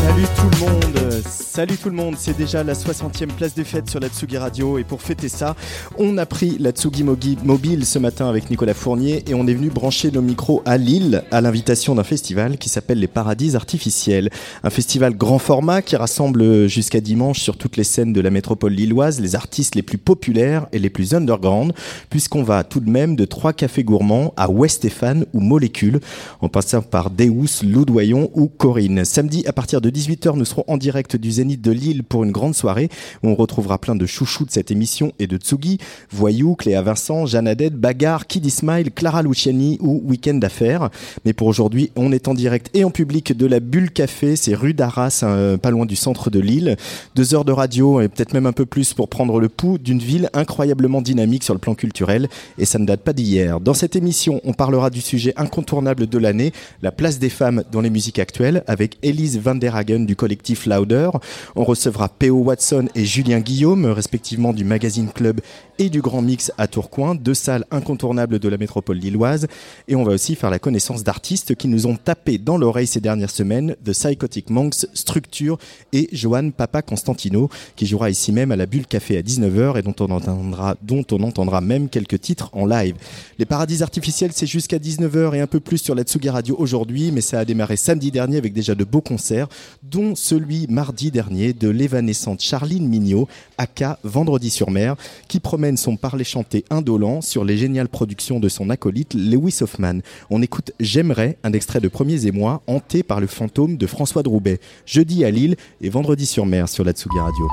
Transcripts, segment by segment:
Salut tout le monde, salut tout le monde, c'est déjà la 60e place des fêtes sur la Tsugi Radio et pour fêter ça, on a pris la Tsugi Mobile ce matin avec Nicolas Fournier et on est venu brancher nos micros à Lille à l'invitation d'un festival qui s'appelle les Paradis Artificiels. Un festival grand format qui rassemble jusqu'à dimanche sur toutes les scènes de la métropole lilloise les artistes les plus populaires et les plus underground puisqu'on va tout de même de trois cafés gourmands à Westéphane ou Molécule en passant par Deus, Loudoyon ou Corinne. Samedi à partir de 18h, nous serons en direct du Zénith de Lille pour une grande soirée où on retrouvera plein de chouchous de cette émission et de Tsugi, Voyou, Cléa Vincent, Jeanne Aded, Bagarre, Kid Smile, Clara Luciani ou Weekend d'affaires. Mais pour aujourd'hui, on est en direct et en public de la Bulle Café, c'est rue d'Arras, pas loin du centre de Lille. Deux heures de radio et peut-être même un peu plus pour prendre le pouls d'une ville incroyablement dynamique sur le plan culturel et ça ne date pas d'hier. Dans cette émission, on parlera du sujet incontournable de l'année, la place des femmes dans les musiques actuelles avec Elise Van du collectif Louder. On recevra P.O. Watson et Julien Guillaume, respectivement du Magazine Club et du Grand Mix à Tourcoing, deux salles incontournables de la métropole lilloise. Et on va aussi faire la connaissance d'artistes qui nous ont tapé dans l'oreille ces dernières semaines, The Psychotic Monks, Structure et Johan Papa Constantino, qui jouera ici même à la Bulle Café à 19h et dont on entendra, dont on entendra même quelques titres en live. Les paradis artificiels, c'est jusqu'à 19h et un peu plus sur la Tsugi Radio aujourd'hui, mais ça a démarré samedi dernier avec déjà de beaux concerts, dont celui mardi dernier de l'évanescente Charline Mignot, aka Vendredi sur mer, qui promène son parler chanté indolent sur les géniales productions de son acolyte Lewis Hoffman. On écoute J'aimerais, un extrait de Premiers émois, hanté par le fantôme de François Droubet, jeudi à Lille et vendredi sur mer sur la Tsugi Radio.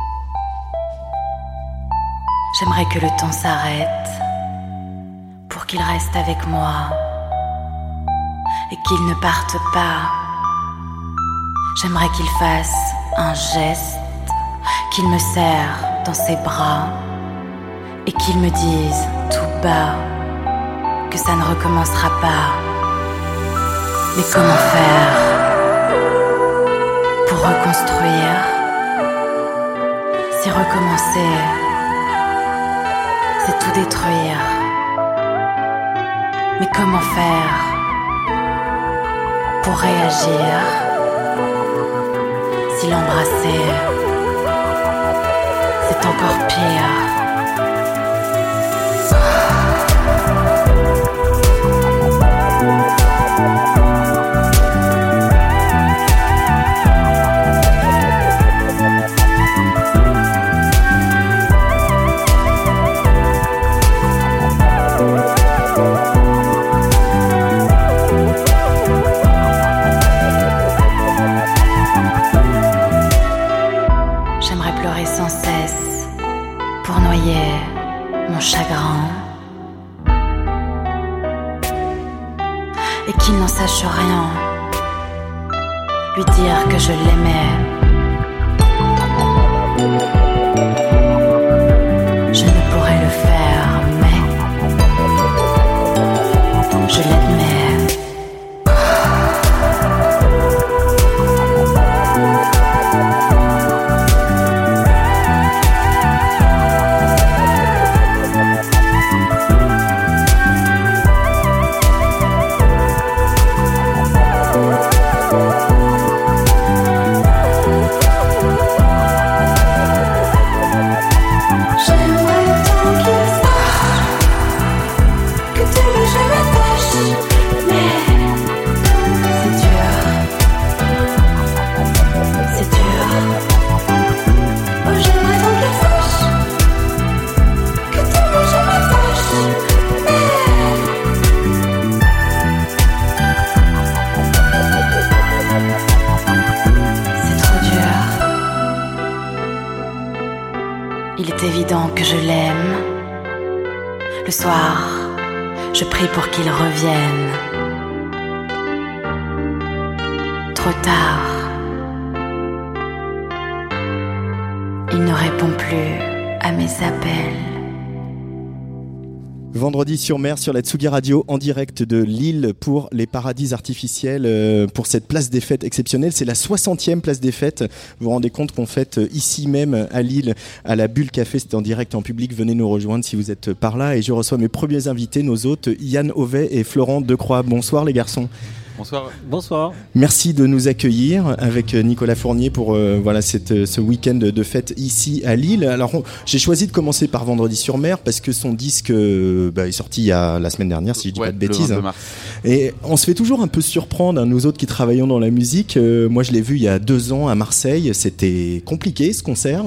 J'aimerais que le temps s'arrête pour qu'il reste avec moi et qu'il ne parte pas. J'aimerais qu'il fasse un geste, qu'il me serre dans ses bras et qu'il me dise tout bas que ça ne recommencera pas. Mais comment faire pour reconstruire? Si recommencer, c'est tout détruire. Mais comment faire pour réagir? Si l'embrasser, c'est encore pire. Mon chagrin. Et qu'il n'en sache rien. Lui dire que je l'aimais. Sur mer sur la Tsugi Radio en direct de Lille pour les paradis artificiels euh, pour cette place des fêtes exceptionnelle. C'est la 60e place des fêtes. Vous vous rendez compte qu'on fête euh, ici même à Lille à la Bulle Café. C'est en direct en public. Venez nous rejoindre si vous êtes par là. Et je reçois mes premiers invités, nos hôtes Yann Auvet et Florent Decroix. Bonsoir les garçons. Bonsoir. Bonsoir. Merci de nous accueillir avec euh, Nicolas Fournier pour euh, voilà cette, euh, ce week-end de fête ici à Lille. Alors j'ai choisi de commencer par Vendredi sur Mer parce que son disque bah, est sorti il y a la semaine dernière si je dis pas de bêtises. Et on se fait toujours un peu surprendre, hein, nous autres qui travaillons dans la musique. moi je l'ai vu il y a deux ans à Marseille. C'était compliqué ce concert.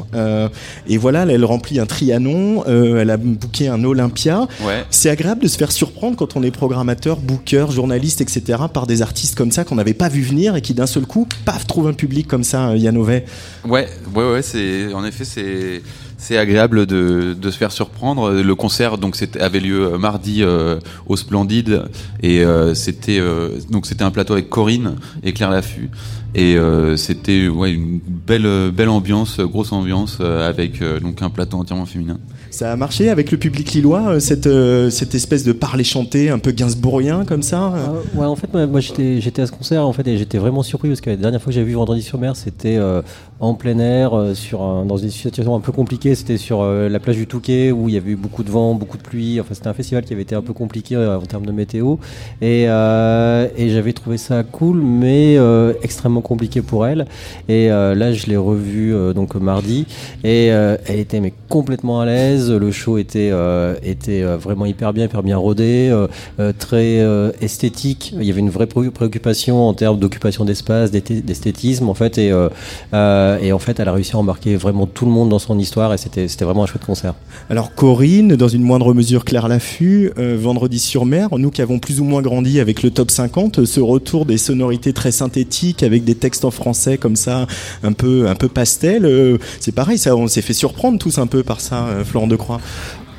et voilà, elle remplit un Trianon. elle a booké un Olympia. Ouais. C'est agréable de se faire surprendre quand on est programmateur, booker, journaliste, etc. par des artistes comme ça qu'on n'avait pas vu venir et qui d'un seul coup, paf, trouve un public comme ça, Yanové. Ouais, ouais, ouais, c'est en effet c'est agréable de, se faire surprendre. Le concert donc avait lieu mardi euh, au Splendide et euh, euh, c'était un plateau avec Corinne et Claire Laffut et c'était ouais une belle belle ambiance, grosse ambiance avec donc un plateau entièrement féminin. Ça a marché avec le public lillois, euh, cette, euh, cette espèce de parler chanté un peu gainsbourgien comme ça ah, Ouais, en fait, moi, j'étais à ce concert en fait, et j'étais vraiment surpris parce que la dernière fois que j'ai vu Vendredi sur mer, c'était euh, en plein air, sur dans une situation un peu compliquée. C'était sur la plage du Touquet où il y avait eu beaucoup de vent, beaucoup de pluie. Enfin, c'était un festival qui avait été un peu compliqué en termes de météo. Et, et j'avais trouvé ça cool, mais extrêmement compliqué pour elle. Et là, je l'ai revue donc mardi et elle était mais complètement à l'aise le show était, euh, était euh, vraiment hyper bien, hyper bien rodé, euh, très esthétique. Il y avait une vraie préoccupation en termes d'occupation d'espace, d'esthétisme en fait. Et, en fait, elle a réussi à embarquer vraiment tout le monde dans son histoire et c'était vraiment un chouette concert. Alors Corinne, dans une moindre mesure Claire Laffut, Vendredi sur mer, nous qui avons plus ou moins grandi avec le top 50, ce retour des sonorités très synthétiques avec des textes en français comme ça, un peu, un peu pastel, c'est pareil, ça, on s'est fait surprendre tous un peu par ça, Florent de Croix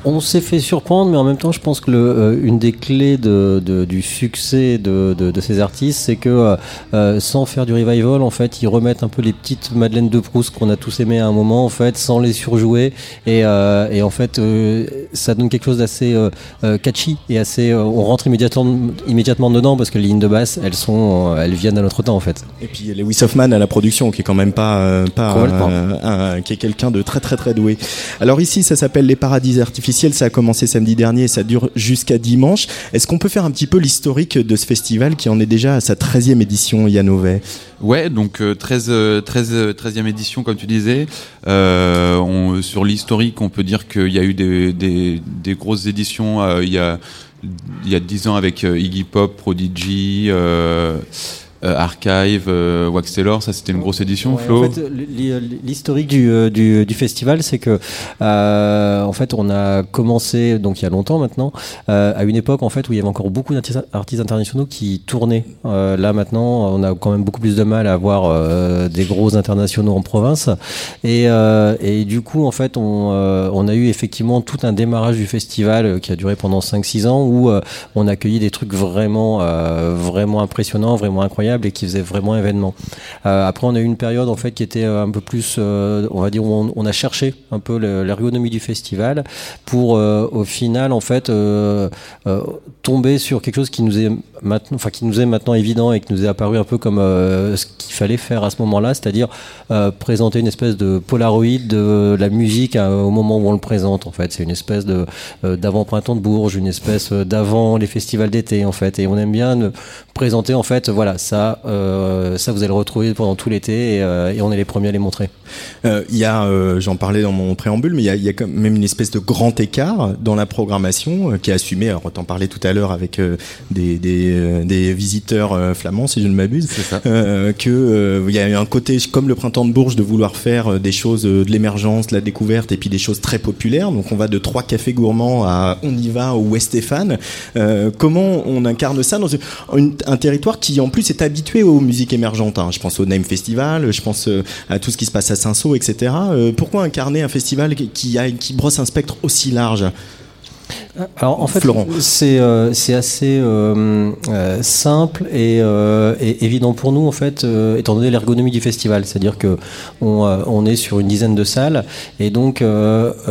on s'est fait surprendre, mais en même temps, je pense que le, euh, une des clés de, du succès de, de, ces artistes, c'est que euh, euh, sans faire du revival, en fait, ils remettent un peu les petites Madeleine de Proust qu'on a tous aimé à un moment, en fait, sans les surjouer, et, et en fait, ça donne quelque chose d'assez catchy et assez. on rentre immédiatement, immédiatement dedans parce que les lignes de basse, elles sont, elles viennent à notre temps, en fait. Et puis Lewis Hoffman à la production, qui est quand même pas, pas qui est quelqu'un de très très très doué. Alors ici, ça s'appelle les paradis artificiels ça a commencé samedi dernier et ça dure jusqu'à dimanche. Est-ce qu'on peut faire un petit peu l'historique de ce festival qui en est déjà à sa 13e édition, Yann Ouais, donc 13, 13, 13e édition, comme tu disais. Euh, sur l'historique, on peut dire qu'il y a eu des, grosses éditions. Euh, il, y a, il y a 10 ans avec euh, Iggy Pop, Prodigy. Archive, euh, Wax Taylor, ça c'était une grosse édition, Flo. En fait, l'historique du, euh, du, du, festival, c'est que en fait, on a commencé donc il y a longtemps maintenant, à une époque en fait où il y avait encore beaucoup d'artistes internationaux qui tournaient. là maintenant, on a quand même beaucoup plus de mal à avoir des gros internationaux en province, et, et du coup en fait, on, on a eu effectivement tout un démarrage du festival qui a duré pendant 5-6 ans où on a accueilli des trucs vraiment vraiment impressionnants, vraiment incroyables et qui faisait vraiment événement. Euh, après, on a eu une période en fait qui était un peu plus, euh, on va dire, où on, a cherché un peu l'ergonomie du festival pour, euh, au final, en fait, tomber sur quelque chose qui nous est maintenant, qui nous est maintenant évident et qui nous est apparu un peu comme ce qu'il fallait faire à ce moment-là, c'est-à-dire présenter une espèce de polaroid de la musique au moment où on le présente. En fait, c'est une espèce de d'avant printemps de Bourges, une espèce d'avant les festivals d'été en fait, et on aime bien présenter en fait, voilà, ça euh, ça, vous allez le retrouver pendant tout l'été et, euh, on est les premiers à les montrer. Euh, il y a, j'en parlais dans mon préambule, mais il y a, quand même une espèce de grand écart dans la programmation qui est assumé. Alors, t'en parlais tout à l'heure avec des, des, visiteurs flamands, si je ne m'abuse, que il y a un côté comme le printemps de Bourges de vouloir faire des choses de l'émergence, de la découverte et puis des choses très populaires. Donc, on va de trois cafés gourmands à On y va ou West Stéphane. comment on incarne ça dans un territoire qui en plus est habitué aux musiques émergentes. hein. Je pense au Name Festival, je pense euh, à tout ce qui se passe à Saint-Saul, etc. Euh, pourquoi incarner un festival qui, brosse un spectre aussi large? Alors en fait, c'est euh, c'est assez euh, euh, simple et, euh, et évident pour nous en fait, euh, étant donné l'ergonomie du festival, c'est-à-dire que on, on est sur une dizaine de salles et donc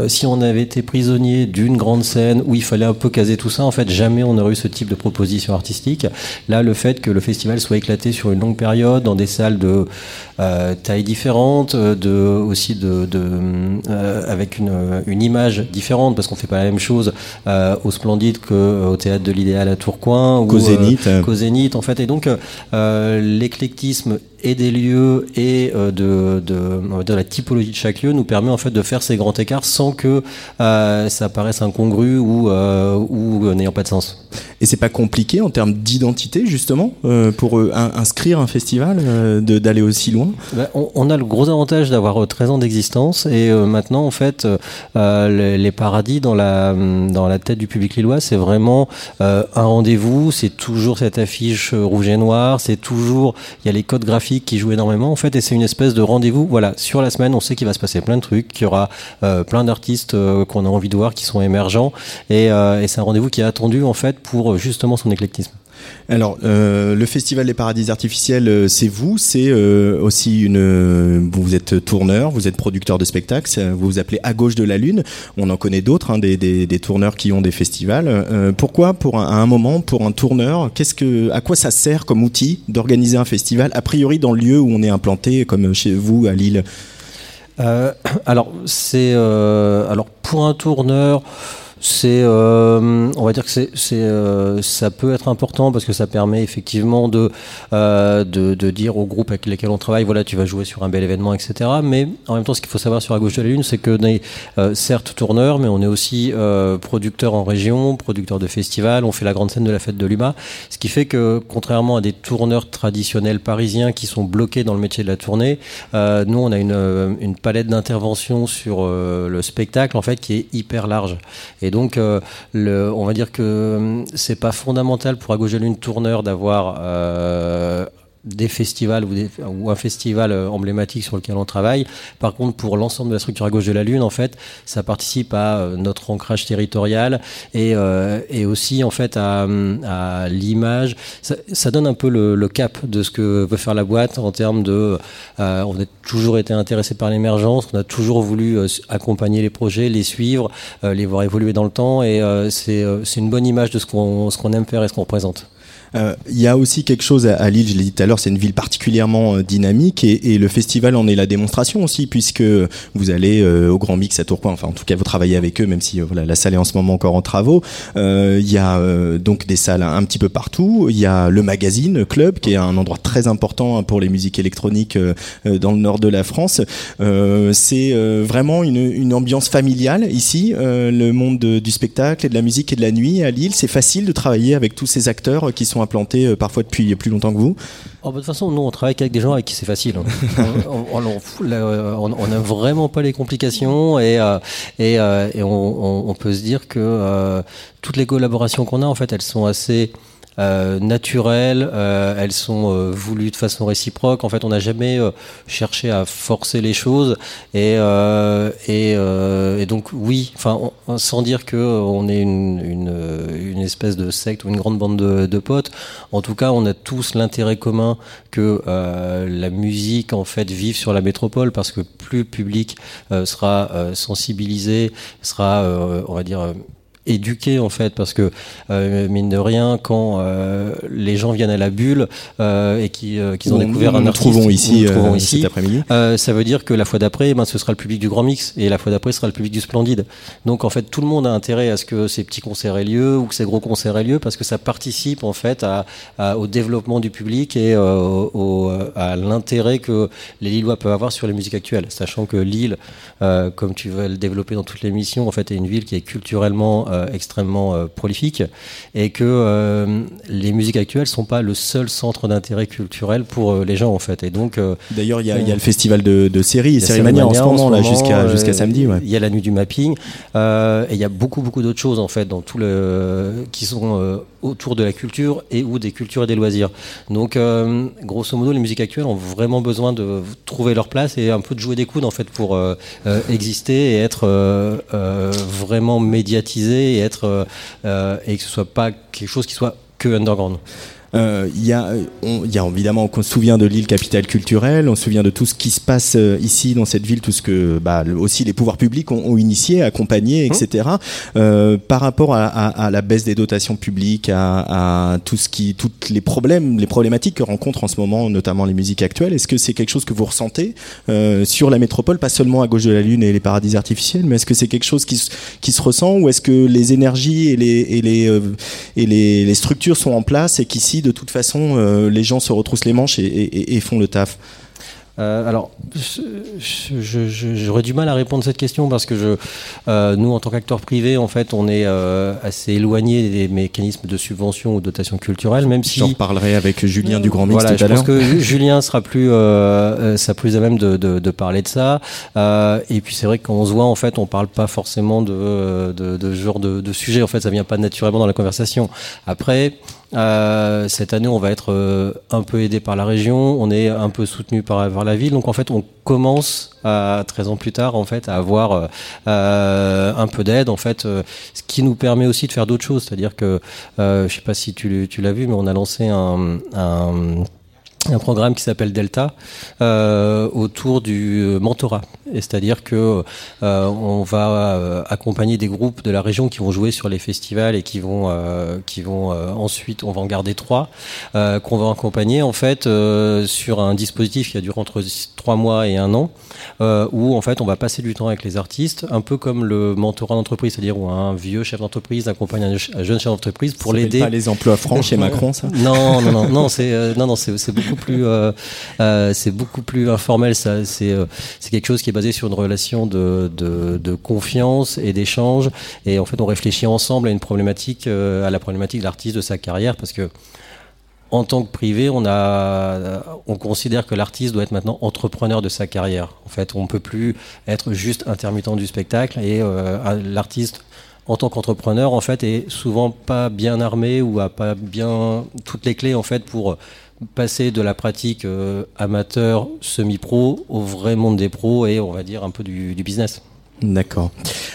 si on avait été prisonnier d'une grande scène où il fallait un peu caser tout ça, en fait jamais on aurait eu ce type de proposition artistique. Là, le fait que le festival soit éclaté sur une longue période dans des salles de euh, tailles différentes, euh, de aussi de, de euh, avec une, une image différente parce qu'on fait pas la même chose euh, au Splendide qu'au théâtre de l'Idéal à Tourcoing ou Qu'au Zénith. en fait et donc l'éclectisme et des lieux et euh, de, de, dire, la typologie de chaque lieu nous permet en fait de faire ces grands écarts sans que euh, ça paraisse incongru ou, euh, ou n'ayant pas de sens. Et c'est pas compliqué en termes d'identité, justement, euh, pour in- inscrire un festival, de- d'aller aussi loin? Ben, on, on a le gros avantage d'avoir euh, 13 ans d'existence et maintenant en fait les, les paradis dans la dans la tête du public lillois c'est vraiment un rendez-vous c'est toujours cette affiche rouge et noir c'est toujours il y a les codes graphiques qui jouent énormément en fait et c'est une espèce de rendez-vous. Voilà sur la semaine on sait qu'il va se passer plein de trucs qu'il y aura euh, plein d'artistes euh, qu'on a envie de voir qui sont émergents et, euh, et c'est un rendez-vous qui est attendu en fait pour justement son éclectisme Alors, euh, le Festival des Paradis Artificiels, euh, c'est vous, c'est euh, aussi une. vous êtes tourneur, vous êtes producteur de spectacles, vous vous appelez À gauche de la Lune. On en connaît d'autres, hein, des, des, des tourneurs qui ont des festivals. Pourquoi, pour un, à un moment, pour un tourneur, qu'est-ce que, à quoi ça sert comme outil d'organiser un festival, a priori dans le lieu où on est implanté, comme chez vous à Lille? Alors c'est alors pour un tourneur c'est euh, on va dire que c'est euh, ça peut être important parce que ça permet effectivement de euh, de, de dire aux groupes avec lesquels on travaille voilà tu vas jouer sur un bel événement etc mais en même temps ce qu'il faut savoir sur la gauche de la lune c'est que on est euh, certes tourneur mais on est aussi euh, producteur en région producteur de festival on fait la grande scène de la fête de l'UMA. Ce qui fait que contrairement à des tourneurs traditionnels parisiens qui sont bloqués dans le métier de la tournée euh, nous, on a une, une palette d'intervention sur le spectacle en fait qui est hyper large. Donc, euh, on va dire que euh, c'est pas fondamental pour la lune tourneur d'avoir euh, des festivals ou, des- ou un festival euh, emblématique sur lequel on travaille. Par contre, pour l'ensemble de la structure à gauche de la Lune, en fait, ça participe à euh, notre ancrage territorial et, euh, et aussi en fait à, à l'image. Ça, ça donne un peu le, le cap de ce que veut faire la boîte en termes de. euh, on a toujours été intéressé par l'émergence, on a toujours voulu euh, accompagner les projets, les suivre, euh, les voir évoluer dans le temps et c'est une bonne image de ce qu'on ce qu'on aime faire et ce qu'on représente. Euh, Il y a aussi quelque chose à, Lille, je l'ai dit tout à l'heure, c'est une ville particulièrement euh, dynamique et, le festival en est la démonstration aussi puisque vous allez euh, au Grand Mix à Tourcoing, enfin en tout cas vous travaillez avec eux même si voilà la salle est en ce moment encore en travaux. Il y a donc des salles un, petit peu partout. Il y a le magazine Club qui est un endroit très important pour les musiques électroniques dans le nord de la France. C'est vraiment une, ambiance familiale ici, le monde de- du spectacle et de la musique et de la nuit à Lille. C'est facile de travailler avec tous ces acteurs qui sont implantés euh, parfois depuis plus longtemps que vous. Oh, bah, de toute façon, nous, on travaille avec des gens avec qui c'est facile. on, on, on, fout la- on- on a vraiment pas les complications et, euh, et, euh, et on, on- on peut se dire que toutes les collaborations qu'on a, en fait, elles sont assez euh, naturelles, euh, elles sont euh, voulues de façon réciproque. En fait, on n'a jamais euh, cherché à forcer les choses et, euh, et, et donc oui, enfin, sans dire que on est une, une, une espèce de secte ou une grande bande de, de potes. En tout cas, on a tous l'intérêt commun que la musique en fait vive sur la métropole parce que plus le public sera sensibilisé, sera, on va dire. Éduqué en fait parce que euh, mine de rien quand euh, les gens viennent à la bulle euh, et qui, euh, qu'ils ont découvert nous un nous artiste trouvons nous ici, nous trouvons ici cet après-midi. ça veut dire que la fois d'après, eh ben, ce sera le public du Grand Mix et la fois d'après ce sera le public du Splendide. Donc en fait, tout le monde a intérêt à ce que ces petits concerts aient lieu ou que ces gros concerts aient lieu parce que ça participe en fait à, à- au développement du public et au- à l'intérêt que les Lillois peuvent avoir sur les musiques actuelles, sachant que Lille, comme tu vas le développer dans toute l'émission, en fait, est une ville qui est culturellement extrêmement euh, prolifique et que euh, les musiques actuelles sont pas le seul centre d'intérêt culturel pour euh, les gens en fait. Et donc euh, D'ailleurs, il y, a- il y a le festival de, de séries, il y a Sérimania en ce moment, jusqu'à euh, jusqu'à samedi. Ouais. Il y a la nuit du mapping euh, et il y a beaucoup beaucoup d'autres choses en fait dans tout le qui sont euh, autour de la culture et ou des cultures et des loisirs. Donc euh, grosso modo, les musiques actuelles ont vraiment besoin de trouver leur place et un peu de jouer des coudes en fait pour euh, euh, exister et être euh, euh, vraiment médiatisé et être euh, euh, et que ce soit pas quelque chose qui soit que underground. Euh, Il y, a, euh, on- y a évidemment, on se souvient de l'île capitale culturelle, on se souvient de tout ce qui se passe euh, ici dans cette ville, tout ce que bah, le- aussi les pouvoirs publics ont, ont initié, accompagné, etc. Euh, par rapport à, à- à la baisse des dotations publiques, à, à tout ce qui, toutes les problèmes, les problématiques que rencontrent en ce moment, notamment les musiques actuelles, est-ce que c'est quelque chose que vous ressentez euh, sur la métropole, pas seulement à gauche de la lune et les paradis artificiels, mais est-ce que c'est quelque chose qui, se- qui se ressent ou est-ce que les énergies et les, et les, euh, et les, les structures sont en place et qu'ici, de toute façon, euh, les gens se retroussent les manches et, et- et font le taf Euh, alors, j'aurais du mal à répondre à cette question parce que je, euh, nous, en tant qu'acteurs privés, en fait, on est euh, assez éloigné des mécanismes de subvention ou dotation culturelle, même si. J'en reparlerai avec Julien du Grand Mix Voilà, tout je à pense l'heure. que Ju- Julien sera plus, sera plus à même de, de, de parler de ça. Et puis c'est vrai que quand on se voit, en fait, on parle pas forcément de, de, de ce genre de, de sujet. En fait, ça vient pas naturellement dans la conversation. Après, euh, cette année, on va être euh, un peu aidé par la région, on est un peu soutenu par, par la ville. Donc en fait, on commence à 13 ans plus tard, en fait, à avoir euh, un peu d'aide, en fait, euh, ce qui nous permet aussi de faire d'autres choses. C'est-à-dire que, euh, je sais pas si tu, tu l'as vu, mais on a lancé un, un un programme qui s'appelle Delta euh, autour du euh, mentorat. C'est-à-dire que euh, on va euh, accompagner des groupes de la région qui vont jouer sur les festivals et qui vont euh, qui vont euh, ensuite on va en garder trois euh, qu'on va accompagner en fait euh, sur un dispositif qui a duré entre trois mois et un an euh, où en fait on va passer du temps avec les artistes un peu comme le mentorat d'entreprise c'est-à-dire où un vieux chef d'entreprise accompagne un, un jeune chef d'entreprise pour l'aider pas les emplois francs chez Macron, ça? Non, non, non, non, c'est non, non, c'est plus, euh, euh, c'est beaucoup plus informel. Euh, c'est quelque chose qui est basé sur une relation de confiance et d'échange. Et en fait, on réfléchit ensemble à la problématique de l'artiste de sa carrière, parce que en tant que privé, on considère que l'artiste doit être maintenant entrepreneur de sa carrière. En fait, on peut plus être juste intermittent du spectacle et l'artiste en tant qu'entrepreneur, en fait, est souvent pas bien armé ou a pas bien toutes les clés en fait pour passer de la pratique euh, amateur semi-pro au vrai monde des pros et on va dire un peu du, business. D'accord.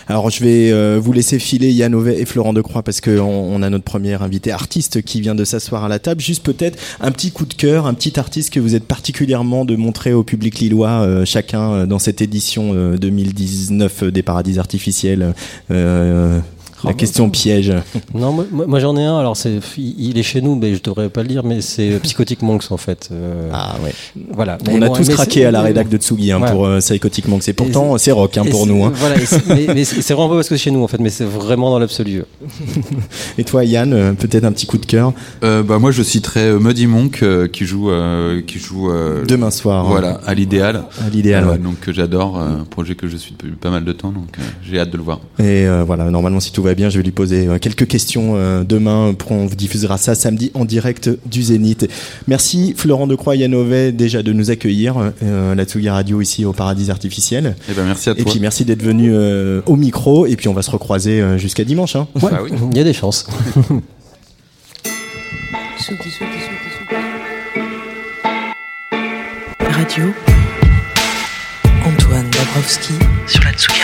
Alors je vais euh, vous laisser filer Yann et Florent Decroix parce qu'on on a notre premier invité artiste qui vient de s'asseoir à la table. Juste peut-être un petit coup de cœur, un petit artiste que vous êtes particulièrement de montrer au public lillois euh, chacun dans cette édition euh, 2019 des Paradis Artificiels. Euh, la question piège. Non, moi, j'en ai un. Alors c'est, il est chez nous, mais je devrais pas le dire, mais c'est Psychotic Monks en fait. Euh, Ah ouais. Voilà. On Mais a bon, tous craqué à la rédac de Tsugi hein, Ouais. pour euh, Psychotic Monk. C'est pourtant c'est rock hein, Et pour nous. hein. Voilà, et c'est- mais, mais c'est vraiment pas parce que c'est chez nous en fait, mais c'est vraiment dans l'absolu. Et toi Yann, euh, peut-être un petit coup de cœur Euh, bah moi je citerai euh, Muddy Monk euh, qui joue euh, qui joue euh, demain soir. hein, voilà à l'idéal à l'idéal. Euh, ouais. donc que j'adore euh, un projet que je suis depuis pas mal de temps donc euh, j'ai hâte de le voir Et euh, voilà, normalement, si tout va bien, je vais lui poser euh, quelques questions euh, demain. Pour, on vous diffusera ça samedi en direct du Zénith. Merci Florent Decroix Yannové déjà de nous accueillir euh, la Tsugi Radio ici au Paradis Artificiel. et ben merci à Et toi puis merci d'être venu euh, au micro. Et puis on va se recroiser euh, jusqu'à dimanche. Hein. Ah oui. Il y a des chances. Tsugi, Tsugi, Tsugi, Tsugi. Radio. Antoine Dabrowski sur la Tsugi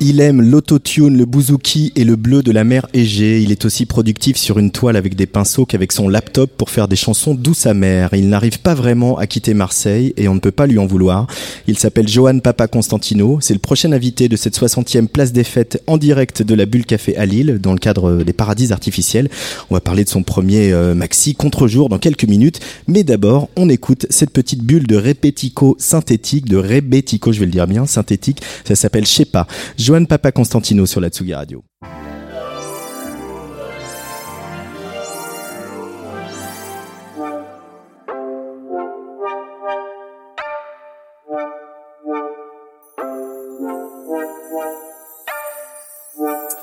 Il aime l'autotune, le bouzouki et le bleu de la mer Égée. Il est aussi productif sur une toile avec des pinceaux qu'avec son laptop pour faire des chansons douces amères. Il n'arrive pas vraiment à quitter Marseille et on ne peut pas lui en vouloir. Il s'appelle Johan Papa Constantino. C'est le prochain invité de cette 60e place des fêtes en direct de la Bulle Café à Lille dans le cadre des paradis artificiels. On va parler de son premier euh, maxi contre-jour dans quelques minutes. Mais d'abord, on écoute cette petite bulle de répético synthétique, de rébético, je vais le dire bien, synthétique. Ça s'appelle Shepa. Joanne Papa Constantino sur la Tsugi Radio.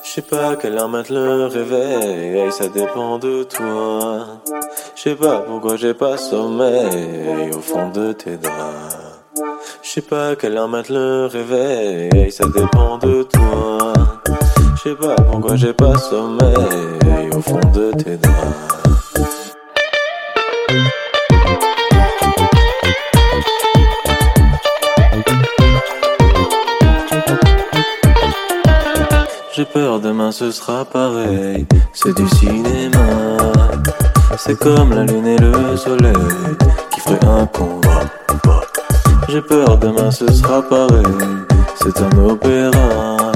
Je sais pas quelle heure mettre le réveil, ça dépend de toi. Je sais pas pourquoi j'ai pas sommeil au fond de tes draps. Je sais pas quelle heure mettre le réveil, ça dépend de toi. Je sais pas pourquoi j'ai pas sommeil au fond de tes draps. J'ai peur demain ce sera pareil, c'est du cinéma. C'est comme la lune et le soleil qui ferait un combat. J'ai peur demain ce sera pareil, c'est un opéra.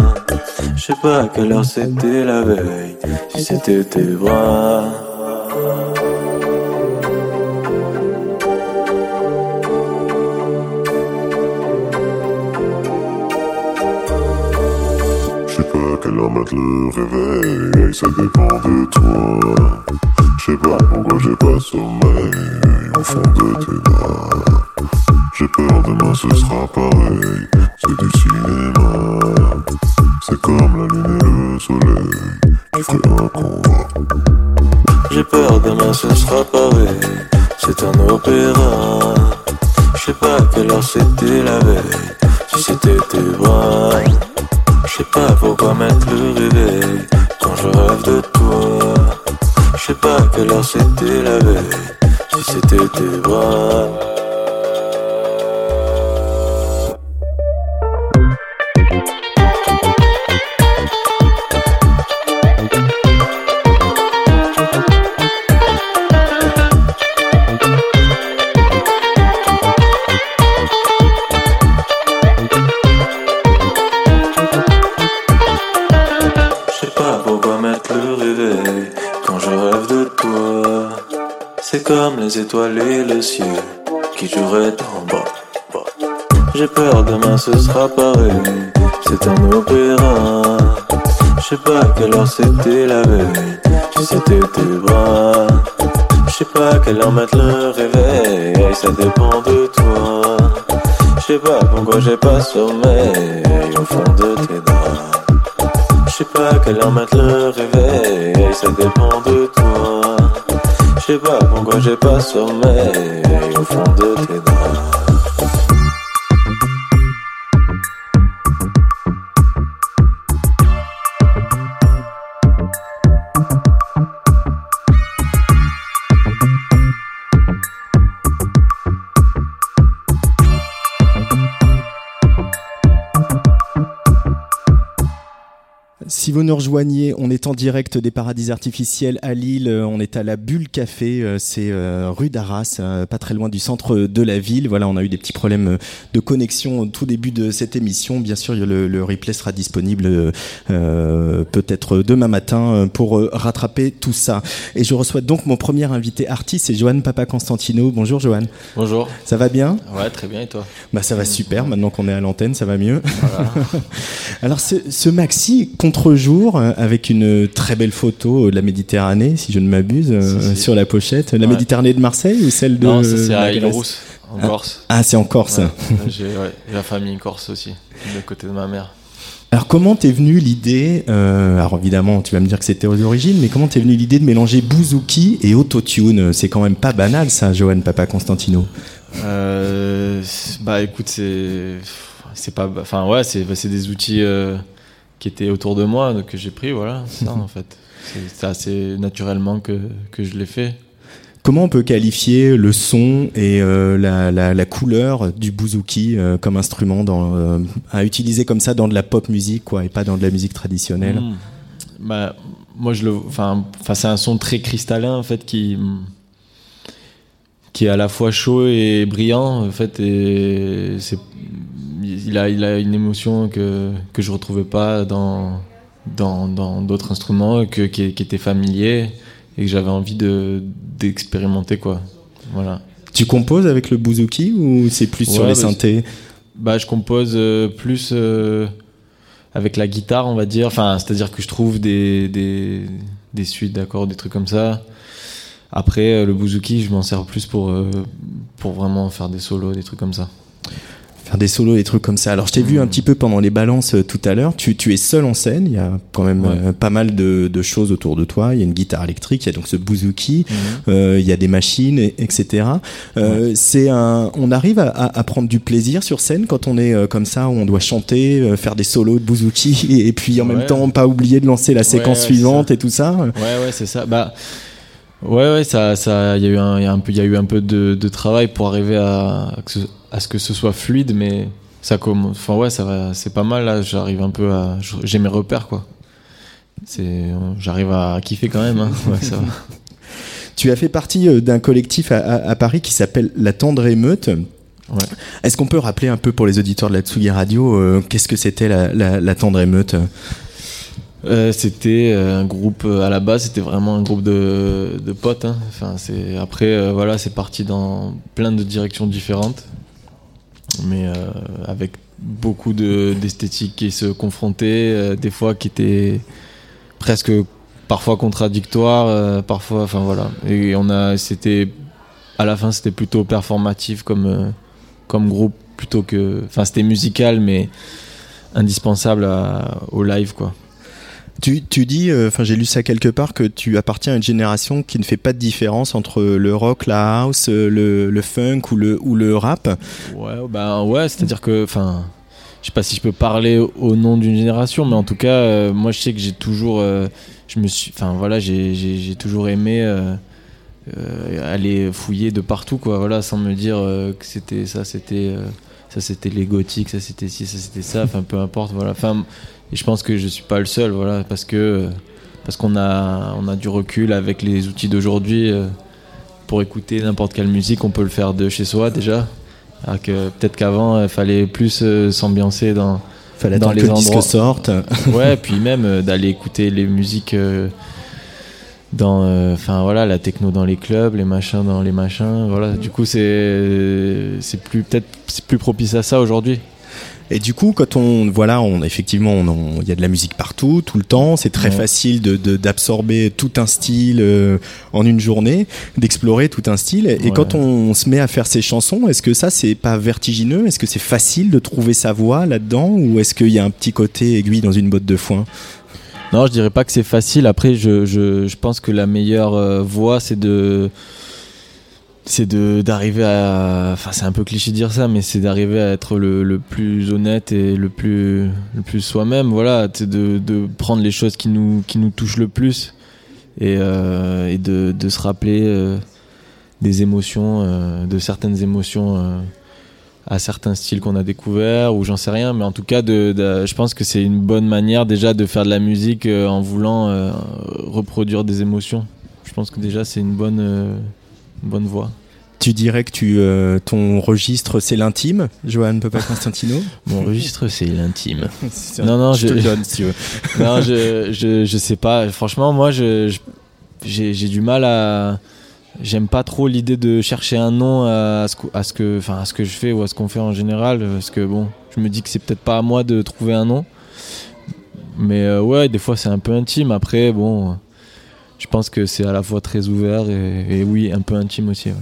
Je sais pas à quelle heure c'était la veille, si c'était tes bras. Je sais pas à quelle heure mettre le réveil, ça dépend de toi. Je sais pas pourquoi j'ai pas sommeil au fond de tes draps. J'ai peur demain ce sera pareil, c'est du cinéma. C'est comme la lune et le soleil qui ferait un combat. J'ai peur demain ce sera pareil, c'est un opéra. Je sais pas quelle heure c'était la veille, si c'était tes bras. Je sais pas pourquoi mettre le réveil quand je rêve de toi. Je sais pas quelle heure c'était la veille, si c'était tes bras. Et le ciel qui joueraient en bas. J'ai peur demain ce sera pareil, c'est un opéra. Je sais pas quelle heure c'était la veille, si c'était tes bras. Je sais pas quelle heure mettre le réveil, ça dépend de toi. Je sais pas pourquoi j'ai pas sommeil au fond de tes draps. Je sais pas quelle heure mettre le réveil, ça dépend de toi. Je sais pas pourquoi j'ai pas sommeil au fond de tes draps. Si vous nous rejoignez, est en direct des paradis artificiels à Lille. Euh, On est à la Bulle Café, euh, c'est euh, rue d'Arras, pas très loin du centre de la ville. Voilà, on a eu des petits problèmes de connexion au tout début de cette émission. Bien sûr, le, le replay sera disponible euh, peut-être demain matin pour rattraper tout ça. Et je reçois donc mon premier invité artiste, c'est Johan Papa Constantino. Bonjour Johan, Bonjour. ça va bien? Ouais, très bien, et toi? Bah ça va super. Maintenant qu'on est à l'antenne, ça va mieux. Voilà. Alors ce, ce maxi contre-jour avec une très belle photo de la Méditerranée, si je ne m'abuse, euh, Si, si. sur la pochette. La Ouais. Méditerranée de Marseille ou celle de non, ça c'est à Île-Rousse, en Ah. Corse. Ah, c'est en Corse. Ouais. J'ai la famille corse aussi, de côté de ma mère. Alors comment t'es venue l'idée euh, Alors évidemment, tu vas me dire que c'était aux origines, mais comment t'es venue l'idée de mélanger bouzouki et autotune? C'est quand même pas banal, ça, Johan Papa Constantino. Euh, bah écoute, c'est. C'est pas. Enfin, ouais, c'est bah, c'est des outils euh, qui étaient autour de moi, donc que j'ai pris, voilà, c'est ça en fait. C'est- assez naturellement que, que je l'ai fait. Comment on peut qualifier le son et euh, la, la, la couleur du bouzouki euh, comme instrument dans, euh, à utiliser comme ça dans de la pop musique, quoi, et pas dans de la musique traditionnelle? Mm. Bah, moi, je le. Enfin, enfin, c'est un son très cristallin, en fait, qui. qui est à la fois chaud et brillant, en fait, et c'est. Il a, il a une émotion que, que je retrouvais pas dans dans dans d'autres instruments, que, qui, qui était familier et que j'avais envie de d'expérimenter quoi. Voilà. Tu composes avec le bouzouki ou c'est plus sur les bah, synthés? Bah, je compose euh, plus euh, avec la guitare, on va dire. Enfin, c'est-à-dire que je trouve des, des, des suites d'accords, des trucs comme ça. Après, euh, le bouzouki, je m'en sers plus pour, pour vraiment faire des solos, des trucs comme ça. Faire des solos, des trucs comme ça. Alors je t'ai vu un petit peu pendant les balances euh, tout à l'heure. Tu, tu es seul en scène. Il y a quand même Ouais. euh, pas mal de, de choses autour de toi. Il y a une guitare électrique, il y a donc ce bouzouki, Mhm. euh, il y a des machines, et- etc. Euh, C'est un. On arrive à, à- prendre du plaisir sur scène quand on est euh, comme ça, où on doit chanter, euh, faire des solos de bouzouki, et puis en même temps pas oublier de lancer la séquence suivante et tout ça. Ouais, ouais, c'est ça. Bah, ouais, ouais, ça, ça, il y a eu un, il y a un peu, il y a eu un peu de, de travail pour arriver à, à, que ce, à ce que ce soit fluide, mais ça commence. Enfin, ouais, ça va, c'est pas mal là. J'arrive un peu à, j'ai mes repères quoi. C'est, j'arrive à kiffer quand même. Hein. Ouais, ça va. Tu as fait partie euh, d'un collectif à, à- à Paris qui s'appelle La Tendre Émeute. Ouais. Est-ce qu'on peut rappeler un peu pour les auditeurs de la Tsugi Radio euh, qu'est-ce que c'était la, la- la Tendre Émeute? Euh, c'était un groupe à la base, c'était vraiment un groupe de, de potes. hein. Enfin, c'est après euh, voilà, c'est parti dans plein de directions différentes, mais euh, avec beaucoup de d'esthétiques qui se confrontaient, euh, des fois qui étaient presque parfois contradictoires, euh, parfois, enfin voilà. Et on a, c'était à la fin, c'était plutôt performatif comme comme groupe plutôt que, enfin, c'était musical, mais indispensable à- au live quoi. Tu, tu dis, euh, enfin j'ai lu ça quelque part, que tu appartiens à une génération qui ne fait pas de différence entre le rock, la house, euh, le, le funk ou le, ou le rap. Ouais, bah ouais, c'est-à-dire que, enfin, je sais pas si je peux parler au- nom d'une génération, mais en tout cas, euh, moi je sais que j'ai toujours, voilà, j'ai- j'ai toujours aimé aller fouiller de partout, quoi, voilà, sans me dire que c'était ça, c'était ça, c'était les gothiques, ça c'était ci, ça c'était ça, enfin peu importe, voilà, enfin, et je pense que je suis pas le seul, voilà, parce que parce qu'on a on a du recul avec les outils d'aujourd'hui. euh, pour écouter n'importe quelle musique, on peut le faire de chez soi déjà. Alors que peut-être qu'avant, il fallait plus euh, s'ambiancer dans, Fallait dans les que le disque endroits. sorte. Ouais, puis même euh, d'aller écouter les musiques euh, dans, euh, enfin voilà, la techno dans les clubs, les machins dans les machins. Voilà, du coup c'est c'est plus peut-être c'est plus propice à ça aujourd'hui. Et du coup, quand on, voilà, on, effectivement, on en- il y a de la musique partout, tout le temps. C'est très Ouais. facile de, de- d'absorber tout un style euh, en une journée, d'explorer tout un style. Et Ouais. quand on se met à faire ces chansons, est-ce que ça, c'est pas vertigineux? Est-ce que c'est facile de trouver sa voix là-dedans? Ou est-ce qu'il y a un petit côté aiguille dans une botte de foin? Non, je dirais pas que c'est facile. Après, je, je, je pense que la meilleure euh, voie, c'est de c'est de d'arriver à enfin c'est un peu cliché de dire ça mais c'est d'arriver à être le, le plus honnête et le plus le plus soi-même voilà c'est de, de prendre les choses qui nous qui nous touchent le plus et, euh, et de, de se rappeler euh, des émotions euh, de certaines émotions à certains styles qu'on a découverts ou j'en sais rien mais en tout cas de, je pense que c'est une bonne manière déjà de faire de la musique en voulant reproduire des émotions. Je pense que déjà c'est une bonne bonne voie Tu dirais que tu, euh, ton registre, c'est l'intime, Johan Papa Constantino mon registre c'est l'intime. Non, non, je te je- le donne si tu veux. non je, je, je sais pas. Franchement moi j'ai, du mal à j'aime pas trop l'idée de chercher un nom à ce que, à ce que enfin à ce que je fais ou à ce qu'on fait en général parce que bon je me dis que c'est peut-être pas à moi de trouver un nom. Mais euh, ouais des fois c'est un peu intime. Après bon je pense que c'est à la fois très ouvert et, et oui un peu intime aussi ouais.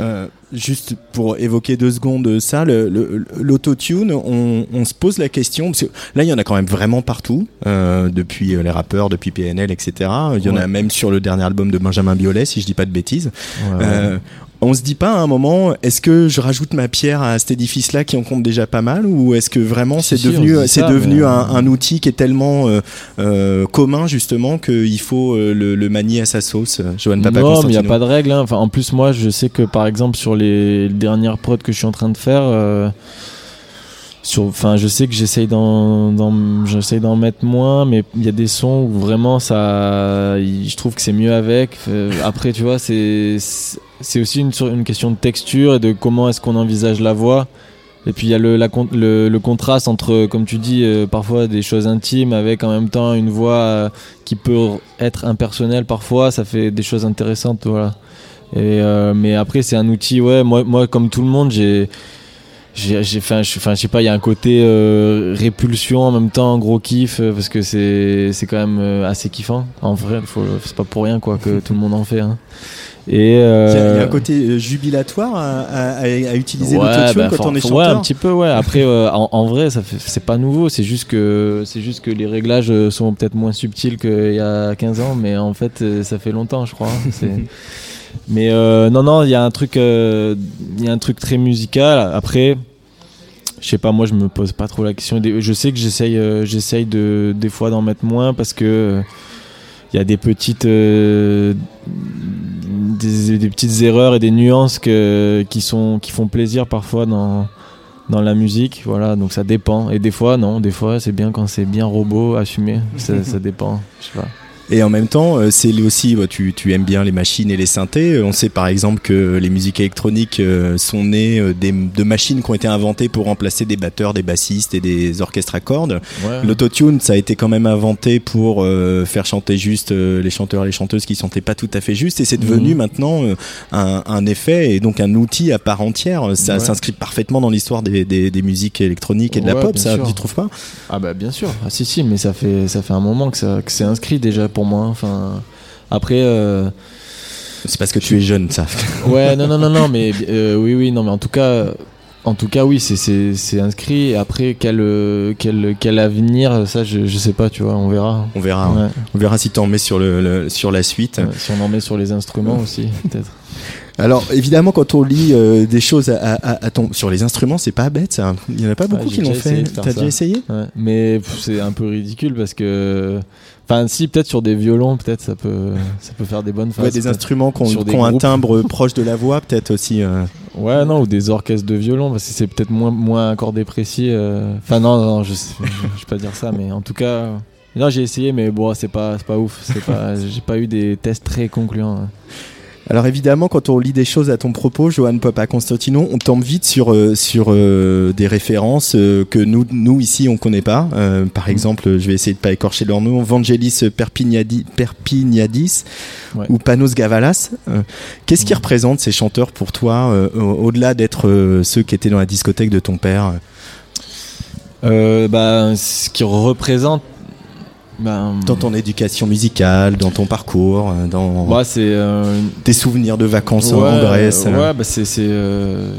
Euh, juste pour évoquer deux secondes ça, le- le- l'autotune, on, on se pose la question, parce que là il y en a quand même vraiment partout, euh, depuis euh, les rappeurs, depuis PNL, etc. Il y en a même sur le dernier album de Benjamin Biolay, si je dis pas de bêtises. Ouais, ouais. Euh, on se dit pas à un moment, est-ce que je rajoute ma pierre à cet édifice-là qui en compte déjà pas mal, ou est-ce que vraiment c'est devenu, se dit c'est ça, devenu mais, un, euh, un outil qui est tellement euh, euh, commun justement qu'il faut le, le manier à sa sauce, Johan Papa non, mais il n'y a pas de règle. hein. Enfin, en plus, moi, je sais que par exemple, sur les dernières prods que je suis en train de faire, euh, sur, enfin, je sais que j'essaye d'en, j'essaye d'en mettre moins, mais il y a des sons où vraiment ça, je trouve que c'est mieux avec. Après, tu vois, c'est, c'est aussi une, question de texture et de comment est-ce qu'on envisage la voix. Et puis il y a le contraste entre, comme tu dis, euh, parfois des choses intimes avec en même temps une voix euh, qui peut être impersonnelle parfois. Ça fait des choses intéressantes, voilà. Et, euh, mais après c'est un outil, ouais. Moi, moi comme tout le monde, j'ai j'ai enfin je sais pas il y a un côté euh, répulsion en même temps gros kiff euh, parce que c'est c'est quand même euh, assez kiffant en vrai faut c'est pas pour rien quoi que tout le monde en fait hein. et Il y, a- il y a euh, un côté euh, jubilatoire à, à- à- utiliser ouais, l'autotune bah, quand on est chanteur. ouais un petit peu ouais après euh, en, en vrai ça c'est pas nouveau c'est juste que c'est juste que les réglages euh, sont peut-être moins subtils qu'il y a 15 ans mais en fait euh, ça fait longtemps je crois hein. C'est- mais euh, non non il y a un truc euh, il y a un truc très musical. Après je sais pas moi je me pose pas trop la question. Je sais que j'essaye euh, j'essaye de des fois d'en mettre moins parce que il y a des petites euh, des, des petites erreurs et des nuances que, qui sont qui font plaisir parfois dans dans la musique. Voilà donc ça dépend. Et des fois non des fois c'est bien quand c'est bien robot assumé. Ça, ça dépend je sais pas Et en même temps, euh, c'est aussi, bah, tu, tu aimes bien les machines et les synthés. Euh, On sait par exemple que les musiques électroniques euh, sont nées des, de machines qui ont été inventées pour remplacer des batteurs, des bassistes et des orchestres à cordes. ouais. L'autotune, ça a été quand même inventé pour faire chanter juste les chanteurs et les chanteuses qui chantaient pas tout à fait juste. Et c'est devenu Mhm. maintenant un, un effet et donc un outil à part entière. Ça Ouais. s'inscrit parfaitement dans l'histoire des, des, des musiques électroniques et de la pop, ça, sûr. tu trouves pas? Ah bah bien sûr. Ah si si, mais ça fait ça fait un moment que ça que c'est inscrit déjà pour moi. Enfin après euh, C'est parce que tu es jeune, ça. ouais non non non non mais euh, oui oui non mais en tout cas en tout cas oui c'est inscrit. Et après quel euh, quel quel avenir ça je je sais pas tu vois on verra. On verra. hein. Ouais. On verra si t'en mets sur le, le- sur la suite. Ouais, si on en met sur les instruments aussi peut-être. Alors évidemment, quand on lit euh, des choses à, à- à ton sur les instruments, c'est pas bête. Ça. Il y en a pas beaucoup j'ai qui l'ont fait. T'as déjà essayé? Ouais. Mais c'est un peu ridicule parce que enfin si peut-être sur des violons peut-être ça peut ça peut faire des bonnes phases. Ouais, des instruments qui ont, qui ont un timbre proche de la voix, peut-être aussi. euh. Ouais, non, ou des orchestres de violon, parce que c'est peut-être moins, moins accordé précis. euh. Enfin, non, non, je, je vais pas dire ça, mais en tout cas. Non, j'ai essayé, mais bon, c'est pas, c'est pas ouf. Pas, j'ai pas eu des tests très concluants. hein. Alors évidemment, quand on lit des choses à ton propos, Johan Papa Constantino, on tombe vite sur euh, sur euh, des références euh, que nous nous ici on connaît pas. Par exemple, je vais essayer de pas écorcher leur nom, Vangelis Perpignadi- Perpignadis Ouais. ou Panos Gavalas. Qu'est-ce qui représente ces chanteurs pour toi, au- au-delà d'être ceux qui étaient dans la discothèque de ton père? Bah, ce qui représente. Ben, Dans ton éducation musicale, dans ton parcours, euh, dans c'est. euh, tes souvenirs de vacances en ouais, Grèce. Ouais, euh. bah, c'est. euh,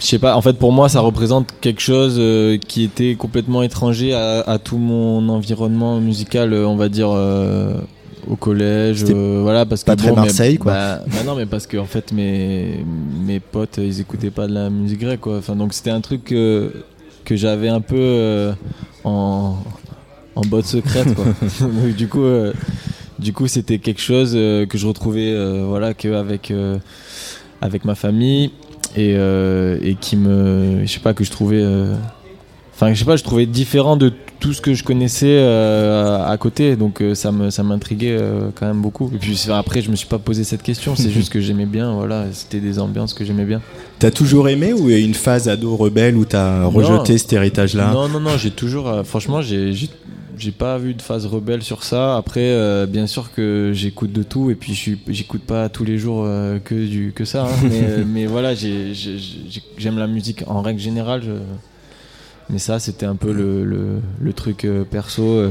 Je sais pas, en fait pour moi ça représente quelque chose euh, qui était complètement étranger à, à tout mon environnement musical, on va dire au collège, euh, voilà parce que pas très mais- Marseille, quoi. Bah, bah non mais parce que en fait mes mes potes ils écoutaient pas de la musique grecque quoi, enfin donc c'était un truc que que j'avais un peu euh, en en botte secrète quoi. Donc, du coup euh, du coup c'était quelque chose euh, que je retrouvais euh, voilà qu'avec euh, avec ma famille et, et qui me je sais pas que je trouvais enfin je sais pas je trouvais différent de tout ce que je connaissais à côté. Donc ça me ça m'intriguait quand même beaucoup. Et puis après je me suis pas posé cette question. C'est juste que j'aimais bien voilà c'était des ambiances que j'aimais bien. T'as toujours aimé ou il y a eu une phase ado rebelle où t'as rejeté cet héritage-là? Non non non j'ai toujours franchement j'ai j'ai pas vu de phase rebelle sur ça. Après, euh, bien sûr que j'écoute de tout et puis j'écoute pas tous les jours euh, que du que ça. hein. mais, euh, mais voilà, j'ai- j'ai- j'ai- j'aime la musique en règle générale. je- Mais ça, c'était un peu le, le, le truc perso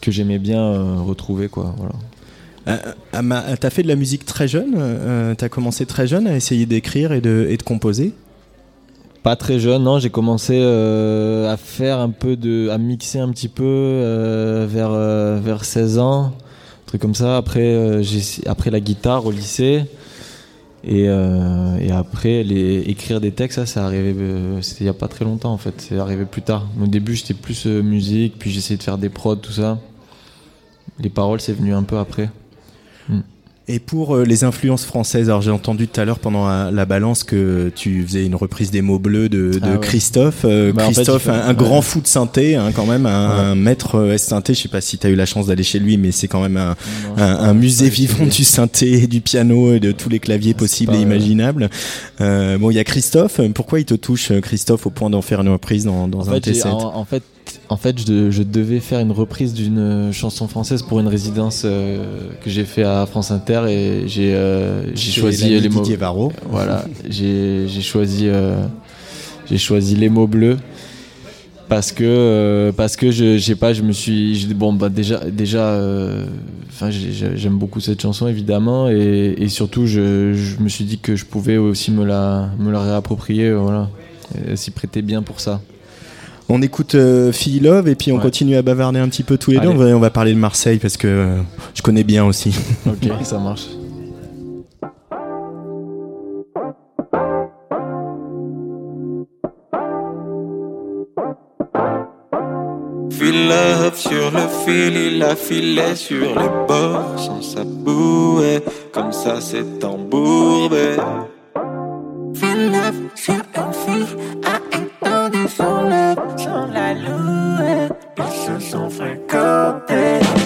que j'aimais bien retrouver, quoi. Voilà. Euh, T'as fait de la musique très jeune euh, T'as commencé très jeune à essayer d'écrire et de, et de composer? Pas très jeune, non. J'ai commencé euh, à faire un peu de, à mixer un petit peu euh, vers euh, vers 16 ans, un truc comme ça. Après, après la guitare au lycée et et après les écrire des textes, ça, c'est arrivé. C'était il y a pas très longtemps en fait. C'est arrivé plus tard. Au début, j'étais plus musique, puis j'essayais de faire des prods, tout ça. Les paroles, c'est venu un peu après. Et pour euh, les influences françaises, alors j'ai entendu tout à l'heure pendant la, la balance que tu faisais une reprise des mots bleus de, de Ah ouais. Christophe. Euh, Bah, en fait, Christophe, fait- un, un ouais. grand fou de synthé, hein, quand même, un, Ouais. un maître euh, synthé. Je sais pas si tu as eu la chance d'aller chez lui, mais c'est quand même un, Non, un, musée vivant du synthé et du piano et de tous les claviers Ah, possibles et euh, imaginables. Euh, bon, il y a Christophe. Pourquoi il te touche, euh, Christophe, au point d'en faire une reprise dans, dans En un fait, sets en, en fait, en fait, je, je devais faire une reprise d'une chanson française pour une résidence euh, que j'ai fait à France Inter et j'ai euh, choisi les mots. Varro. Voilà, j'ai choisi euh, j'ai choisi les mots bleus parce que euh, parce que je je sais pas, je me suis bon bah déjà déjà euh, enfin j'ai- j'ai- j'aime beaucoup cette chanson évidemment et, et surtout je, je me suis dit que je pouvais aussi me la me la réapproprier euh, voilà, s'y prêter bien pour ça. On écoute euh, Feel Love et puis on Ouais. continue à bavarder un petit peu tous les deux. Allez. On va, on va parler de Marseille parce que euh, je connais bien aussi. Ok, ça marche. Feel love sur le fil, il a filé sur les bords sans sa bouée, comme ça c'est embourbé. Feel love sur une fille ils se sont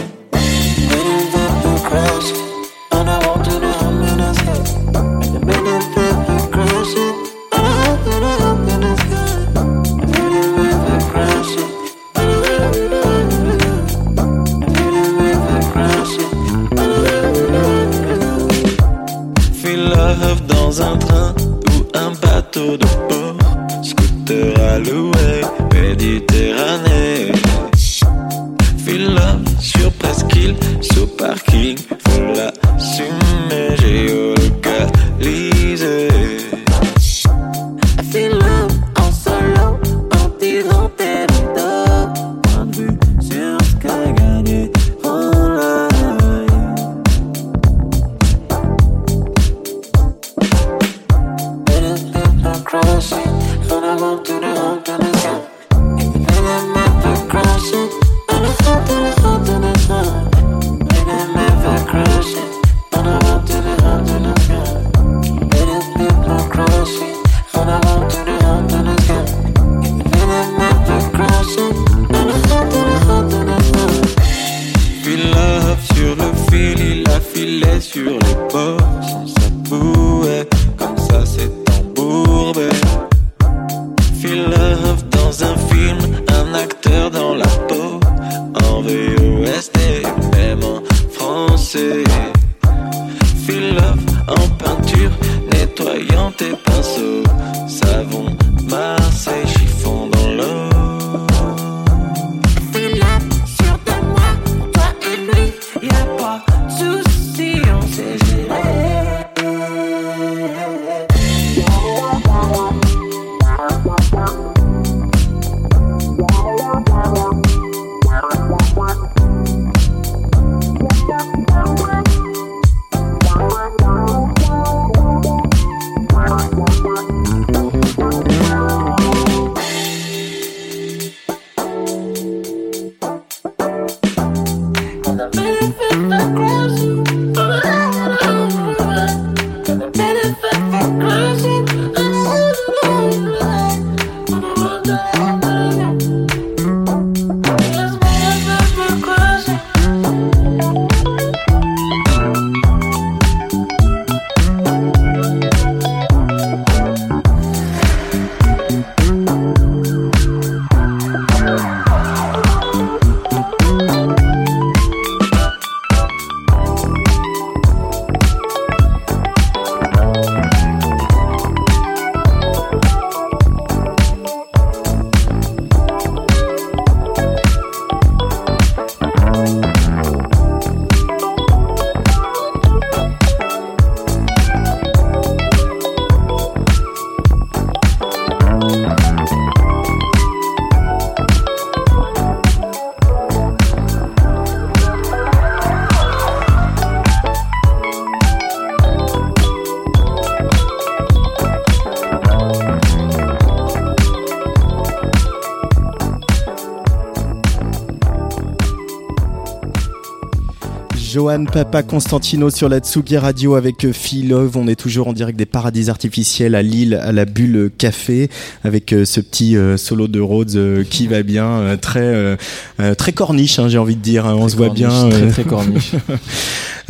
Johan Papa Constantino sur la Tsugi Radio avec euh, Feel Love. On est toujours en direct des paradis artificiels à Lille, à la Bulle Café, avec euh, ce petit euh, solo de Rhodes euh, qui va bien, euh, très euh, euh, très corniche, hein, j'ai envie de dire. hein. on se voit bien. très, euh. très corniche.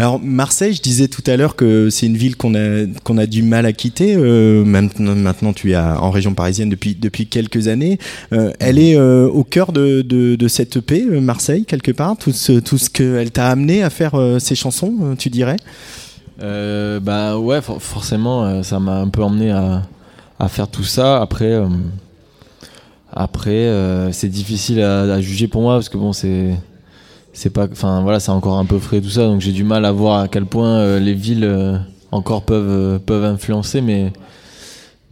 Alors Marseille, je disais tout à l'heure que c'est une ville qu'on a qu'on a du mal à quitter. Euh, maintenant, maintenant, tu es en région parisienne depuis depuis quelques années. Euh, elle est euh, au cœur de, de, de cette EP, Marseille quelque part. Tout ce tout ce qu'elle t'a amené à faire ces chansons, tu dirais? Bah ouais, for- forcément, ça m'a un peu emmené à, à faire tout ça. Après, après, c'est difficile à, à juger pour moi parce que bon, c'est, c'est pas, enfin voilà, c'est encore un peu frais tout ça, donc j'ai du mal à voir à quel point euh, les villes euh, encore peuvent euh, peuvent influencer, mais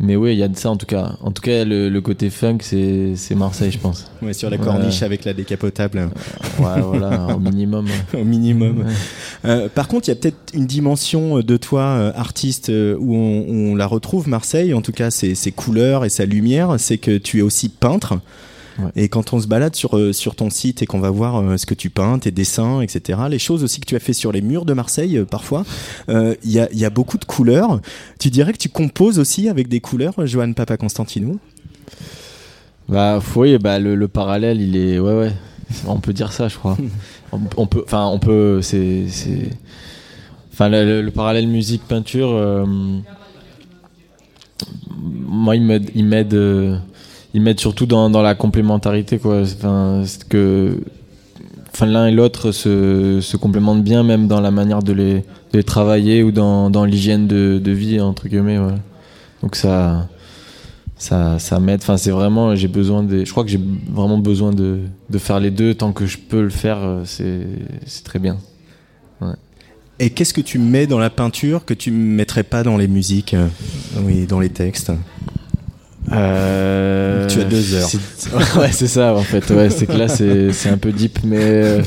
mais oui, il y a de ça en tout cas. En tout cas, le, le côté funk, c'est c'est Marseille, je pense. Ouais, sur la corniche avec la décapotable. Ouais, voilà, au minimum. au minimum. Ouais. Euh, par contre, il y a peut-être une dimension de toi, euh, artiste, où on, on la retrouve, Marseille, en tout cas ses, ses couleurs et sa lumière, c'est que tu es aussi peintre. Ouais. Et quand on se balade sur, euh, sur ton site et qu'on va voir euh, ce que tu peins, tes dessins, etc., les choses aussi que tu as fait sur les murs de Marseille, euh, parfois, euh, il y, a, il y a beaucoup de couleurs. Tu dirais que tu composes aussi avec des couleurs, Johan Papa Constantino? Bah oui, bah le, le parallèle, il est ouais ouais, on peut dire ça, je crois. on, on peut, enfin on peut, c'est c'est, enfin le, le- le parallèle musique peinture, euh, moi il m'aide, il m'aide, euh, il m'aide surtout dans, dans la complémentarité quoi. Que, enfin l'un et l'autre se, se complémentent bien même dans la manière de les, de travailler ou dans, dans l'hygiène de, de vie entre guillemets. Donc ça ça, ça m'aide. Enfin, c'est vraiment, j'ai besoin des. Je crois que j'ai vraiment besoin de, de faire les deux tant que je peux le faire. euh, C'est, c'est très bien. Et qu'est-ce que tu mets dans la peinture que tu ne mettrais pas dans les musiques euh, Oui, dans les textes? Euh, Tu as deux heures. ouais, c'est ça en fait. Ouais, c'est que là, c'est, c'est un peu deep, mais euh,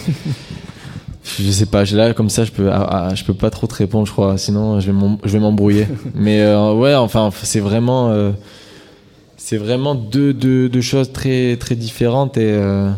je sais pas. Là, comme ça, je peux, ah, ah, je peux pas trop te répondre, je crois. Sinon, je vais, m'em- je vais m'embrouiller. mais euh, ouais, enfin, c'est vraiment, euh, c'est vraiment deux, deux, deux choses très, très différentes et. euh,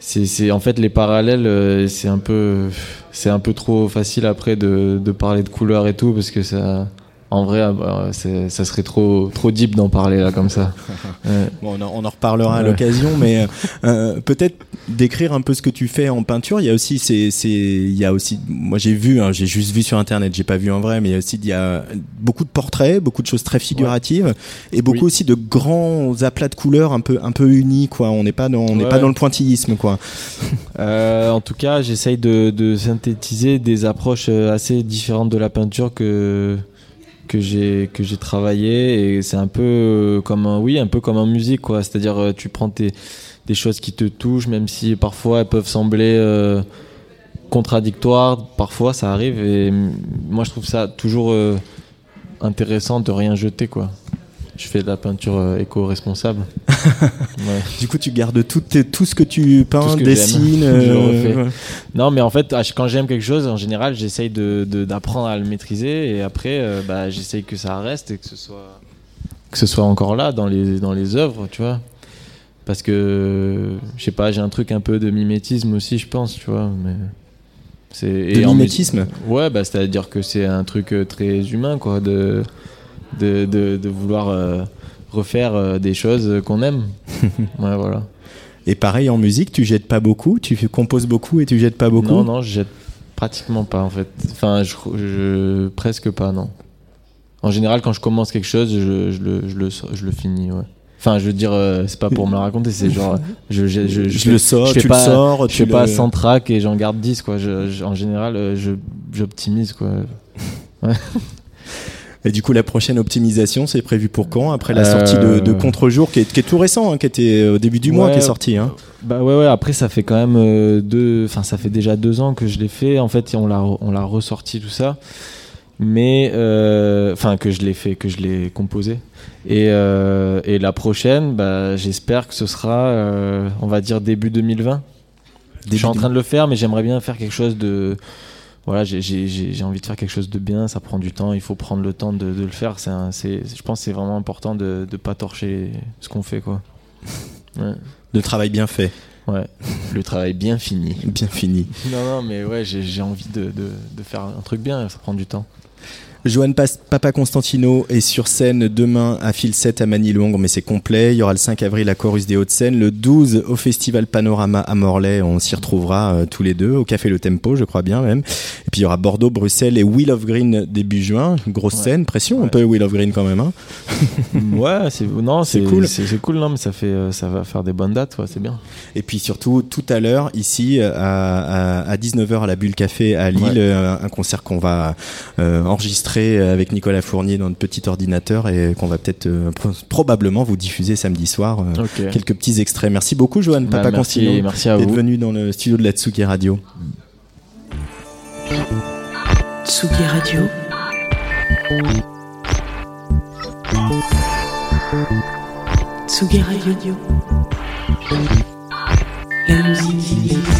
c'est, c'est en fait les parallèles euh, c'est un peu c'est un peu trop facile après de, de parler de couleurs et tout parce que ça en vrai ah bah, ça serait trop trop deep d'en parler là comme ça Ouais. Bon, on, en, on en reparlera à l'occasion, mais euh, euh, peut-être décrire un peu ce que tu fais en peinture. Il y a aussi, c'est, c'est, il y a aussi, moi j'ai vu, hein, j'ai juste vu sur internet, j'ai pas vu en vrai, mais il y a aussi, il y a beaucoup de portraits, beaucoup de choses très figuratives, et beaucoup Oui. aussi de grands aplats de couleurs un peu, un peu unis, quoi. On n'est pas dans, on n'est pas dans le pointillisme, quoi. Euh, en tout cas j'essaye de, de synthétiser des approches euh, assez différentes de la peinture que que j'ai travaillé et c'est un peu euh, comme un, oui un peu comme en musique quoi. C'est-à-dire euh, tu prends tes des choses qui te touchent même si parfois elles peuvent sembler euh, contradictoires. Parfois ça arrive et moi je trouve ça toujours intéressant de rien jeter quoi je fais de la peinture euh, éco-responsable Ouais. Du coup, tu gardes tout, ce que tu peins, que dessines. euh, ouais. Non, mais en fait, à- quand j'aime quelque chose, en général, j'essaye de, de- d'apprendre à le maîtriser et après, euh, bah, j'essaye que ça reste et que ce soit que ce soit encore là dans les dans les œuvres, tu vois. Parce que je sais pas, j'ai un truc un peu de mimétisme aussi, je pense, tu vois. Mais De et en mimétisme? Mu- Ouais, bah, c'est-à-dire que c'est un truc très humain, quoi, de de, de, de vouloir euh, refaire euh, des choses qu'on aime. ouais, voilà. Et pareil en musique, tu jettes pas beaucoup, tu composes beaucoup et tu jettes pas beaucoup? Non, non, je jette pratiquement pas en fait. Enfin, je, je- presque pas, non. En général, quand je commence quelque chose, je, je le, je, le, je le finis, ouais. Enfin, je veux dire, euh, c'est pas pour me le raconter, c'est genre, je, je, je, Je fais- le sors, je fais tu le pas, sors, je fais pas le- 100 tracks et j'en garde 10, quoi. En général, euh, j'optimise, quoi. Et du coup, la prochaine optimisation, c'est prévu pour quand Après la Euh, sortie de, de Contre-jour, qui est, qui est tout récent, hein, qui était au début du mois, qui est sorti. Hein. Bah ouais, ouais, après, ça fait quand même euh, deux, enfin, ça fait déjà deux ans que je l'ai fait. En fait, on l'a, on l'a ressorti tout ça. Mais, euh, enfin, que je l'ai fait, que je l'ai composé. Et, euh, et la prochaine, bah, j'espère que ce sera, euh, on va dire, début 2020. je suis en train de le faire, mais j'aimerais bien faire quelque chose de. Voilà, j'ai- envie de faire quelque chose de bien, ça prend du temps, il faut prendre le temps de, de le faire. C'est un- c'est- je pense que c'est vraiment important de ne pas torcher ce qu'on fait, quoi. Ouais. De travail bien fait, Ouais, le travail bien fini. bien fini. Non, non, mais ouais, j'ai j'ai envie de, de, de faire un truc bien, ça prend du temps. Johan Papa Constantino est sur scène demain à Fil 7 à Manille-Longres, mais c'est complet. Il y aura le 5 avril à Chorus des Hauts-de-Seine, le 12 au Festival Panorama à Morlaix. On s'y retrouvera euh, tous les deux au Café Le Tempo, je crois bien même. Et puis il y aura Bordeaux, Bruxelles et Wheel of Green début juin. Grosse Ouais. scène, pression un peu Wheel of Green quand même. Hein. ouais, c'est non, C'est cool. C'est cool, non, mais ça fait, euh, ça va faire des bonnes dates, ouais, c'est bien. Et puis surtout, tout à l'heure, ici, euh, à, à, à 19h à la Bulle Café à Lille, un concert qu'on va euh, enregistrer avec Nicolas Fournier dans notre petit ordinateur et qu'on va peut-être euh, pro- probablement vous diffuser samedi soir. euh. Quelques petits extraits. Merci beaucoup, Johan Bah, Papa merci, Constantino, merci à d'être vous. venu dans le studio de la Tsuki Radio. Tsugi Radio. Tsugi Radio. La musique.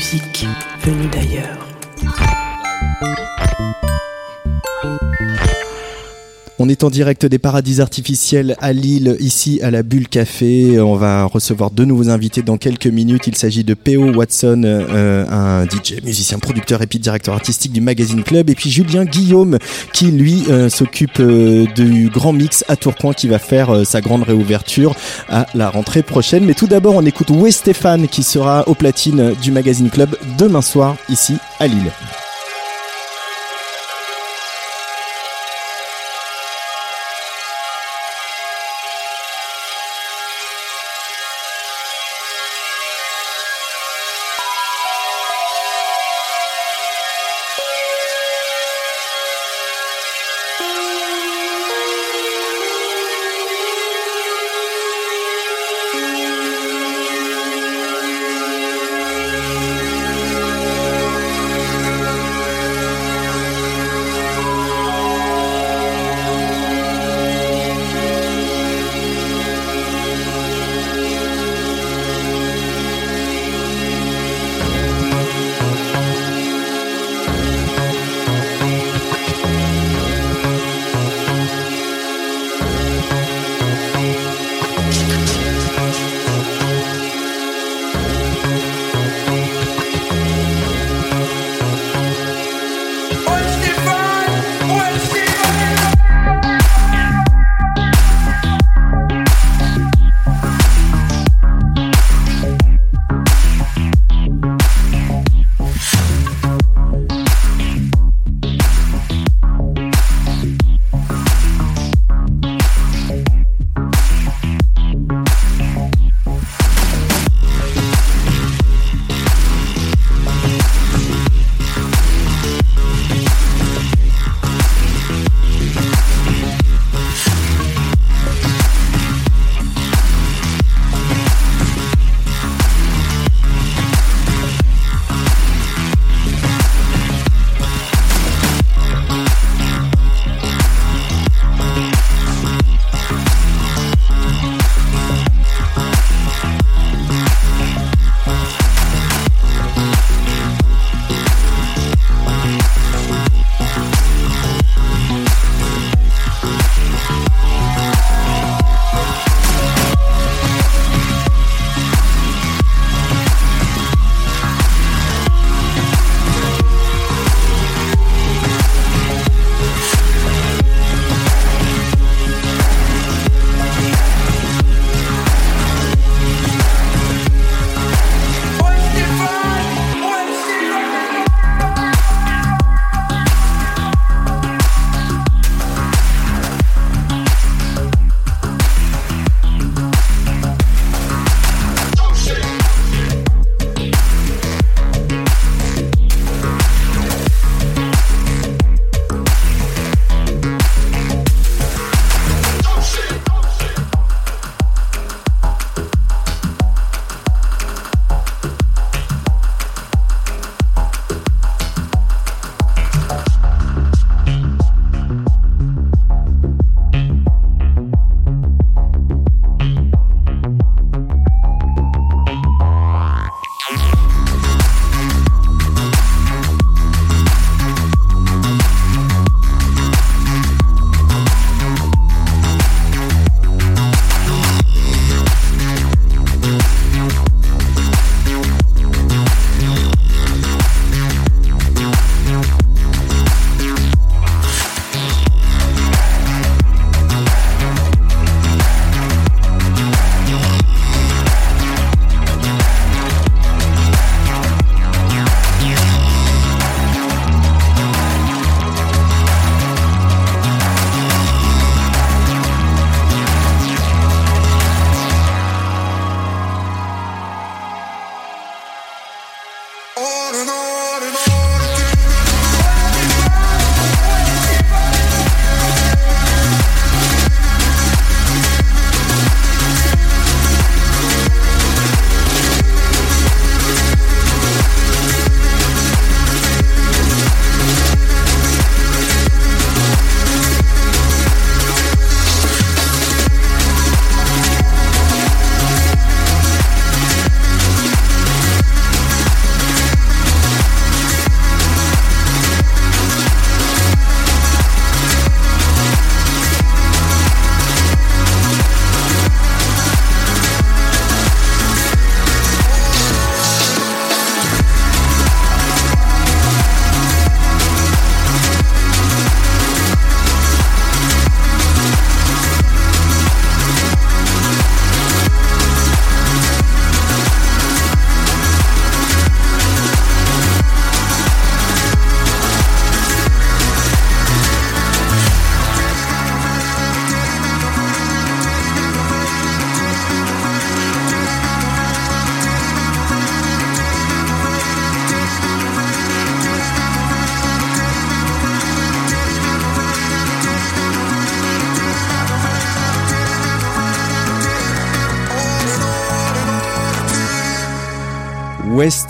Musique venue d'ailleurs. On est en direct des paradis artificiels à Lille, ici à la Bulle Café. On va recevoir deux nouveaux invités dans quelques minutes. Il s'agit de P.O. Watson, euh, un DJ, musicien, producteur et puis directeur artistique du Magazine Club. Et puis Julien Guillaume, qui lui euh, s'occupe euh, du Grand Mix à Tourcoing, qui va faire sa grande réouverture à la rentrée prochaine. Mais tout d'abord, on écoute Wes Stéphane, qui sera au platine du Magazine Club demain soir, ici à Lille.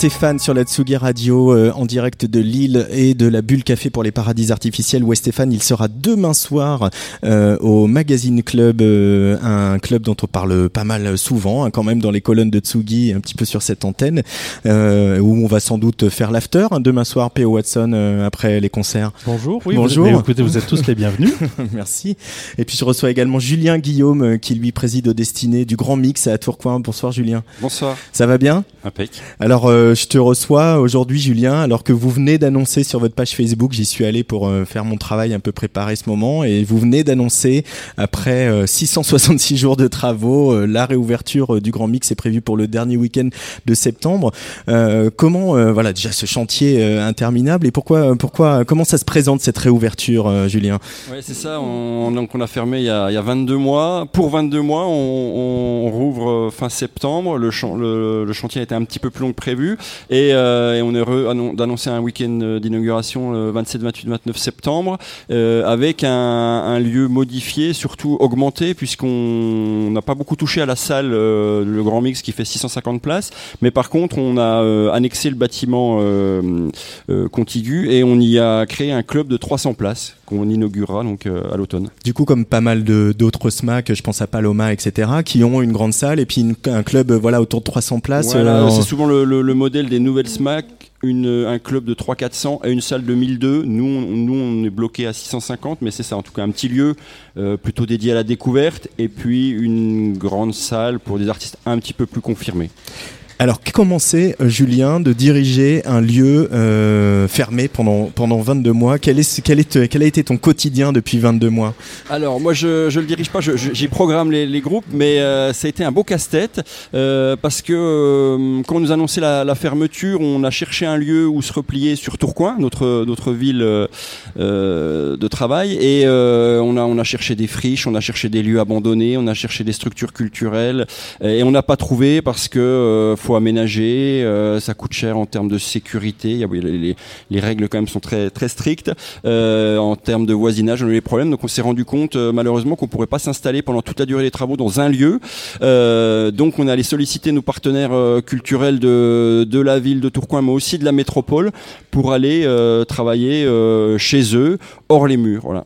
Stéphane sur la Tsugi Radio euh, en direct de Lille et de la Bulle Café pour les paradis artificiels. West Stéphane, il sera demain soir euh, au Magazine Club, euh, un club dont on parle pas mal souvent, hein, quand même dans les colonnes de Tsugi, un petit peu sur cette antenne, euh, où on va sans doute faire l'after hein, demain soir, P.O. Watson, euh, après les concerts. Bonjour, oui, Bonjour. Vous, écoutez, vous êtes tous les bienvenus. Merci. Et puis je reçois également Julien Guillaume euh, qui lui préside au destiné du Grand Mix à Tourcoing. Bonsoir Julien. Bonsoir. Ça va bien? Impec. Alors euh, je te reçois aujourd'hui Julien alors que vous venez d'annoncer sur votre page Facebook, j'y suis allé pour euh, faire mon travail un peu préparer ce moment et vous venez d'annoncer après euh, 666 jours de travaux euh, la réouverture euh, du Grand Mix est prévue pour le dernier week-end de septembre. Euh, comment euh, voilà déjà ce chantier euh, interminable et pourquoi pourquoi comment ça se présente cette réouverture euh, Julien? Ouais, c'est ça. On, a fermé il y a, il y a 22 mois. Pour 22 mois, on, rouvre euh, fin septembre. Le, le chantier a été un petit peu plus long que prévu. Et, euh, et on est heureux annon- d'annoncer un week-end euh, d'inauguration le 27, 28, 29 septembre euh, avec un, un lieu modifié, surtout augmenté, puisqu'on n'a pas beaucoup touché à la salle, euh, le Grand Mix qui fait 650 places. Mais par contre, on a annexé le bâtiment contigu et on y a créé un club de 300 places qu'on inaugurera donc à l'automne. Du coup, comme pas mal d'autres SMAC, je pense à Paloma, etc., qui ont une grande salle et puis une- un club voilà autour de 300 places. Voilà, c'est souvent le, le- le modèle des nouvelles SMAC. Une, un club de 300-400 et une salle de 1002. Nous, on, nous, on est bloqué à 650, mais c'est ça, en tout cas, un petit lieu euh, plutôt dédié à la découverte et puis une grande salle pour des artistes un petit peu plus confirmés. Alors, comment c'est, euh, Julien, de diriger un lieu euh, fermé pendant, pendant 22 mois? Quel, est, quel, est, quel a été ton quotidien depuis 22 mois? Alors moi je, je le dirige pas, j'y programme les, les groupes, mais euh, ça a été un beau casse-tête euh, parce que euh, quand on nous annonçait la, fermeture, on a cherché un lieu où se replier sur Tourcoing, notre notre ville euh, euh, de travail, et euh, on a on a cherché des friches, on a cherché des lieux abandonnés, on a cherché des structures culturelles, et on n'a pas trouvé parce que euh, faut aménager, euh, ça coûte cher en termes de sécurité, y a, les, les- les règles quand même sont très strictes euh, en termes de voisinage, on a eu des problèmes, donc on s'est rendu compte euh, malheureusement qu'on pourrait pas s'installer pendant toute la durée des travaux dans un lieu. Donc on allé solliciter nos partenaires culturels de, de la ville de Tourcoing, mais aussi de la métropole, pour aller travailler chez eux, hors les murs. Voilà.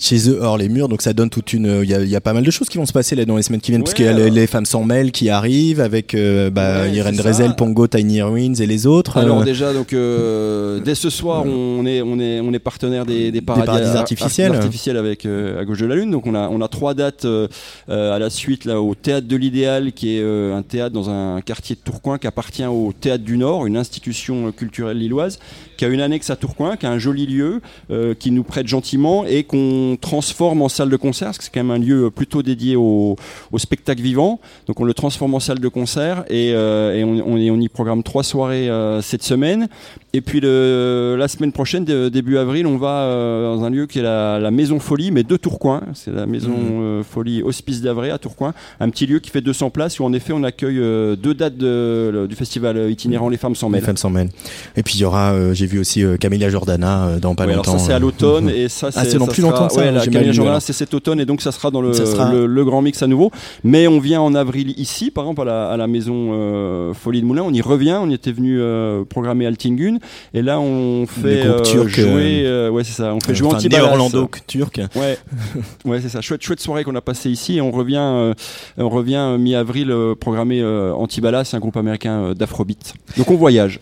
Chez eux, hors les murs, donc ça donne toute une. Il y, a- il y a pas mal de choses qui vont se passer là dans les semaines qui viennent, parce Ouais, qu'il y a les, femmes sans mêle qui arrivent avec euh, bah, Ouais, Drezel. Pongo, Tiny Ruins et les autres. Alors Euh, déjà, donc euh, dès ce soir, on est on est on est partenaire des, des paradis, paradis ar- artificiels. artificiels avec euh, à gauche de la lune. Donc on a on a trois dates euh, euh, à la suite là au théâtre de l'idéal, qui est euh, un théâtre dans un quartier de Tourcoing qui appartient au théâtre du Nord, une institution euh, culturelle lilloise, qui a une annexe à Tourcoing, qui a un joli lieu, euh, qui nous prête gentiment et qu'on transforme en salle de concert, parce que c'est quand même un lieu plutôt dédié au, spectacle vivant. Donc on le transforme en salle de concert et, euh, on y programme trois soirées euh, cette semaine. Et puis le, la semaine prochaine, début avril, on va euh, dans un lieu qui est la, la Maison Folie, mais de Tourcoing. C'est la Maison Mhm. euh, Folie Hospice d'Avray à Tourcoing. Un petit lieu qui fait 200 places où en effet on accueille euh, deux dates de- le- du festival itinérant Les Femmes sans les mêle. femmes sans mêle. Et puis il y aura, euh, j'ai vu aussi Camélia Jordana dans pas Ouais, alors longtemps. ça c'est à l'automne mhm. et ça c'est Ah, c'est dans ça plus sera- longtemps que ça, ouais, la lu, Jordana, c'est cet automne et donc ça sera dans le, sera- le, le grand mix à nouveau mais on vient en avril ici par exemple à la, à la maison Folie de Moulin on y revient on y était venu euh, programmer Altingun et là on fait euh, turcs, jouer euh, ouais c'est ça on fait jouer Enfin, Antibalas. Orlando turc. Ouais, ouais, c'est ça. Chouette, chouette soirée qu'on a passée ici. Et on revient, euh, on revient euh, mi-avril euh, programmer euh, Antibalas, un groupe américain euh, d'afrobeat. Donc on voyage.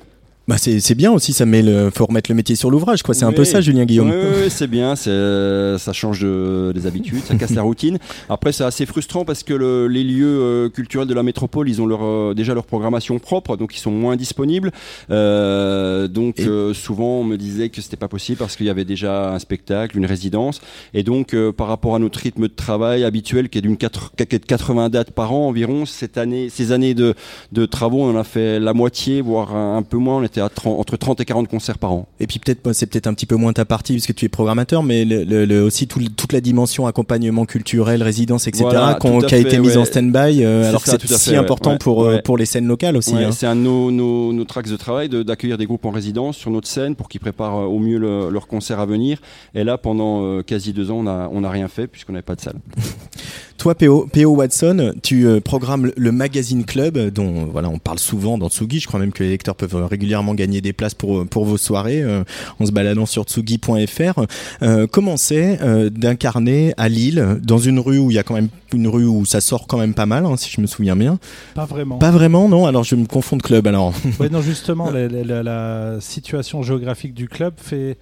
Bah c'est c'est bien aussi, ça met le, faut remettre le métier sur l'ouvrage, quoi. C'est un peu ça, Julien Guillaume. Oui, oui, c'est bien, c'est, euh, ça change de, des habitudes, ça casse la routine. Après, c'est assez frustrant parce que le- les lieux euh, culturels de la métropole, ils ont leur, euh, déjà leur programmation propre, donc ils sont moins disponibles. Euh, donc euh, souvent, on me disait que c'était pas possible parce qu'il y avait déjà un spectacle, une résidence, et donc euh, par rapport à notre rythme de travail habituel, qui est d'une quatre- qui est de 80 dates par an environ, cette année, ces années de, de travaux, on en a fait la moitié, voire un, un peu moins. On était à 30 entre 30 et 40 concerts par an. Et puis peut-être, moi, c'est peut-être un petit peu moins ta partie puisque tu es programmateur, mais le, le- le- aussi tout toute la dimension accompagnement culturel, résidence, etc., Voilà, qui a été mise ouais. en stand-by, euh, alors que c'est si fait, important ouais, pour euh, ouais. pour les scènes locales aussi. Hein. C'est un de nos, nos, nos tracks de travail de- d'accueillir des groupes en résidence sur notre scène pour qu'ils préparent euh, au mieux le- leur concert à venir. Et là, pendant euh, quasi deux ans, on n'a on a rien fait puisqu'on n'avait pas de salle. Toi, PO, PO Watson, tu euh, programmes le magazine club, euh, dont voilà, on parle souvent dans Tsugi. Je crois même que les lecteurs peuvent régulièrement gagner des places pour pour vos soirées euh, en se baladant sur tsugi.fr. Euh, comment c'est euh, d'incarner à Lille, dans une rue où il y a quand même une rue où ça sort quand même pas mal, hein, si je me souviens bien? Pas vraiment. Pas vraiment, non? Alors je me confonds de club. Alors. Ouais, non, justement, la- la- la situation géographique du club fait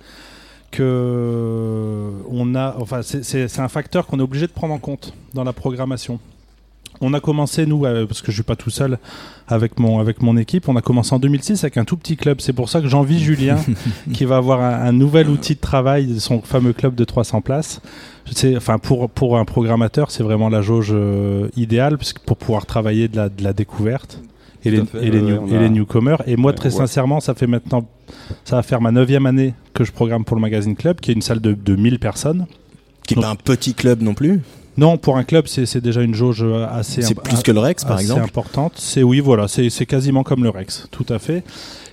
que on a, enfin, c'est- un facteur qu'on est obligé de prendre en compte dans la programmation. On a commencé, nous, euh, parce que je suis pas tout seul avec mon, avec mon équipe, on a commencé en 2006 avec un tout petit club. C'est pour ça que j'envie Julien, qui va avoir un, un nouvel outil de travail, son fameux club de 300 places. Enfin, pour, pour un programmateur, c'est vraiment la jauge euh, idéale pour pouvoir travailler de la, de la découverte et, les, à fait, et, les ouais, new- on et a- les newcomers. Et moi, très sincèrement, ça fait maintenant, ça va faire ma neuvième année que je programme pour le Magazine Club, qui est une salle de, de 1000 personnes. Qui est pas un petit club non plus? Non, pour un club, c'est c'est déjà une jauge euh, assez. C'est imp- plus que le Rex, par exemple? importante. C'est oui, voilà, c'est c'est quasiment comme le Rex, tout à fait.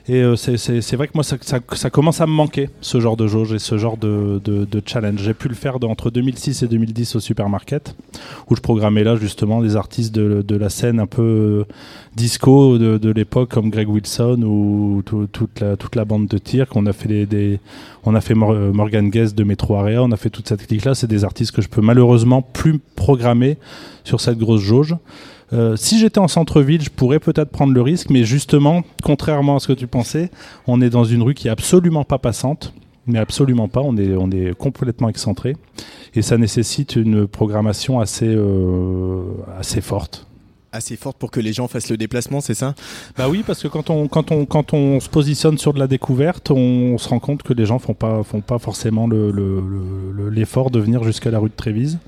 Et euh, c'est- vrai que moi, ça, ça- ça commence à me manquer, ce genre de jauge et ce genre de, de- de challenge. J'ai pu le faire entre 2006 et 2010 au supermarket, où je programmais là justement des artistes de, de la scène un peu euh, disco de, de l'époque, comme Greg Wilson ou tout- toute, la, toute la bande de tir. qu'on a fait des, des- on a fait euh, Morgan Guest de Metro Area, on a fait toute cette clique-là. C'est des artistes que je peux malheureusement plus programmer sur cette grosse jauge. Euh, si j'étais en centre-ville, je pourrais peut-être prendre le risque, mais justement, contrairement à ce que tu pensais, on est dans une rue qui est absolument pas passante, mais absolument pas. On est, on est complètement excentré, et ça nécessite une programmation assez, euh, assez forte. Assez forte pour que les gens fassent le déplacement, c'est ça? Bah oui, parce que quand on, quand on, quand on se positionne sur de la découverte, on, se rend compte que les gens font pas, font pas forcément le- le- le- le- l'effort de venir jusqu'à la rue de Trévise.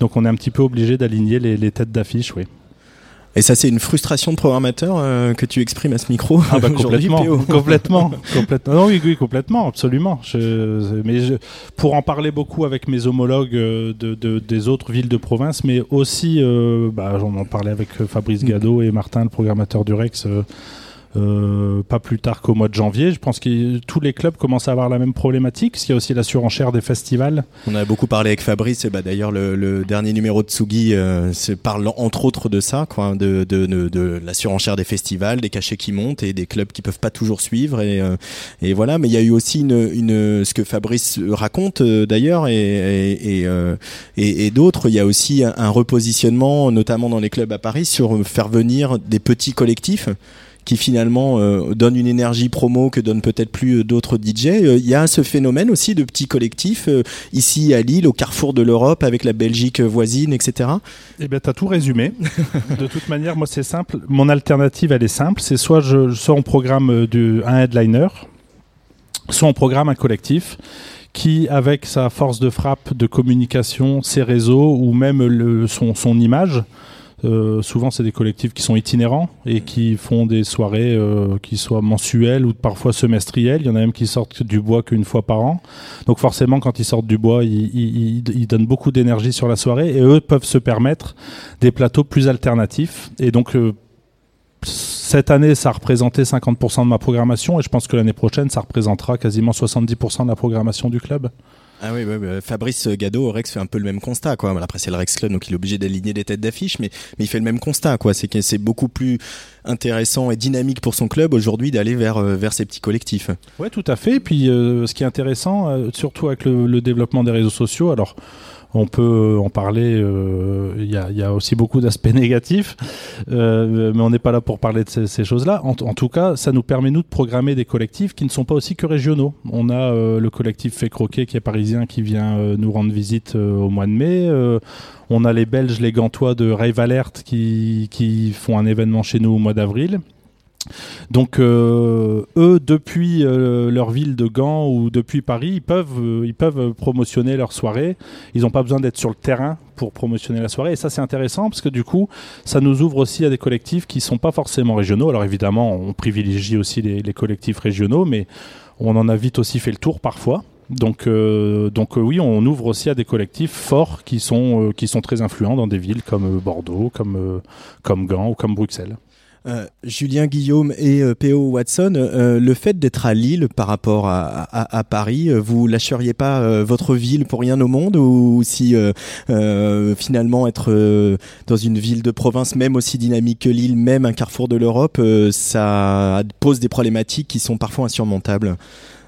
Donc on est un petit peu obligé d'aligner les, les têtes d'affiche, oui. Et ça, c'est une frustration de programmateur euh, que tu exprimes à ce micro Ah bah complètement, complètement, complètement. Non, oui, oui, complètement, absolument. Je, mais je- pour en parler beaucoup avec mes homologues euh, de, de- des autres villes de province, mais aussi, euh, bah, on en parlait avec euh, Fabrice Gado et Martin, le programmateur du Rex. euh, euh, pas plus tard qu'au mois de janvier. Je pense que tous les clubs commencent à avoir la même problématique, parce y a aussi la surenchère des festivals. On a beaucoup parlé avec Fabrice, et bah d'ailleurs le, le dernier numéro de Tsugi euh, parle entre autres de ça, quoi, de, de, de, la surenchère des festivals, des cachets qui montent et des clubs qui peuvent pas toujours suivre et, euh, et voilà. Mais il y a eu aussi une, une ce que Fabrice raconte euh, d'ailleurs et et, euh, et- et d'autres. Il y a aussi un repositionnement, notamment dans les clubs à Paris, sur faire venir des petits collectifs qui finalement euh, donnent une énergie promo que donnent peut-être plus euh, d'autres DJ. Euh, Il y a ce phénomène aussi de petits collectifs ici à Lille, au carrefour de l'Europe, avec la Belgique voisine, etc. Eh bien, tu as tout résumé. de toute manière, moi, c'est simple. Mon alternative, elle est simple. C'est soit, je, soit on programme un headliner, soit on programme un collectif qui, avec sa force de frappe, de communication, ses réseaux ou même son image, euh, souvent c'est des collectifs qui sont itinérants et qui font des soirées euh, qui soient mensuelles ou parfois semestrielles. Il y en a même qui sortent du bois qu'une fois par an. Donc forcément, quand ils sortent du bois, ils, donnent beaucoup d'énergie sur la soirée et eux peuvent se permettre des plateaux plus alternatifs. Et donc euh, cette année, ça a représenté 50% de ma programmation et je pense que l'année prochaine, ça représentera quasiment 70% de la programmation du club. Ah oui. Fabrice Gado au Rex fait un peu le même constat. Quoi. Après, c'est le Rex Club, donc il est obligé d'aligner des têtes d'affiche, mais, mais il fait le même constat. quoi. C'est que c'est beaucoup plus intéressant et dynamique pour son club aujourd'hui d'aller vers, euh, vers ces petits collectifs. Ouais, tout à fait. Et puis, euh, ce qui est intéressant, euh, surtout avec le, le développement des réseaux sociaux, alors on peut en parler. euh, Il y, a, aussi beaucoup d'aspects négatifs, euh, mais on n'est pas là pour parler de ces, choses-là. En, tout cas, ça nous permet nous de programmer des collectifs qui ne sont pas aussi que régionaux. On a euh, le collectif Fait Croquer qui est parisien, qui vient euh, nous rendre visite euh, au mois de mai. Euh, on a les Belges, les Gantois de Rave Alert qui font un événement chez nous au mois d'avril. Donc euh, eux, depuis euh, leur ville de Gand ou depuis Paris, ils peuvent, euh, ils peuvent promotionner leur soirée. Ils n'ont pas besoin d'être sur le terrain pour promotionner la soirée. Et ça, c'est intéressant parce que du coup, ça nous ouvre aussi à des collectifs qui sont pas forcément régionaux. Alors évidemment, on privilégie aussi les, collectifs régionaux, mais on en a vite aussi fait le tour parfois. Donc, donc oui, on ouvre aussi à des collectifs forts qui sont, qui sont très influents dans des villes comme Bordeaux, comme, comme Gand ou comme Bruxelles. Euh, Julien Guillaume et euh, P.O. Watson, euh, le fait d'être à Lille par rapport à, Paris, euh, vous lâcheriez pas votre ville pour rien au monde ou si finalement être dans une ville de province même aussi dynamique que Lille, même un carrefour de l'Europe, ça pose des problématiques qui sont parfois insurmontables?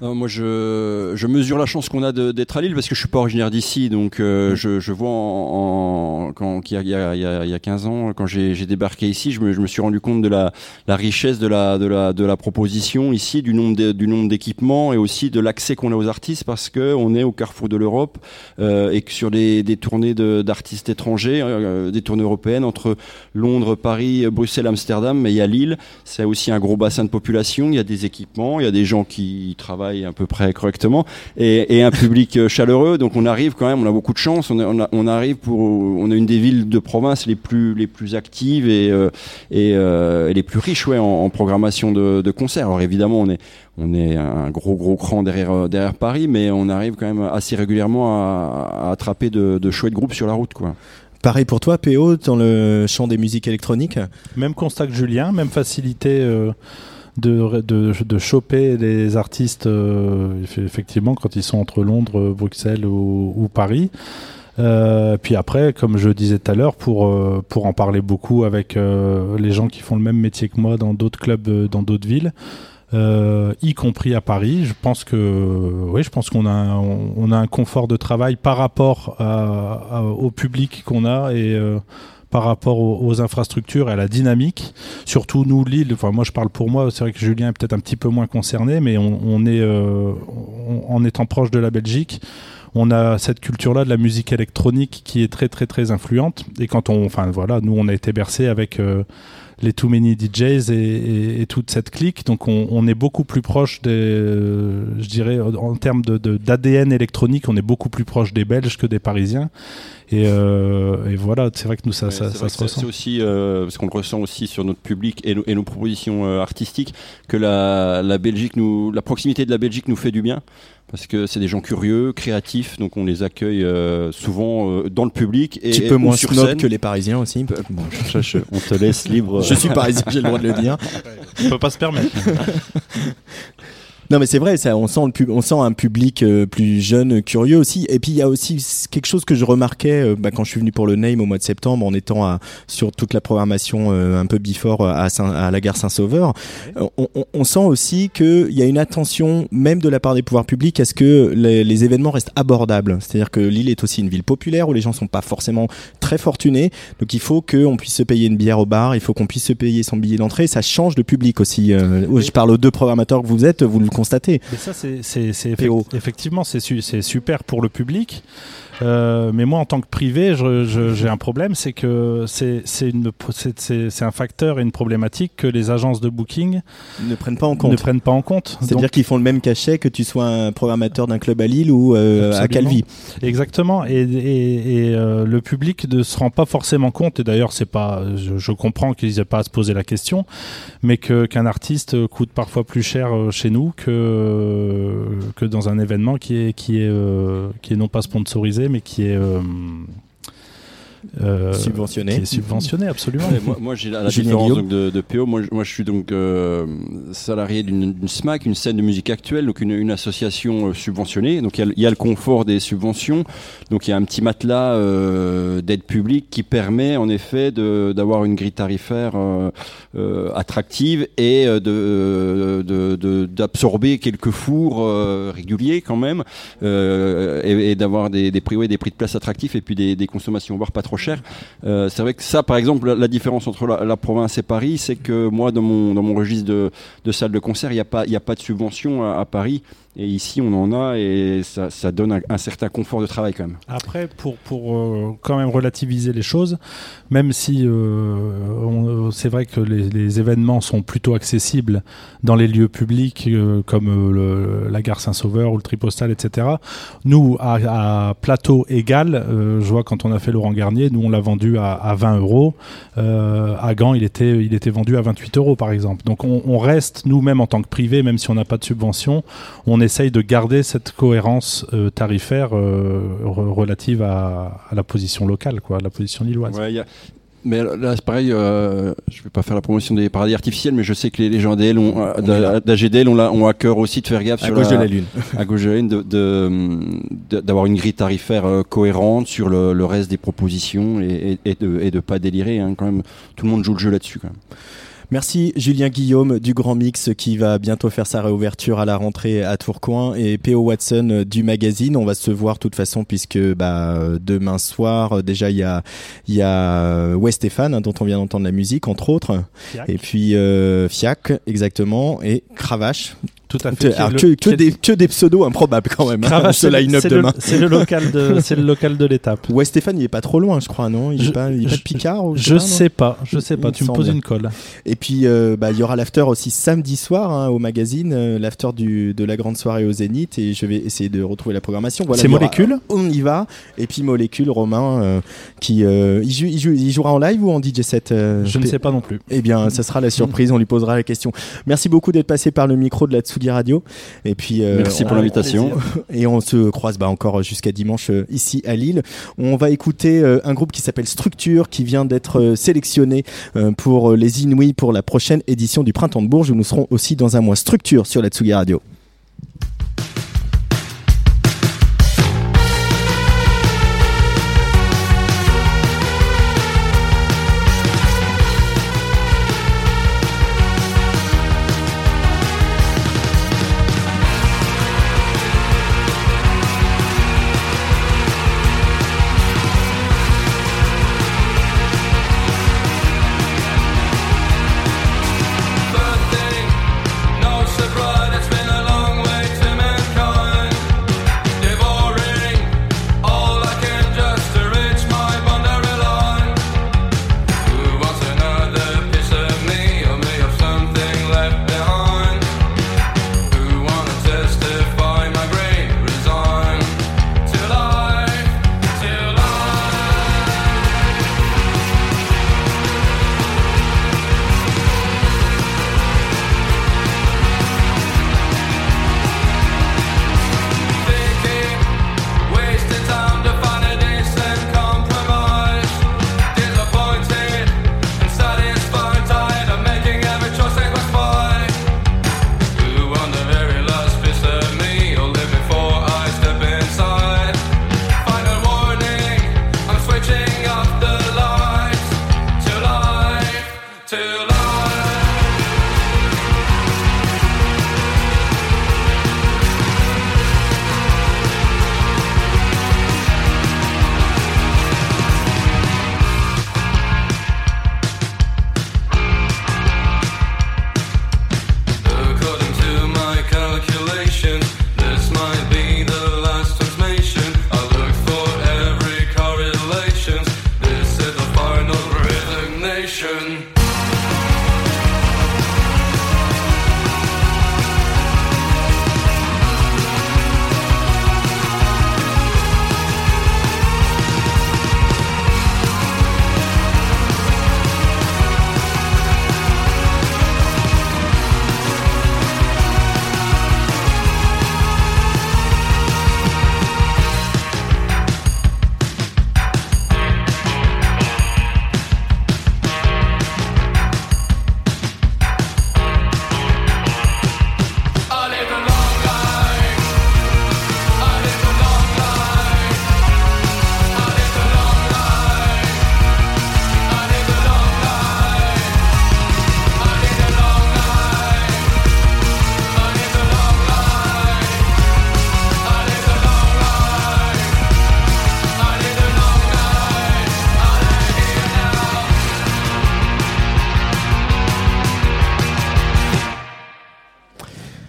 Non, moi, je, je mesure la chance qu'on a d'être à Lille parce que je suis pas originaire d'ici. Donc, euh, je, je vois en, en- quand, qu'il y a, il y y y a 15 ans, quand j'ai débarqué ici, je me, je me suis rendu compte de la, la richesse de la, de, la, de la proposition ici, du nombre de- du nombre d'équipements et aussi de l'accès qu'on a aux artistes parce que on est au carrefour de l'Europe euh, et que sur des, des tournées d'artistes étrangers, euh, des tournées européennes entre Londres, Paris, Bruxelles, Amsterdam, mais il y a Lille. C'est aussi un gros bassin de population. Il y a des équipements, il y a des gens qui travaillent à peu près correctement et, et un public euh, chaleureux. Donc on arrive quand même, on a beaucoup de chance. On, a- on, a- on arrive pour, on a une des villes de province les plus les plus actives et euh, et, euh, et les plus riches, ouais, en, en programmation de, de concerts. Alors évidemment, on est on est un gros gros cran derrière derrière Paris, mais on arrive quand même assez régulièrement à, à attraper de, de chouettes groupes sur la route, quoi. Pareil pour toi, PO, dans le champ des musiques électroniques? Même constat que Julien, même facilité euh, de, de, choper les artistes, euh, eff- effectivement, quand ils sont entre Londres, Bruxelles ou, Paris. Euh, puis après, comme je disais tout à l'heure, pour, euh, pour en parler beaucoup avec les gens qui font le même métier que moi dans d'autres clubs, dans d'autres villes, y compris à Paris, je pense que oui, je pense qu'on a un- on, a un confort de travail par rapport au public qu'on a et par rapport aux, infrastructures et à la dynamique. Surtout nous, Lille, enfin moi je parle pour moi, c'est vrai que Julien est peut-être un petit peu moins concerné, mais on, est euh, en étant proche de la Belgique. On a cette culture-là de la musique électronique qui est très très très influente. Et quand on, enfin voilà, nous on a été bercé avec euh, les Too Many DJs et, toute cette clique. Donc on, est beaucoup plus proche des, euh, je dirais, en termes de, de- d'ADN électronique, on est beaucoup plus proche des Belges que des Parisiens. Et, euh, et voilà, c'est vrai que nous ça, Ouais, ça, ça se ressent. C'est aussi euh, parce qu'on le ressent aussi sur notre public et, nos- et nos propositions euh, artistiques que la, la Belgique nous, la proximité de la Belgique nous fait du bien parce que c'est des gens curieux, créatifs, donc on les accueille euh, souvent euh, dans le public et Un petit et- peu moins sur snob scène. que les Parisiens aussi. Bon, je- je- on te laisse libre. Je suis parisien, j'ai le droit de le dire. On peut pas se permettre. Non mais c'est vrai, ça, on sent le pub- on sent un public euh, plus jeune, curieux aussi. Et puis il y a aussi quelque chose que je remarquais euh, bah, quand je suis venu pour le Name au mois de septembre, en étant à, sur toute la programmation euh, un peu before à, Saint- à la gare Saint-Sauveur. On, on- on sent aussi qu'il y a une attention, même de la part des pouvoirs publics, à ce que les, les événements restent abordables. C'est-à-dire que Lille est aussi une ville populaire où les gens sont pas forcément très fortunés. Donc il faut qu'on puisse se payer une bière au bar, il faut qu'on puisse se payer son billet d'entrée. Ça change de public aussi. Euh, je parle aux deux programmateurs que vous êtes, vous le Mais ça, c'est, effectivement, c'est super pour le public. Euh, mais moi, en tant que privé, j'ai un problème, c'est que c'est, un facteur et une problématique que les agences de booking ne prennent pas en compte. ne prennent pas en compte. C'est-à-dire qu'ils font le même cachet que tu sois un programmateur d'un club à Lille ou euh, à. Calvi. Exactement. Et, et- et, euh, le public ne se rend pas forcément compte. Et d'ailleurs, c'est pas. Je, je comprends qu'ils n'aient pas à se poser la question, mais qu'un artiste coûte parfois plus cher chez nous que que dans un événement qui est qui est qui est non pas sponsorisé, mais qui est euh, Subventionné. Qui est subventionné, absolument. Moi, moi, j'ai la, différence donc, de, de PO. Moi, je- moi, je suis donc euh, salarié d'une SMAC, une scène de musique actuelle, donc une, une association euh, subventionnée. Donc il y, a le- il y a le confort des subventions. Donc il y a un petit matelas euh, d'aide publique qui permet en effet d'avoir une grille tarifaire euh, euh, attractive et de- de- de- d'absorber quelques fours euh, réguliers quand même euh, et, et d'avoir des, des prix ouais, des prix de place attractifs et puis des, des consommations voire pas trop Euh, c'est vrai que ça, par exemple, la, différence entre la, province et Paris, c'est que moi, dans mon, dans mon registre de, de salle de concert, il n'y a, pas- y a pas de subvention à Paris. Et ici, on en a et ça, donne un, certain confort de travail quand même. Après, pour, pour euh, quand même relativiser les choses, même si euh, euh, c'est vrai que les, événements sont plutôt accessibles dans les lieux publics comme la gare Saint-Sauveur ou le Tripostal, etc. Nous, à, plateau égal, je vois quand on a fait Laurent Garnier, nous on l'a vendu à, à 20 euros. À Gand, il était, il était vendu à 28 euros par exemple. Donc on, on reste, nous-mêmes en tant que privé, même si on n'a pas de subvention, on essaye de garder cette cohérence euh, tarifaire euh, re- relative à, à la position locale, quoi, à la position lilloise. Ouais, il y a- Mais là, c'est pareil, euh, je vais pas faire la promotion des paradis artificiels, mais je sais que les, les gens ont, d'AGDL ont, à cœur aussi de faire gaffe À sur gauche de la Lune. à gauche de la Lune, de- de- de- d'avoir une grille tarifaire euh, cohérente sur le, le reste des propositions et, et, et de, et de pas délirer. Hein, quand même, tout le monde joue le jeu là-dessus. Quand même. Merci Julien Guillaume du Grand Mix qui va bientôt faire sa réouverture à la rentrée à Tourcoing et P.O. Watson du magazine. On va se voir de toute façon puisque bah, demain soir déjà il y a, y a hein, dont on vient d'entendre la musique entre autres Fiac. et puis euh, Fiac exactement et Cravache. Tout à fait. Alors, que, des, que des pseudos improbables quand même. hein, c'est le- local de, c'est le local de l'étape. Ouais Stéphane il est pas trop loin je crois non? Il est Je- pas, il est pas de Picard ou Je pas, sais pas, je sais pas. Tu me poses une colle. Et puis, euh, bah, il y aura l'after aussi samedi soir hein, au magazine, euh, l'after de la grande soirée au Zénith. Et je vais essayer de retrouver la programmation. Voilà, C'est Molécule On y va. Et puis Molécule, Romain, euh, qui il, joue- il joue- il jouera en live ou en DJ set Je ne sais pas non plus. Eh bien, ça sera la surprise. On lui posera la question. Merci beaucoup d'être passé par le micro de la Tsugi Radio. Et puis, euh, Merci on- pour l'invitation. Et on se croise bah, encore jusqu'à dimanche euh, ici à Lille. On va écouter euh, un groupe qui s'appelle Structure, qui vient d'être sélectionné pour les Inouïs pour la prochaine édition du Printemps de Bourges, où nous serons aussi dans un mois Structure sur la Tsugi Radio.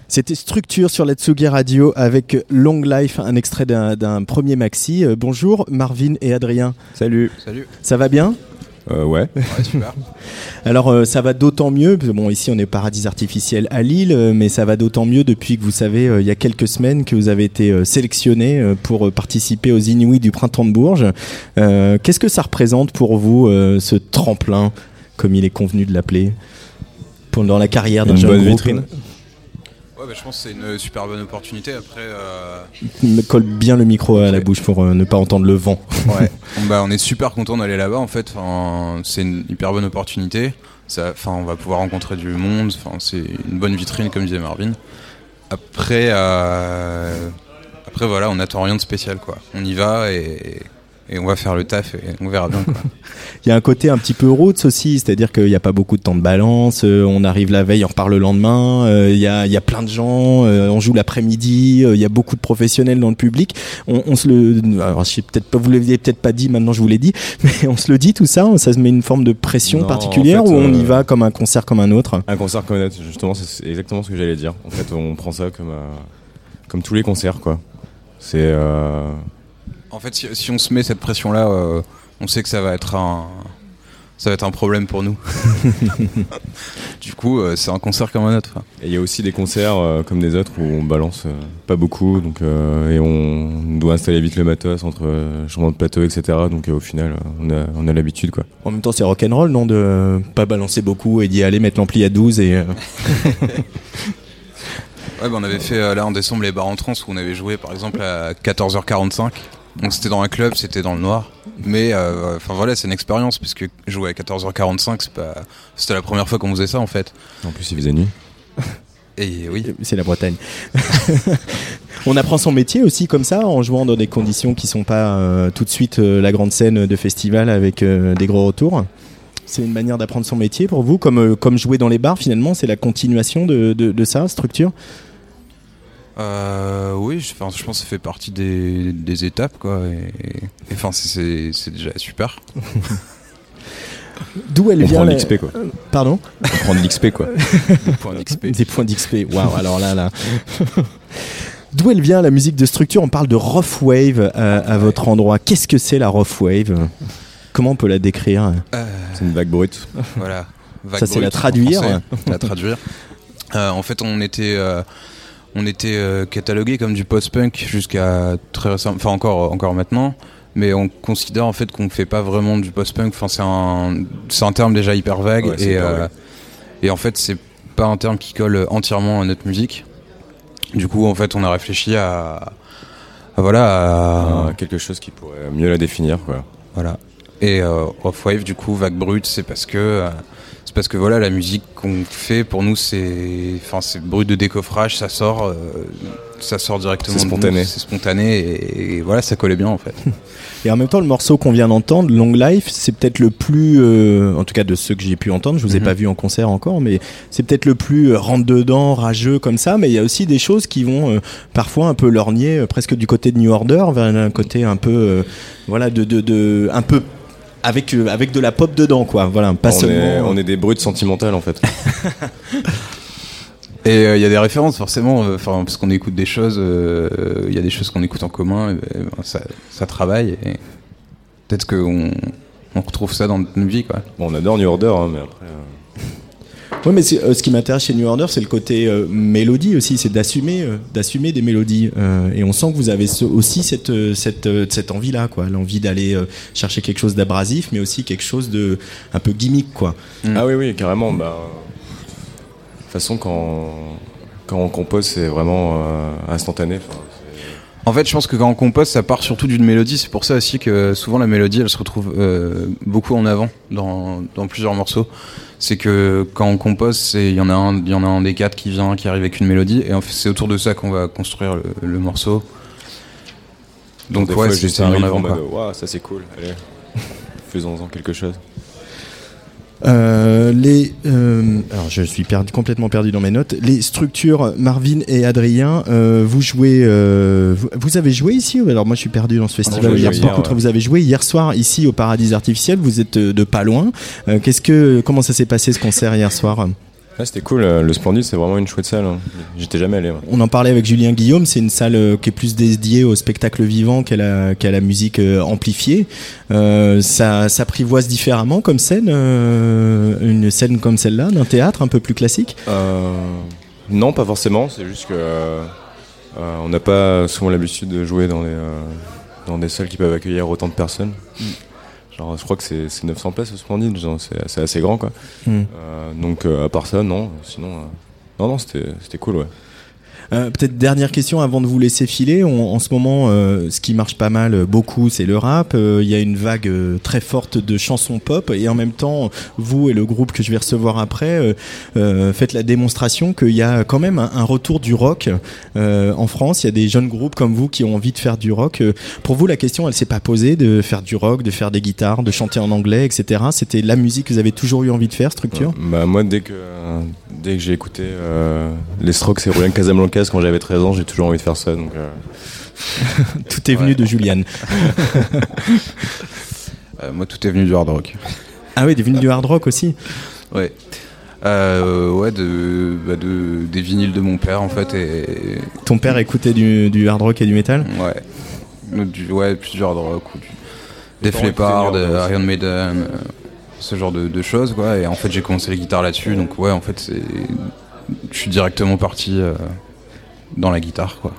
C'était Structure sur la Tsugi Radio avec Long Life, un extrait d'un premier maxi. Euh, bonjour Marvin et Adrien. Salut. Salut. Ça va bien? Euh, ouais. Ouais, super. Alors euh, ça va d'autant mieux, parce que, bon ici on est paradis artificiel à Lille, euh, mais ça va d'autant mieux depuis que vous savez euh, il y a quelques semaines que vous avez été euh, sélectionné euh, pour participer aux Inuits du printemps de Bourges. Euh, Qu'est-ce que ça représente pour vous euh, ce tremplin, comme il est convenu de l'appeler, dans la carrière d'un Une jeune bonne groupe? vitrine. Ouais, bah, je pense que c'est une super bonne opportunité. Après, euh, Me Colle bien le micro à la bouche pour euh, ne pas entendre le vent. ouais. Bah, on est super content d'aller là-bas en fait. Enfin, c'est une hyper bonne opportunité. Ça, enfin, on va pouvoir rencontrer du monde. Enfin, c'est une bonne vitrine comme disait Marvin. Après, euh, après voilà, on n'attend rien de spécial quoi. On y va et, et on va faire le taf et on verra bien quoi. Il y a un côté un petit peu roots aussi, c'est-à-dire qu'il n'y a pas beaucoup de temps de balance, euh, on arrive la veille, on repart le lendemain, euh, il y, a, il y a plein de gens, euh, on joue l'après-midi, euh, il y a beaucoup de professionnels dans le public. On, on se le, alors je sais peut-être pas, vous l'avez peut-être pas dit, maintenant je vous l'ai dit, mais on se le dit tout ça, ça se met une forme de pression Non, particulière en fait, ou on y va comme un concert comme un autre? Un concert comme un autre, justement, c'est- exactement ce que j'allais dire. En fait, on prend ça comme, euh, comme tous les concerts, quoi. C'est. En fait, si, si on se met cette pression-là, euh, on sait que ça va être un, ça va être un problème pour nous. du coup, euh, c'est un concert comme un autre. Et il y a aussi des concerts euh, comme des autres où on balance euh, pas beaucoup, donc euh, et on doit installer vite le matos entre euh, changement de plateau, etc. Donc euh, au final, on a, on a l'habitude, quoi. En même temps, c'est rock'n'roll, non De euh, pas balancer beaucoup et d'y aller mettre l'ampli à 12 et. euh, Ouais, bah, on avait fait euh, là en décembre les bars en trance où on avait joué par exemple à 14h45. Donc c'était dans un club, c'était dans le noir. Mais euh, enfin voilà, c'est une expérience puisque jouer à 14h45, c'est pas, c'était la première fois qu'on faisait ça en fait. En plus, il faisait nuit. Et oui. C'est la Bretagne. on apprend son métier aussi comme ça, en jouant dans des conditions qui sont pas euh, tout de suite euh, la grande scène de festival avec euh, des gros retours. C'est une manière d'apprendre son métier pour vous, comme, euh, comme jouer dans les bars finalement, c'est la continuation de, de, de ça, structure? Euh, oui, je, enfin, je pense que ça fait partie des, des étapes quoi. Et, et- enfin, c'est- déjà super. D'où elle On vient prend de la- l'XP, quoi. Euh, Pardon On prend de l'XP, quoi. Des points d'XP. Des points d'XP. Waouh, alors là, là. D'où elle vient la musique de structure? On parle de rough wave à, à votre endroit. Qu'est-ce que c'est la rough wave? Comment on peut la décrire? C'est une vague brute. Voilà. Vague Ça, c'est la traduire. la traduire. Euh, en fait, on était, euh, on était euh, catalogué comme du post-punk jusqu'à très récemment, enfin encore, encore maintenant. Mais on considère en fait qu'on ne fait pas vraiment du post-punk. Enfin, c'est un, c'est un terme déjà hyper vague Ouais, et, euh, et en fait, c'est pas un terme qui colle entièrement à notre musique. Du coup, en fait, on a réfléchi à, à voilà, à, quelque chose qui pourrait mieux la définir, quoi. voilà. Et euh, Off-Wave, du coup, vague brute, c'est parce que euh, c'est parce que voilà, la musique qu'on fait pour nous, c'est enfin c'est brut de décoffrage, ça sort, euh, ça sort directement. C'est de nous, spontané. C'est spontané et, et voilà, ça collait bien en fait. Et en même temps, le morceau qu'on vient d'entendre, Long Life, c'est peut-être le plus, euh, en tout cas de ceux que j'ai pu entendre, je vous ai Mhm. pas vu en concert encore, mais c'est peut-être le plus euh, rentre-dedans, rageux comme ça, mais il y a aussi des choses qui vont euh, parfois un peu lorgner, euh, presque du côté de New Order, vers un côté un peu, euh, voilà, de, de, de, un peu avec, euh, avec de la pop dedans, quoi. Voilà, pas on, seulement. est, on est des brutes sentimentales, en fait. Et euh, il y a des références forcément, euh, enfin parce qu'on écoute des choses, euh, il y a des choses qu'on écoute en commun, et, ben, ça, ça travaille et peut-être qu'on on retrouve ça dans notre vie quoi. Bon, on adore New Order, hein, mais après. Ouais, mais euh, ce qui m'intéresse chez New Order, c'est le côté euh, mélodie aussi, c'est d'assumer, euh, d'assumer des mélodies. Euh, et on sent que vous avez ce- aussi cette, cette, euh, cette envie-là, quoi, l'envie d'aller euh, chercher quelque chose d'abrasif, mais aussi quelque chose de un peu gimmick, quoi. Ah oui, oui, carrément. Bah, de toute façon, quand, quand on compose, c'est vraiment euh, instantané. En fait, je pense que quand on compose, ça part surtout d'une mélodie. C'est pour ça aussi que souvent la mélodie, elle se retrouve euh, beaucoup en avant dans, dans plusieurs morceaux. C'est que quand on compose, c'est- il y en a un, il y en a un des quatre qui vient, qui arrive avec une mélodie, et en fait, c'est autour de ça qu'on va construire le, le morceau. Donc ouais, c'est mis en avant. quoi. ça c'est cool, allez, faisons-en quelque chose. Euh, les, euh, alors je suis perdu, complètement perdu dans mes notes. Les structures, Marvin et Adrien, euh, vous jouez, euh, vous, vous avez joué ici Alors moi je suis perdu dans ce festival hier hier, soir. ouais. Contre, Vous avez joué hier soir ici au Paradis Artificiel. Vous êtes euh, de pas loin. Euh, Qu'est-ce que, comment ça s'est passé ce concert hier soir? Ouais, c'était cool, euh, le Splendid, c'est vraiment une chouette salle. hein. J'étais jamais allé. On en parlait avec Julien Guillaume, c'est une salle euh, qui est plus dédiée au spectacle vivant qu'à la, musique euh, amplifiée. Euh, ça s'apprivoise différemment comme scène, euh, une scène comme celle-là, d'un théâtre un peu plus classique? Euh, non, pas forcément, c'est juste que on n'a pas souvent l'habitude de jouer dans, des salles qui peuvent accueillir autant de personnes. Genre, je crois que c'est c'est 900 places au Splendid, genre, c'est assez grand quoi. Mm. Euh, donc, euh, à part ça, non, sinon. euh, non, non, c'était c'était cool, ouais. Euh, Peut-être dernière question avant de vous laisser filer. On- en ce moment, euh, ce qui marche pas mal, euh, beaucoup, c'est le rap. Euh, Il y a une vague très forte de chansons pop et en même temps, vous et le groupe que je vais recevoir après faites la démonstration qu'il y a quand même un, retour du rock en France. Il y a des jeunes groupes comme vous qui ont envie de faire du rock. Pour vous, la question, elle s'est pas posée de faire du rock, de faire des guitares, de chanter en anglais, etc. C'était la musique que vous avez toujours eu envie de faire, structure. Bah, moi, dès que, dès que j'ai écouté les Strokes et Julian Quand j'avais 13 ans, j'ai toujours envie de faire ça. Donc, euh, Tout est venu de Juliane. Euh, moi, tout est venu du hard rock. Ah oui, t'es venu du hard rock aussi Ouais. Euh, ouais, de, bah, de, des vinyles de mon père, en fait. Et... Ton père écoutait du, du hard rock et du métal Ouais. Du, ouais, plus du hard rock ou du Def Leppard, Iron Maiden, euh, ce genre de, de choses, quoi. Et en fait, j'ai commencé les guitares là-dessus, donc ouais, en fait, je suis directement parti euh, dans la guitare, quoi.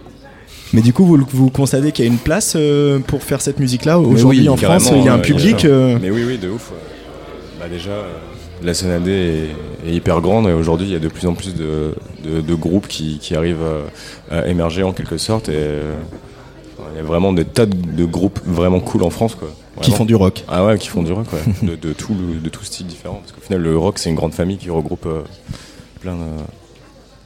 Mais du coup, vous, vous constatez qu'il y a une place euh, pour faire cette musique-là Aujourd'hui oui, en France, il y a un public. euh, Mais oui, oui, de ouf. Bah déjà, euh, la scène AD est, est hyper grande et aujourd'hui, il y a de plus en plus de, de- de groupes qui, qui arrivent à, à émerger en quelque sorte. Et euh, il y a vraiment des tas de, de groupes vraiment cool en France. Quoi. Qui font du rock. Ah ouais, qui font du rock, ouais. de, de, tout, le- de tout style différent. Parce qu'au final, le rock, c'est une grande famille qui regroupe euh, plein, de,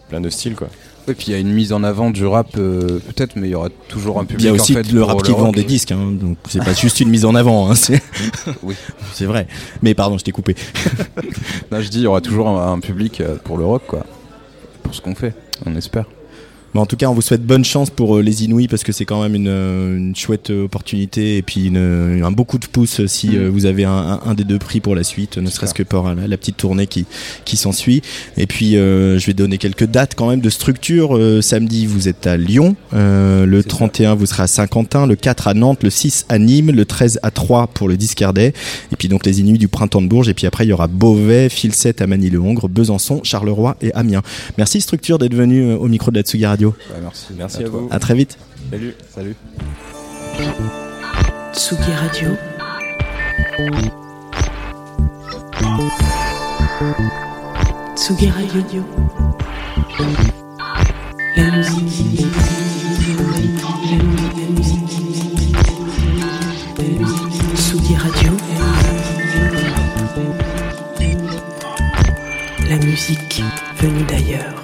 plein de styles. Quoi. Et puis il y a une mise en avant du rap, euh, peut-être, mais il y aura toujours un public. Il y a aussi en fait, le rap qui vend des disques, hein, donc c'est pas juste une mise en avant. Hein, c'est Oui. c'est vrai. Mais pardon, je t'ai coupé. Non, je dis, il y aura toujours un, un public euh, pour le rock, quoi. Pour ce qu'on fait, on espère. Mais en tout cas, on vous souhaite bonne chance pour euh, les Inouïs parce que c'est quand même une, euh, une chouette euh, opportunité et puis une- un beau coup de pouce si Mm. vous avez un, un- un des deux prix pour la suite, ne serait-ce que pour la, la petite tournée qui, qui s'ensuit. Et puis, euh, je vais donner quelques dates quand même de structure. Euh, samedi, vous êtes à Lyon. Euh, le 31, vous serez à Saint-Quentin. Le 4 à Nantes. Le 6 à Nîmes. Le 13 à Troyes pour le Discardet. Et puis donc les Inuits du printemps de Bourges. Et puis après, il y aura Beauvais, Filset à Manille-le-Hongre, Besançon, Charleroi et Amiens. Merci Structure d'être venu au micro de la Tsugi Radio. merci. Merci à, vous. À très vite. Salut. Salut. Tsugi Radio. Tsugi Radio. La musique. La musique. La musique. Tsugi Radio. La musique venue d'ailleurs.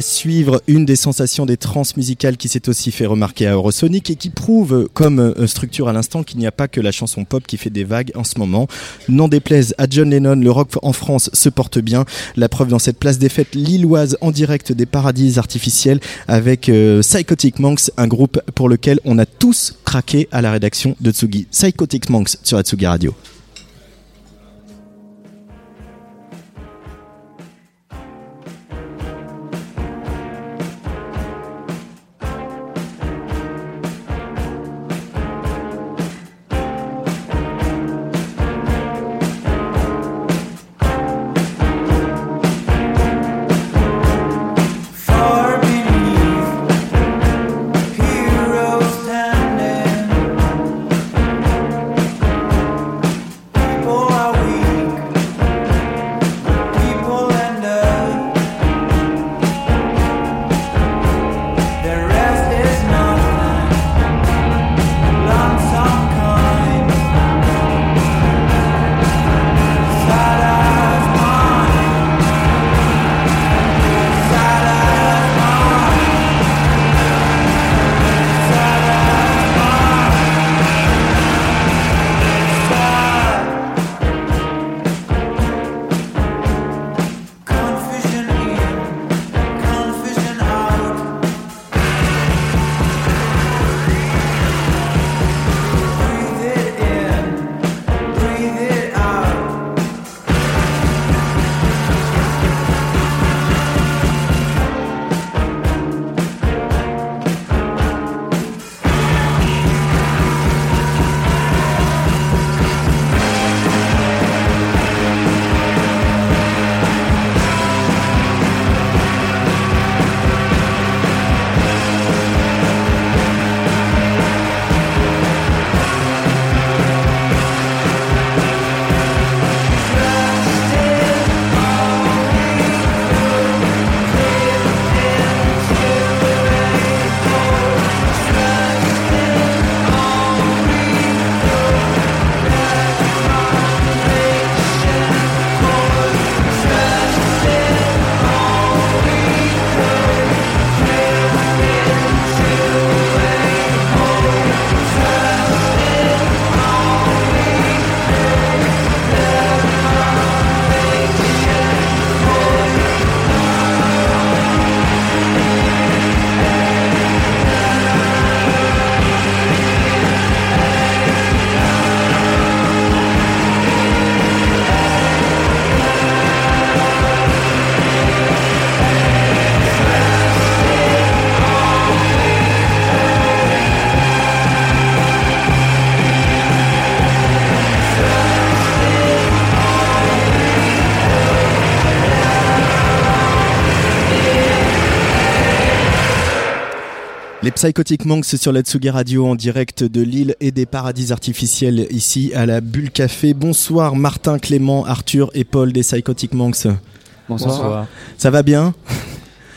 Suivre, une des sensations des trans musicales qui s'est aussi fait remarquer à Eurosonic et qui prouve, comme euh, structure à l'instant, qu'il n'y a pas que la chanson pop qui fait des vagues en ce moment. N'en déplaise à John Lennon, le rock en France se porte bien. La preuve dans cette place des fêtes lilloise en direct des paradis artificiels avec euh, Psychotic Monks, un groupe pour lequel on a tous craqué à la rédaction de Tsugi. Psychotic Monks sur la Tsugi Radio. Les Psychotic Monks sur la Tsugi Radio en direct de l'île et des paradis artificiels ici à la Bulle Café. Bonsoir Martin, Clément, Arthur et Paul des Psychotic Monks. Bonsoir. Bonsoir. Ça va bien?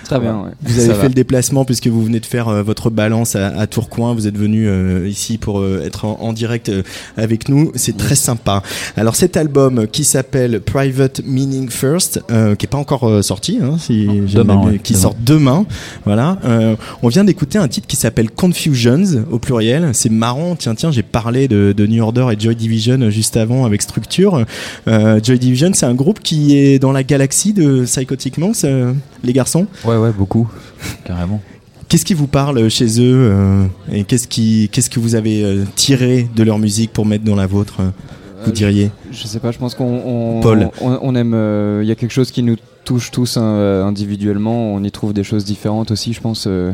Très bien, ouais. Vous avez Ça fait va. le déplacement puisque vous venez de faire euh, votre balance à, à Tourcoing. Vous êtes venu euh, ici pour euh, être en, en direct euh, avec nous. C'est très sympa. Alors cet album qui s'appelle Private Meaning First, euh, qui est pas encore sorti, hein, si demain, ouais, qui demain. sort demain. Voilà. Euh, on vient d'écouter un titre qui s'appelle Confusions au pluriel. C'est marrant. Tiens, tiens, j'ai parlé de, de New Order et Joy Division juste avant avec Structure. Euh, Joy Division, c'est un groupe qui est dans la galaxie de Psychotic Monks, les garçons? Ouais, ouais, beaucoup. Carrément. Qu'est-ce qui vous parle chez eux euh, et qu'est-ce qui, qu'est-ce que vous avez euh, tiré de leur musique pour mettre dans la vôtre euh, Vous diriez Je sais pas, je pense qu'on on, Paul. on, on aime. euh, Il y a quelque chose qui nous touche tous hein, euh, individuellement. On y trouve des choses différentes aussi, je pense. euh,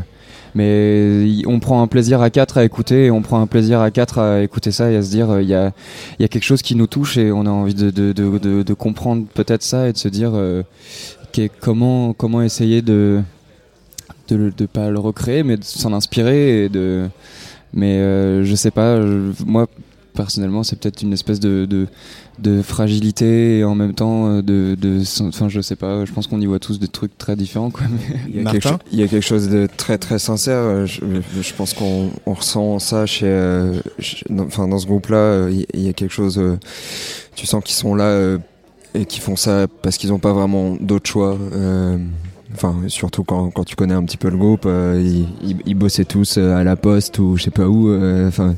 mais y- on prend un plaisir à quatre à écouter, et on prend un plaisir à quatre à écouter ça et à se dire euh, il y, a, il y a quelque chose qui nous touche et on a envie de, de, de, de, de comprendre peut-être ça et de se dire comment, comment essayer de de, de pas le recréer mais de s'en inspirer et de mais euh, je sais pas je- moi personnellement c'est peut-être une espèce de, de, de fragilité et en même temps euh, de, de enfin je sais pas je pense qu'on y voit tous des trucs très différents quoi mais- Il y, a quelque, il y a quelque chose de très très sincère. euh, Je, je pense qu'on on ressent ça chez, euh, dans, enfin, dans ce groupe-là. Il y a quelque chose. euh, tu sens qu'ils sont là euh, et qu'ils font ça parce qu'ils n'ont pas vraiment d'autre choix. euh, Enfin, surtout quand, quand tu connais un petit peu le groupe, euh, ils, ils- ils bossaient tous euh, à la poste ou je sais pas où. Enfin,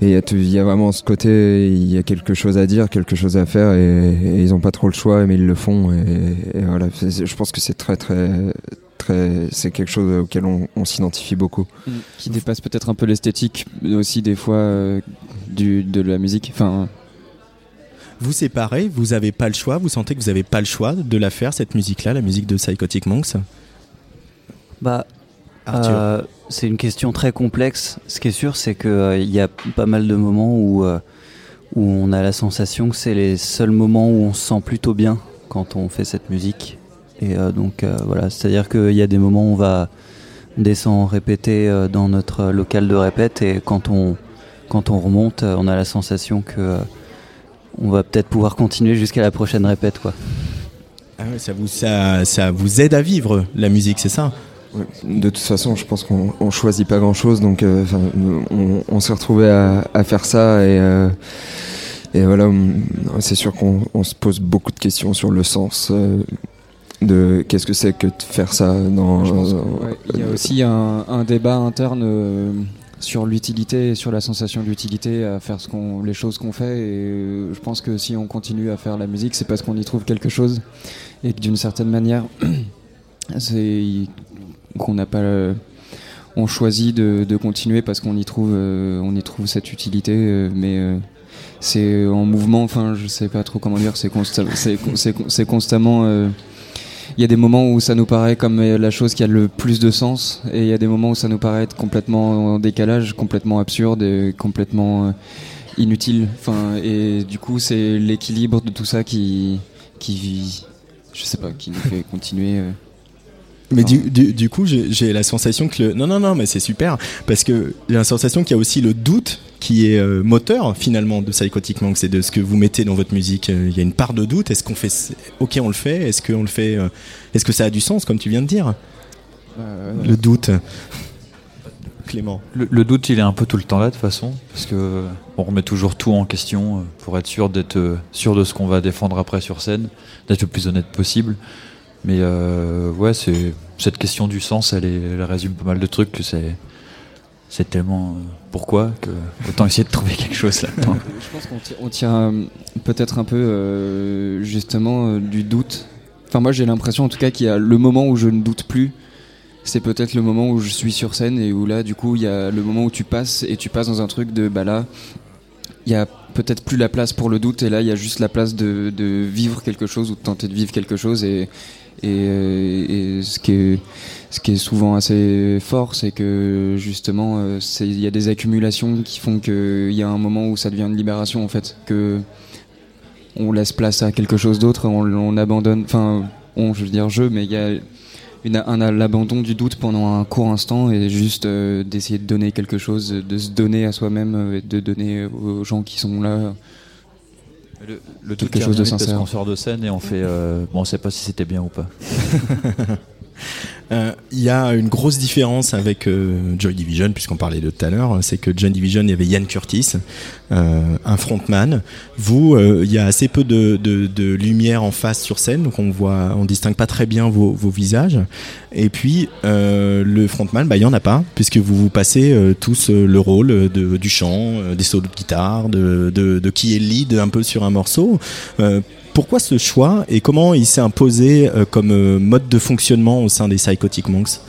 et il y, a vraiment ce côté, il y a quelque chose à dire, quelque chose à faire, et, ils n'ont pas trop le choix, mais ils le font. Et, voilà, je pense que c'est très très c'est quelque chose auquel on, on s'identifie beaucoup. Mm. qui dépasse peut-être un peu l'esthétique aussi des fois du, de la musique enfin Vous séparez, vous avez pas le choix, vous sentez que vous avez pas le choix de la faire cette musique-là, la musique de Psychotic Monks Bah, euh, c'est une question très complexe. Ce qui est sûr, c'est qu'il y a pas mal de moments où, euh, où on a la sensation que c'est les seuls moments où on se sent plutôt bien quand on fait cette musique. Et euh, donc euh, voilà, c'est-à-dire qu'il y a des moments où on va descendre répéter euh, dans notre local de répète et quand on, quand on remonte, euh, on a la sensation que euh, on va peut-être pouvoir continuer jusqu'à la prochaine répète. Quoi. Ah ouais, ça, vous, ça, ça vous aide à vivre la musique, c'est ça? Ouais, De toute façon, je pense qu'on on choisit pas grand-chose, donc euh, on, on s'est retrouvé à, à faire ça et, euh, et voilà, c'est sûr qu'on on se pose beaucoup de questions sur le sens euh, de qu'est-ce que c'est que de faire ça dans. Ouais, il y a aussi un, un débat interne euh, sur l'utilité et sur la sensation d'utilité à faire les choses qu'on fait. Et euh, je pense que si on continue à faire la musique, c'est parce qu'on y trouve quelque chose et que d'une certaine manière, c'est qu'on n'a pas. le- on choisit de, continuer parce qu'on y trouve, euh, on y trouve cette utilité, euh, mais. euh, c'est en mouvement, enfin je sais pas trop comment dire, c'est consta- c'est constamment euh, il y a des moments où ça nous paraît comme euh, la chose qui a le plus de sens, et il y a des moments où ça nous paraît être complètement en décalage, complètement absurde et complètement euh, inutile. Enfin, et du coup, c'est l'équilibre de tout ça qui, qui, je sais pas, qui nous fait continuer. Mais du, du, du coup, j'ai la sensation que le... Non, non, non, mais c'est super, parce que j'ai la sensation qu'il y a aussi le doute qui est euh, moteur finalement de Psychotic Monk, c'est de ce que vous mettez dans votre musique. Euh, Il y a une part de doute, est-ce qu'on fait... Ok, on le fait, est-ce qu'on le fait... euh, Est-ce que ça a du sens, comme tu viens de dire? Le doute. Clément. Le, le doute, il est un peu tout le temps là de toute façon, parce que on remet toujours tout en question pour être sûr d'être sûr de ce qu'on va défendre après sur scène, d'être le plus honnête possible. Mais euh, ouais, c'est cette question du sens, elle, est- résume pas mal de trucs c'est c'est tellement euh, pourquoi que autant essayer de trouver quelque chose là-dedans. Je pense qu'on tire, tire, euh, peut-être un peu justement du doute. Enfin, moi j'ai l'impression en tout cas qu'il y a le moment où je ne doute plus. C'est peut-être le moment où je suis sur scène et où là, du coup, il y a le moment où tu passes et tu passes dans un truc de bah là, il y a peut-être plus la place pour le doute et là, il y a juste la place de, de vivre quelque chose ou de tenter de vivre quelque chose et, et, euh, ce, qui est, souvent assez fort, c'est que justement, euh, il y a des accumulations qui font qu'il y a un moment où ça devient une libération en fait, que on laisse place à quelque chose d'autre, on, on abandonne, enfin, on, je veux dire je, mais il y a, un, l'abandon du doute pendant un court instant et juste euh, d'essayer de donner quelque chose, de se donner à soi-même, et de donner aux gens qui sont là. Le, le quelque truc chose de parce sincère. qu'on sort de scène et on fait. euh, bon, on sait pas si c'était bien ou pas. Euh, Il y a une grosse différence avec euh, Joy Division, puisqu'on parlait de tout à l'heure, c'est que Joy Division, il y avait Ian Curtis, euh, un frontman. Vous, euh, il y a assez peu de, lumière en face sur scène, donc on voit, on distingue pas très bien vos, visages. Et puis euh, le frontman, bah il y en a pas, puisque vous vous passez euh, tous euh, le rôle de, du chant, euh, des solos de guitare, de, de, qui est le lead un peu sur un morceau. Pourquoi ce choix et comment il s'est imposé euh, comme euh, mode de fonctionnement au sein des Psychotic Monks?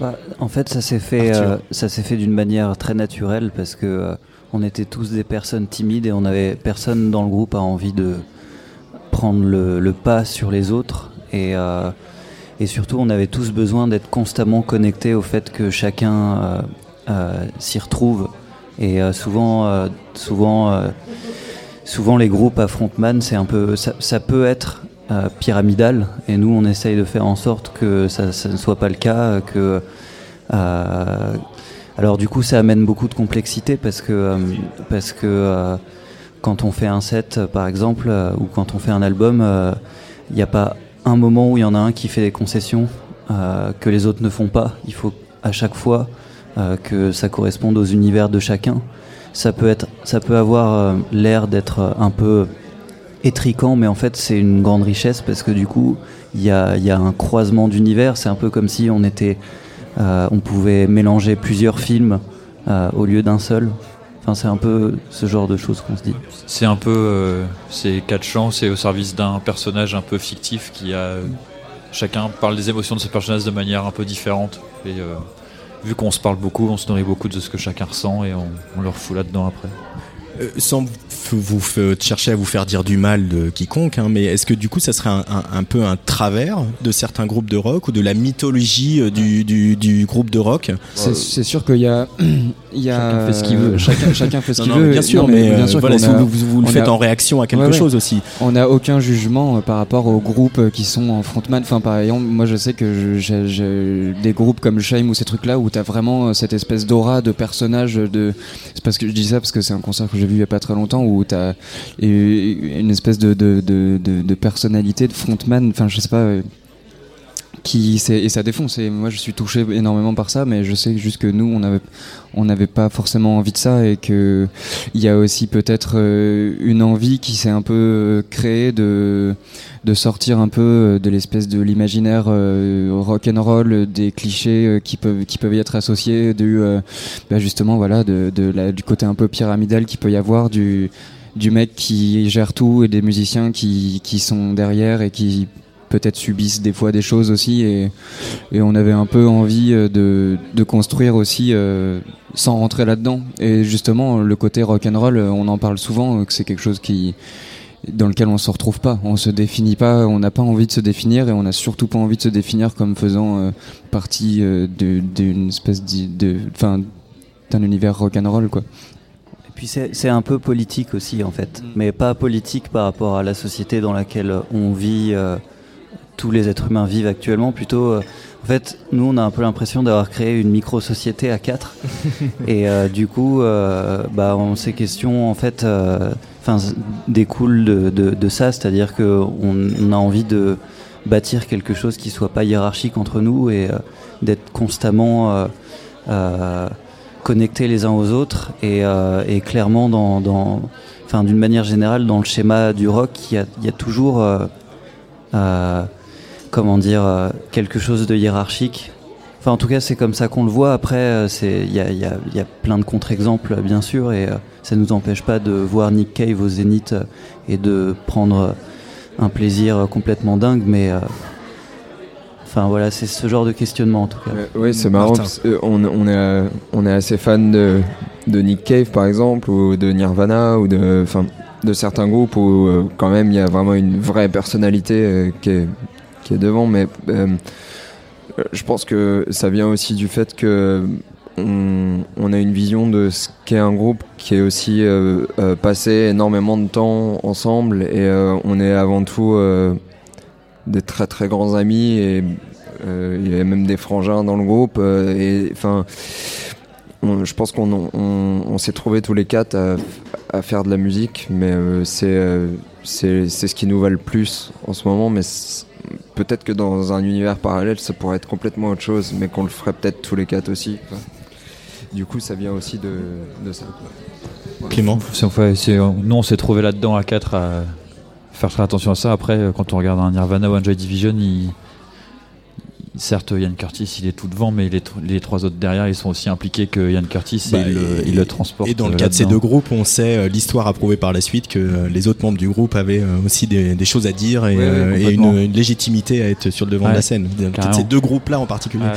Bah, en fait, ça s'est fait, euh, ça s'est fait d'une manière très naturelle parce que on était tous des personnes timides et on avait personne dans le groupe a envie de prendre le, le pas sur les autres et euh, et surtout on avait tous besoin d'être constamment connectés au fait que chacun euh, euh, s'y retrouve et souvent souvent souvent les groupes à frontman c'est un peu ça, peut être euh, pyramidal. Et nous on essaye de faire en sorte que ça, ne soit pas le cas que euh, alors du coup ça amène beaucoup de complexité parce que euh, parce que quand on fait un set par exemple ou quand on fait un album il n'y a pas un moment où il y en a un qui fait des concessions que les autres ne font pas. Il faut à chaque fois que ça corresponde aux univers de chacun ça peut être ça peut avoir euh, l'air d'être euh, un peu étriquant, mais en fait c'est une grande richesse parce que du coup il y a, un croisement d'univers. C'est un peu comme si on était, euh, on pouvait mélanger plusieurs films au lieu d'un seul. Enfin, c'est un peu ce genre de choses qu'on se dit. C'est un peu. euh, c'est quatre chants, c'est au service d'un personnage un peu fictif qui a. Chacun parle des émotions de ce personnage de manière un peu différente. Et vu qu'on se parle beaucoup, on se nourrit beaucoup de ce que chacun ressent et on, on leur fout là-dedans après. Euh, sans vous, f- chercher à vous faire dire du mal de quiconque, hein, mais est-ce que du coup ça serait un, un- un peu un travers de certains groupes de rock ou de la mythologie euh, du, du, du groupe de rock? C'est sûr qu'il y a, y a Chacun fait ce qu'il veut. Chacun, chacun fait ce qu'il veut. bien sûr, Non, mais, bien euh, sûr voilà, si a- vous- vous- le on faites a- en réaction à quelque Ouais, ouais. chose aussi. On n'a aucun jugement euh, par rapport aux groupes euh, qui sont en frontman. Enfin, par exemple, moi je sais que j'ai des groupes comme Shame ou ces trucs-là où t'as vraiment euh, cette espèce d'aura de personnage. De... C'est parce que je dis ça parce que c'est un concert que j'ai vu il y a pas très longtemps où t'as euh, une espèce de, de, de, de- de personnalité de frontman. Enfin, je sais pas. Qui et ça défonce et moi je suis touché énormément par ça mais je sais juste que nous on avait on n'avait pas forcément envie de ça et que il y a aussi peut-être euh, une envie qui s'est un peu euh, créée de de sortir un peu euh, de l'espèce de l'imaginaire euh, rock and roll des clichés qui peuvent qui peuvent y être associés du euh, bah, justement voilà de, de la, du côté un peu pyramidal qui peut y avoir du du mec qui gère tout et des musiciens qui qui sont derrière et qui peut-être subissent des fois des choses aussi et, et on avait un peu envie euh, de, de construire aussi euh, sans rentrer là-dedans. Et justement le côté rock and roll on en parle souvent que c'est quelque chose qui dans lequel on se retrouve pas. On se définit pas on n'a pas envie de se définir et on n'a surtout pas envie de se définir comme faisant euh, partie euh, d'une espèce de enfin d'un univers rock and roll quoi. Et puis c'est c'est un peu politique aussi en fait, mais pas politique par rapport à la société dans laquelle on vit, euh, tous les êtres humains vivent actuellement, plutôt euh, en fait nous on a un peu l'impression d'avoir créé une micro-société à quatre. Et euh, du coup euh, bah, on, ces questions en fait euh, enfin, découlent de, de, de ça, c'est-à-dire qu'on on a envie de bâtir quelque chose qui soit pas hiérarchique entre nous et euh, d'être constamment euh, euh, connectés les uns aux autres et, euh, et clairement dans, dans enfin d'une manière générale dans le schéma du rock il y a, il y a toujours euh, euh, comment dire euh, quelque chose de hiérarchique. Enfin en tout cas c'est comme ça qu'on le voit. Après euh, c'est il y a, il y, a, il y a plein de contre-exemples bien sûr et euh, ça nous empêche pas de voir Nick Cave au Zénith euh, et de prendre euh, un plaisir euh, complètement dingue mais euh, enfin voilà c'est ce genre de questionnement en tout cas. Oui, c'est marrant. On, on, est, euh, on est assez fan de, de Nick Cave, par exemple, ou de Nirvana, ou de, enfin, de certains groupes où, euh, quand même, il y a vraiment une vraie personnalité euh, qui, est, qui est devant. Mais euh, je pense que ça vient aussi du fait que on, a une vision de ce qu'est un groupe qui est aussi euh, euh, passé énormément de temps ensemble et on est avant tout des très très grands amis et il y a même des frangins dans le groupe. et enfin, je pense qu'on on, on s'est trouvés tous les quatre à, faire de la musique, mais c'est c'est ce qui nous va le plus en ce moment. Mais peut-être que dans un univers parallèle, ça pourrait être complètement autre chose, mais qu'on le ferait peut-être tous les quatre aussi. quoi. Du coup, ça vient aussi de, de ça. quoi. Clément Nous, on s'est trouvé là-dedans à 4 à faire très attention à ça. Après, euh, quand on regarde un Nirvana ou un Joy Division, il- certes, Yann Curtis, il est tout devant, mais les, tr- les trois autres derrière, ils sont aussi impliqués que Yann Curtis Bah, et, il, le- il le transporte. Et dans le euh, cas de ces deux groupes, on sait euh, l'histoire a prouvé par la suite que euh, les autres membres du groupe avaient aussi des, des choses à dire et, Ouais, ouais, et complètement. une, une légitimité à être sur le devant de la scène. Ces deux groupes-là en particulier. Ouais.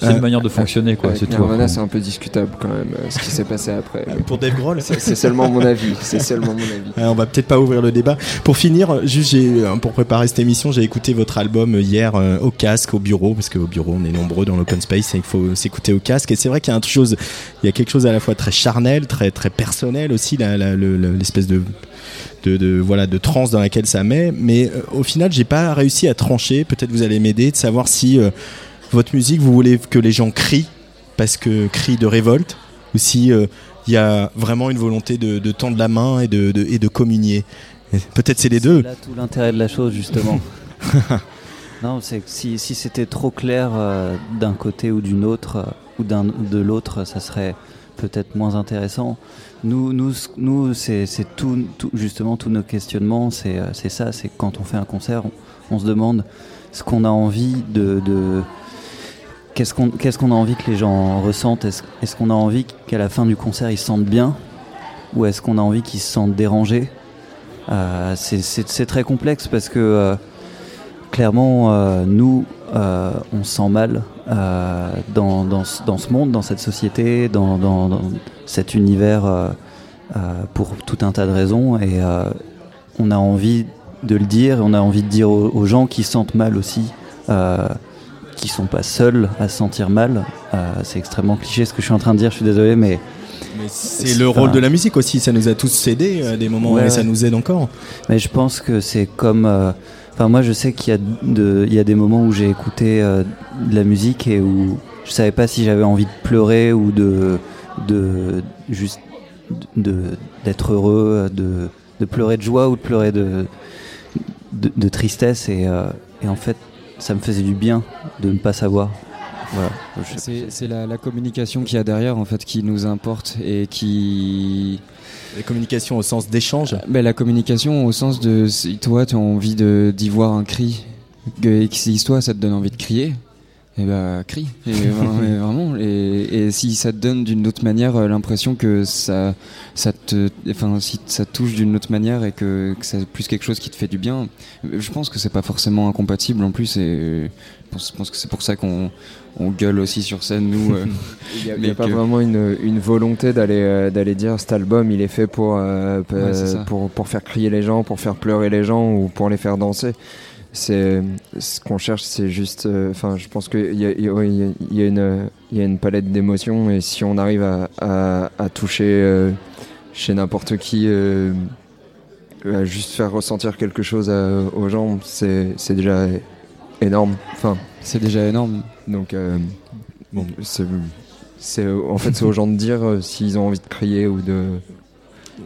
C'est une manière de fonctionner, quoi, c'est tout, c'est un peu discutable quand même ce qui s'est passé après. Pour Dave Grohl C'est seulement mon avis. C'est seulement mon avis. Ouais, on va peut-être pas ouvrir le débat. Pour finir, juste j'ai, pour préparer cette émission, j'ai écouté votre album hier euh, au casque, au bureau, parce qu'au bureau on est nombreux dans l'open space et il faut s'écouter au casque. Et c'est vrai qu'il y a chose, il y a quelque chose à la fois très charnel, très très personnel aussi, l'espèce de de, de- voilà de transe dans laquelle ça met. Mais euh, au final, j'ai pas réussi à trancher. Peut-être vous allez m'aider de savoir si euh, votre musique, vous voulez que les gens crient parce que crient de révolte, ou si euh, il y a vraiment une volonté de, de tendre la main et de, de- et de communier. Peut-être c'est les deux. là tout l'intérêt de la chose, justement. non, c'est si, si c'était trop clair euh, d'un côté ou d'une autre, euh, ou d'un de l'autre, ça serait peut-être moins intéressant. Nous, nous, nous c'est tout, tout- justement tous nos questionnements, c'est euh, c'est ça, c'est quand on fait un concert, on, se demande ce qu'on a envie de... de- Qu'est-ce qu'on qu'est-ce qu'on a envie que les gens ressentent? Est-ce est-ce qu'on a envie qu'à la fin du concert ils se sentent bien? Ou est-ce qu'on a envie qu'ils se sentent dérangés? Euh, c'est très complexe parce que euh, clairement, euh, nous, euh, on se sent mal euh, dans, dans, ce, dans ce monde, dans cette société, dans, dans- cet univers pour tout un tas de raisons. Et on a envie de le dire, et on a envie de dire aux, aux gens qui se sentent mal aussi. Qui sont pas seuls à se sentir mal. Euh, c'est extrêmement cliché ce que je suis en train de dire, je suis désolé, mais. Mais c'est le rôle de la musique aussi, ça nous a tous aidés à des moments Ouais, et ça nous aide encore. Mais je pense que c'est comme. euh, Enfin, moi, je sais qu'il y, a de- il y a des moments où j'ai écouté euh, de la musique et où je savais pas si j'avais envie de pleurer ou de. de juste. de- d'être heureux, de, de pleurer de joie ou de pleurer de, de, de tristesse. Et, euh, et en fait, ça me faisait du bien de ne pas savoir. Voilà. C'est la, la communication qu'il y a derrière en fait qui nous importe et qui. Les communications au sens d'échange Mais la communication au sens de si toi tu as envie d'y voir un cri et si toi ça te donne envie de crier, et bah crie. Et, vraiment- et vraiment. Et, et si ça te donne d'une autre manière euh, l'impression que ça, ça te, enfin si ça te touche d'une autre manière et que, que c'est plus quelque chose qui te fait du bien, je pense que c'est pas forcément incompatible en plus. Et je pense, je pense que c'est pour ça qu'on on gueule aussi sur scène nous. euh, Il n'y a, pas que- vraiment une, une volonté d'aller euh, d'aller dire cet album il est fait pour, euh, p- Ouais, c'est ça. pour pour faire crier les gens, pour faire pleurer les gens ou pour les faire danser. C'est ce qu'on cherche, c'est juste. euh, Enfin, je pense qu'il y a, y y y une il y a une palette d'émotions et si on arrive à, à, à toucher euh, chez n'importe qui. euh, à juste faire ressentir quelque chose à- aux gens, c'est déjà énorme. Enfin, c'est déjà énorme. Donc, euh, bon, c'est en fait c'est aux gens de dire euh, s'ils ont envie de crier ou de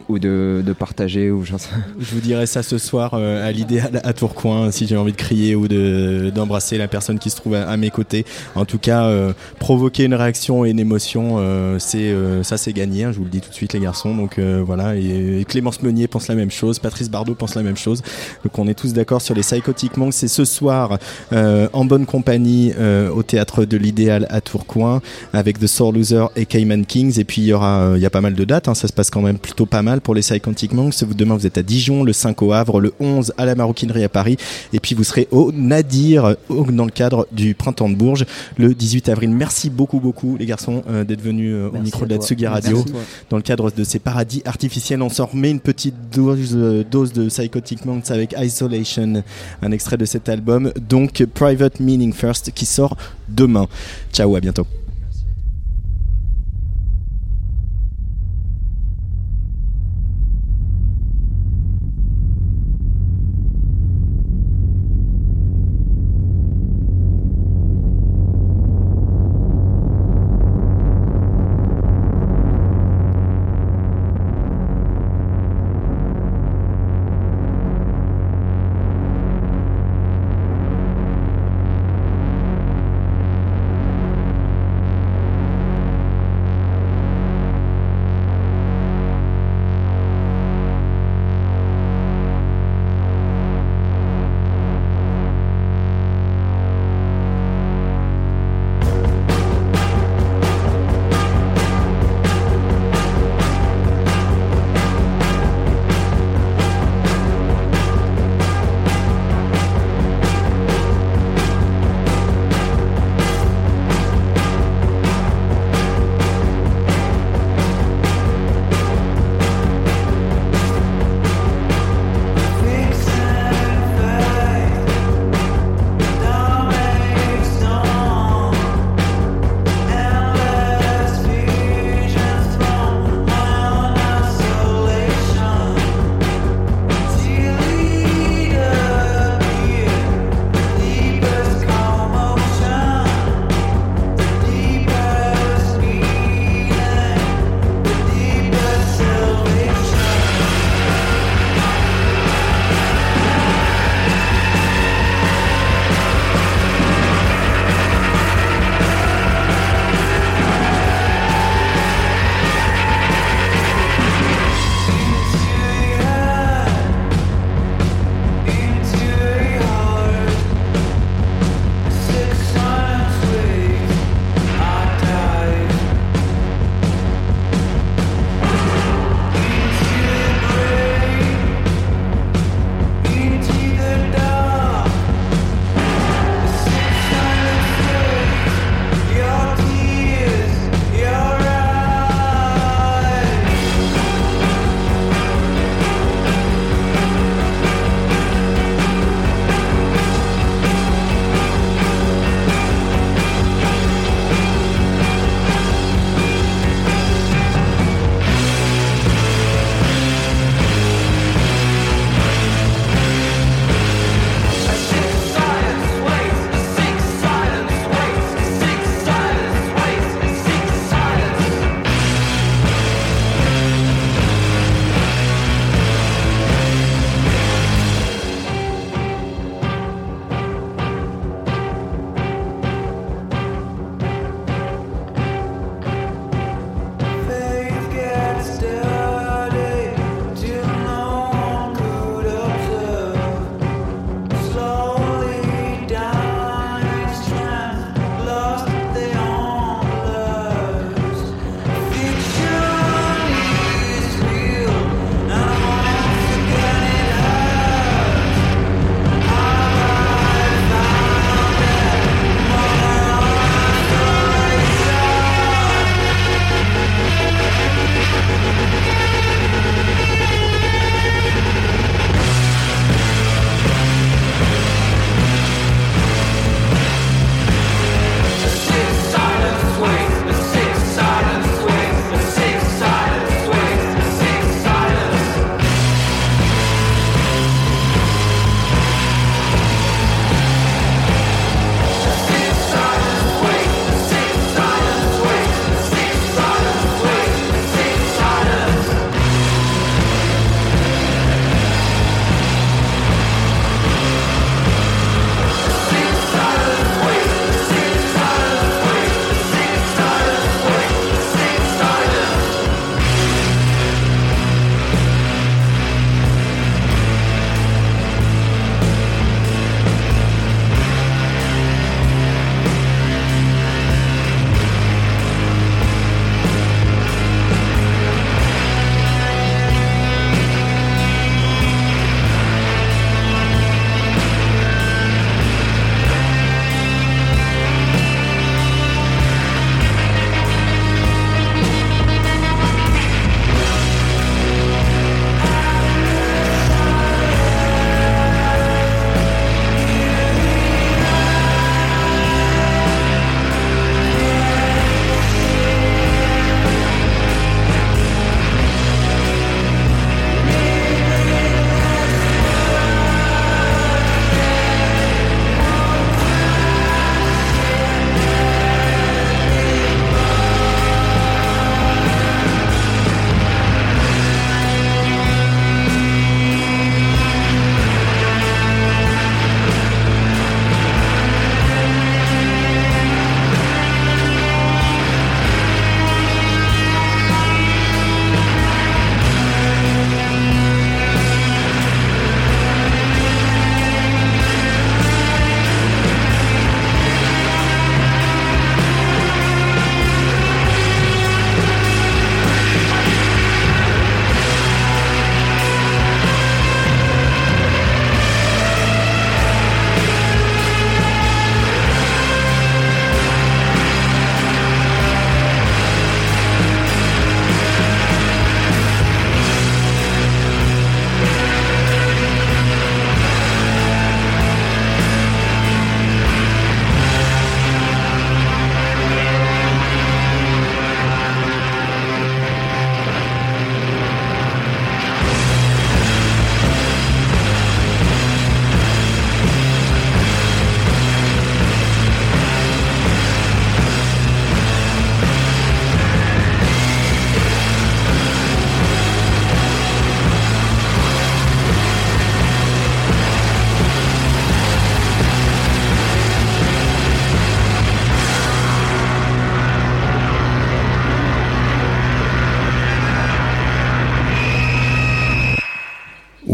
ou de, partager ou sais. Je vous dirai ça ce soir euh, à l'idéal à Tourcoing si j'ai envie de crier ou de d'embrasser la personne qui se trouve à, mes côtés. En tout cas, euh, provoquer une réaction et une émotion, euh, c'est ça c'est gagné. hein, je vous le dis tout de suite les garçons. Donc voilà. Et, Clémence Meunier pense la même chose, Patrice Bardot pense la même chose. Donc on est tous d'accord sur les Psychotic Monks. C'est ce soir en bonne compagnie au théâtre de l'idéal à Tourcoing avec The Soul Loser et Cayman Kings. Et puis il y aura, il y a pas mal de dates. hein, ça se passe quand même plutôt pas mal pour les Psychotic Monks. Vous- Demain vous êtes à Dijon, le 5 au Havre, le 11 à la Maroquinerie à Paris. Et puis vous serez au Nadir au- dans le cadre du Printemps de Bourges le 18 avril. Merci beaucoup beaucoup les garçons euh, d'être venus euh, au micro de la. Tsugi Radio dans le cadre de ces paradis artificiels. On s'en remet une petite dose, euh, dose de Psychotic Monks avec Isolation, un extrait de cet album. Donc Private Meaning First qui sort demain. Ciao, à bientôt.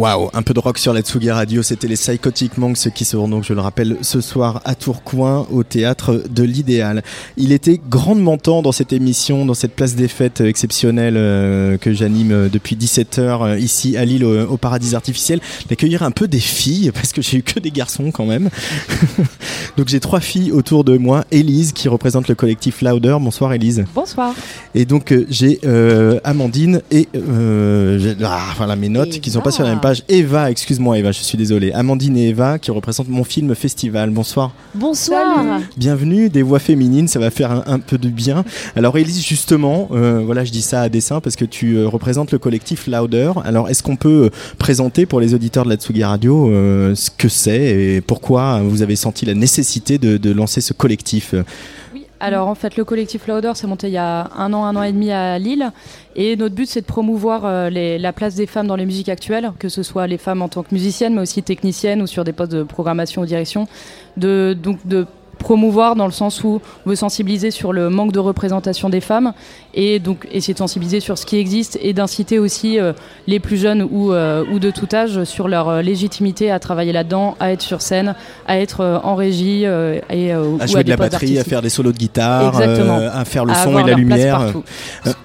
Waouh, un peu de rock sur la Tsugi Radio, c'était les Psychotic Monks qui seront donc, je le rappelle, ce soir à Tourcoing au théâtre de l'Idéal. Il était grandement temps dans cette émission, dans cette place des fêtes exceptionnelle euh, que j'anime euh, depuis 17h euh, ici à Lille au, au Paradis Artificiel, d'accueillir un peu des filles, parce que j'ai eu que des garçons quand même. donc j'ai trois filles autour de moi, Élise qui représente le collectif Louder. Bonsoir Élise. Bonsoir. Et donc j'ai euh, Amandine et euh, ah, voilà mes notes qui sont pas sur la même page. Eva, excuse-moi Eva, je suis désolé. Amandine et Eva qui représentent mon film festival. Bonsoir. Bonsoir. Bienvenue, des voix féminines, ça va faire un, un peu de bien. Alors Elise, justement, euh, voilà, je dis ça à dessein parce que tu euh, représentes le collectif Louder. Alors est-ce qu'on peut euh, présenter pour les auditeurs de la Tsugi Radio euh, ce que c'est et pourquoi vous avez senti la nécessité de, de lancer ce collectif euh, Alors en fait, le collectif Louder s'est monté il y a un an, un an et demi à Lille. Et notre but, c'est de promouvoir euh, la place des femmes dans les musiques actuelles, que ce soit les femmes en tant que musiciennes, mais aussi techniciennes ou sur des postes de programmation ou direction. De, donc promouvoir dans le sens où on veut sensibiliser sur le manque de représentation des femmes et donc essayer de sensibiliser sur ce qui existe et d'inciter aussi euh, les plus jeunes ou, euh, ou de tout âge sur leur euh, légitimité à travailler là-dedans, à être sur scène, à être euh, en régie et à jouer de des la batterie, à faire des solos de guitare, à faire le À son et la lumière.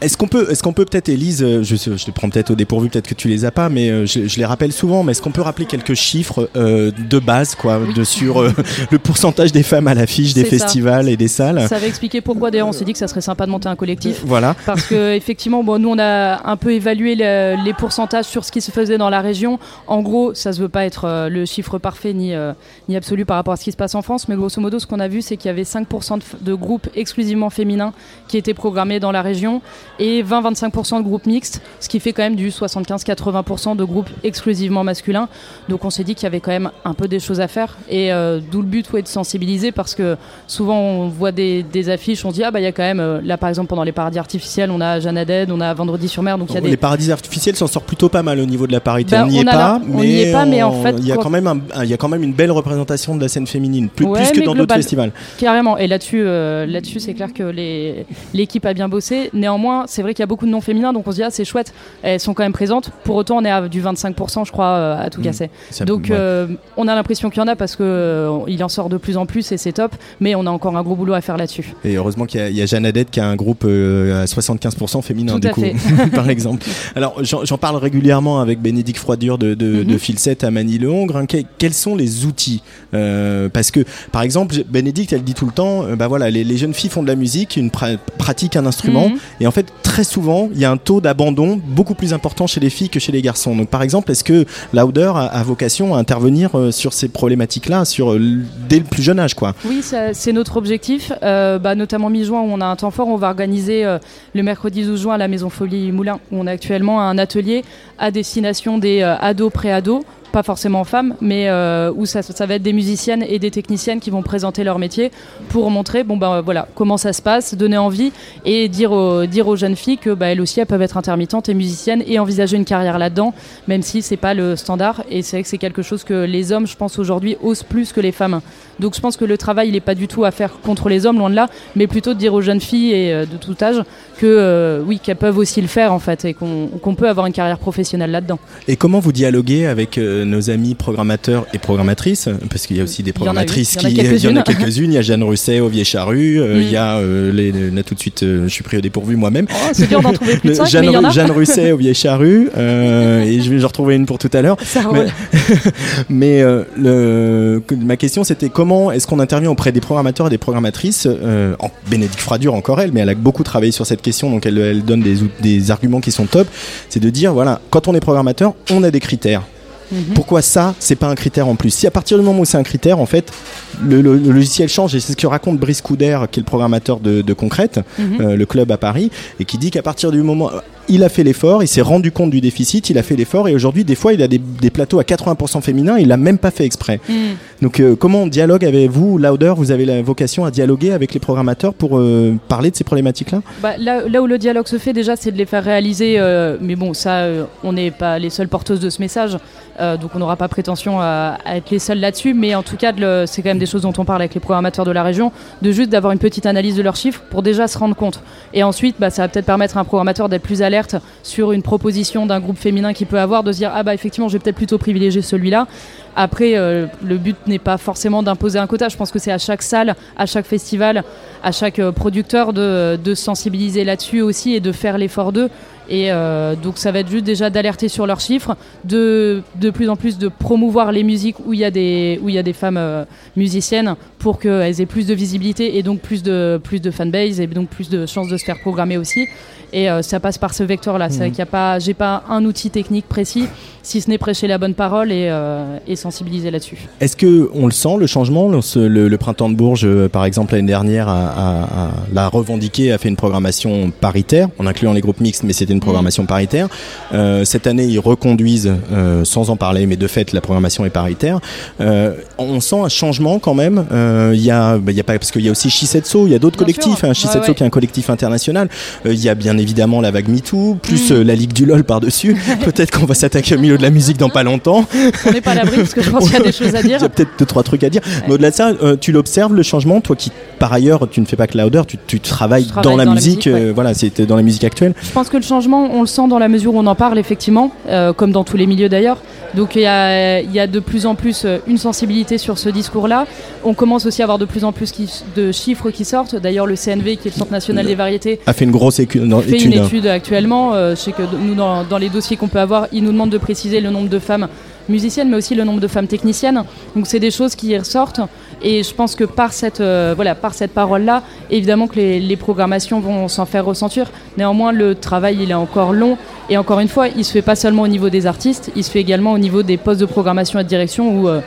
est-ce qu'on peut, est-ce qu'on peut peut-être, Élise, je, je te prends peut-être au dépourvu, peut-être que tu les as pas, mais je, je les rappelle souvent. Mais est-ce qu'on peut rappeler quelques chiffres de base, quoi, de sur le pourcentage des femmes à l'affiche des ça. festivals et des salles Ça va expliquer pourquoi d'ailleurs on s'est dit que ça serait sympa de monter un collectif. Voilà. Parce que effectivement, bon, nous on a un peu évalué le- les pourcentages sur ce qui se faisait dans la région. En gros, ça se veut pas être euh, le chiffre parfait ni, euh, ni absolu par rapport à ce qui se passe en France, mais grosso modo, ce qu'on a vu, c'est qu'il y avait 5% de, groupes exclusivement féminins qui étaient programmés dans la région et 20-25% de groupes mixtes, ce qui fait quand même du 75-80% de groupes exclusivement masculins. Donc on s'est dit qu'il y avait quand même un peu des choses à faire et euh, d'où le but ouais, de sensibiliser parce que souvent on voit des, des affiches, on se dit ah bah il y a quand même euh, là par exemple pendant les paradis artificiels on a Jeanne on a Vendredi sur mer donc il y a des Les paradis artificiels s'en sortent plutôt pas mal au niveau de la parité. Bah, on n'y est pas, la- mais n'y est pas, mais en fait, il y a quand- même un- un- il y a quand même une belle représentation de la scène féminine, plus, Ouais, plus que dans d'autres festivals. Carrément. Et là-dessus, euh, là-dessus, c'est clair que les- l'équipe a bien bossé. Néanmoins, c'est vrai qu'il y a beaucoup de noms féminins, donc on se dit ah c'est chouette. Elles sont quand même présentes. Pour autant, on est à du 25%, je crois, euh, à tout Mm. casser. Ça- donc, ouais. euh, on a l'impression qu'il y en a parce que il en sort de plus en plus et c'est top. Mais on a encore un gros boulot à faire là-dessus. Et heureusement qu'il y a- il y, a Jeanne Haddad qui a un groupe euh, à 75% féminin, Tout du à coup, fait. par exemple. Alors, j'en parle régulièrement avec Bénédicte Froidure de, de, Mhm. de Filset à Manille-le-Hongre. hein. Que- quels sont les outils Euh, Parce que, par exemple, Bénédicte, elle dit tout le temps, euh, bah voilà, les, les jeunes filles font de la musique, une pra- pratiquent un instrument, Mhm. et en fait, très souvent, il y a un taux d'abandon beaucoup plus important chez les filles que chez les garçons. Donc, par exemple, est-ce que Lauder a, a vocation à intervenir euh, sur ces problématiques-là, sur dès le plus jeune âge, quoi? Oui, c'est notre objectif. Euh, bah, notamment mi-juin, où on a un temps fort, on va organiser euh, le mercredi 12 juin à la Maison Folie Moulin, où on a actuellement un atelier à destination des euh, ados, pré-ados pas forcément femmes, mais euh, où ça, va être des musiciennes et des techniciennes qui vont présenter leur métier pour montrer bon ben voilà comment ça se passe, donner envie et dire aux, dire aux jeunes filles que bah, aussi elles peuvent être intermittentes et musiciennes et envisager une carrière là-dedans, même si c'est pas le standard. Et c'est vrai que c'est quelque chose que les hommes, je pense aujourd'hui, osent plus que les femmes. Donc je pense que le travail il n'est pas du tout à faire contre les hommes, loin de là, mais plutôt de dire aux jeunes filles et euh, de tout âge que euh, oui qu'elles peuvent aussi le faire en fait et qu'on peut avoir une carrière professionnelle là-dedans. Et comment vous dialoguez avec nos amis programmateurs et programmatrices Parce qu'il y a aussi des programmatrices qui. Il y en a quelques-unes. Il y a Jeanne Russet au Vieille-Charrue. euh, Mm. Il y a. euh, les, là, tout de suite, euh, je suis pris au dépourvu moi-même. Oh, c'est dur d'en trouver plus de Le- cinq, Jeanne, mais il y en a. Jeanne Russet au Vieille-Charrue. et je vais en retrouver une pour tout à l'heure. Mais mais, le, ma question, c'était comment est-ce qu'on intervient auprès des programmateurs et des programmatrices en, Bénédicte Fradure, encore elle, mais elle a beaucoup travaillé sur cette question, donc elle, elle donne des, des arguments qui sont top. C'est de dire voilà, quand on est programmateur, on a des critères. Mhm. Pourquoi ça, c'est pas un critère en plus Si à partir du moment où c'est un critère, en fait, le, le- le logiciel change et c'est ce que raconte Brice Couder, qui est le programmateur de, de Concrète, Mhm. euh, le club à Paris, et qui dit qu'à partir du moment il a fait l'effort, il s'est rendu compte du déficit, il a fait l'effort et aujourd'hui, des fois, il a des, des plateaux à 80% féminins, il l'a même pas fait exprès. Mm. Donc, euh, comment on dialogue avec vous, Lauder Vous avez la vocation à dialoguer avec les programmateurs pour euh, parler de ces problématiques-là? Bah, là, là où le dialogue se fait déjà, c'est de les faire réaliser. euh, mais bon, ça, euh, on n'est pas les seules porteuses de ce message, euh, donc on n'aura pas prétention à, être les seules là-dessus. Mais en tout cas, c'est quand même des choses dont on parle avec les programmateurs de la région, de juste d'avoir une petite analyse de leurs chiffres pour déjà se rendre compte. Et ensuite, bah, ça va peut-être permettre à un programmateur d'être plus d'alerte sur une proposition d'un groupe féminin qui peut avoir, de se dire ah bah effectivement, je vais peut-être plutôt privilégier celui-là. Après, euh, le but n'est pas forcément d'imposer un quota. Je pense que c'est à chaque salle, à chaque festival, à chaque euh, producteur de, de sensibiliser là-dessus aussi et de faire l'effort d'eux. Et euh, donc ça va être juste déjà d'alerter sur leurs chiffres, de de plus en plus de promouvoir les musiques où il y a des où il y a des femmes euh, musiciennes pour qu'elles aient plus de visibilité et donc plus de plus de fanbase et donc plus de chances de se faire programmer aussi. Et euh, ça passe par ce vecteur-là. C'est vrai qu'il a pas, j'ai pas un outil technique précis, si ce n'est prêcher la bonne parole et, et sensibiliser là-dessus. Est-ce que on le sent le changement le, le- le printemps de Bourges, par exemple l'année dernière, a, a- l'a revendiqué, a fait une programmation paritaire, en incluant les groupes mixtes, mais c'était une programmation paritaire. Euh, cette année, ils reconduisent, euh, sans en parler, mais de fait, la programmation est paritaire. Euh, on sent un changement quand même. Il y a, bah, il y a pas parce qu'il y a aussi Shisetsu, il y a d'autres collectifs. Hein, Ouais, Shisetsu ouais. qui est un collectif international. Il y a bien évidemment la vague MeToo, plus Mm. la Ligue du LOL par-dessus. Peut-être qu'on va s'attaquer au milieu de la musique dans pas longtemps. On n'est pas à l'abri parce que je pense qu'il y a des choses à Il dire. y a peut-être deux trois trucs à dire. Mais au-delà de ça, tu l'observes le changement, toi qui par ailleurs tu ne fais pas que Louder, tu, tu travailles dans la dans la musique, ouais. euh, voilà, c'était dans la musique actuelle. Je pense que le changement, on le sent dans la mesure où on en parle effectivement, euh, comme dans tous les milieux d'ailleurs. Donc il y a, il y a de plus en plus euh, une sensibilité sur ce discours-là. On commence aussi à avoir de plus en plus qui- de chiffres qui sortent. D'ailleurs, le CNV, qui est le Centre national des variétés, A fait une grosse écu- dans- fait étude. une étude actuellement. Euh, je sais que nous, dans, dans les dossiers qu'on peut avoir, ils nous demandent de préciser le nombre de femmes musiciennes, mais aussi le nombre de femmes techniciennes. Donc c'est des choses qui ressortent. Et je pense que par cette, euh, voilà, par cette parole-là, évidemment que les, programmations vont s'en faire ressentir. Néanmoins, le travail, il est encore long. Et encore une fois, il se fait pas seulement au niveau des artistes, il se fait également au niveau des postes de programmation et de direction où... euh,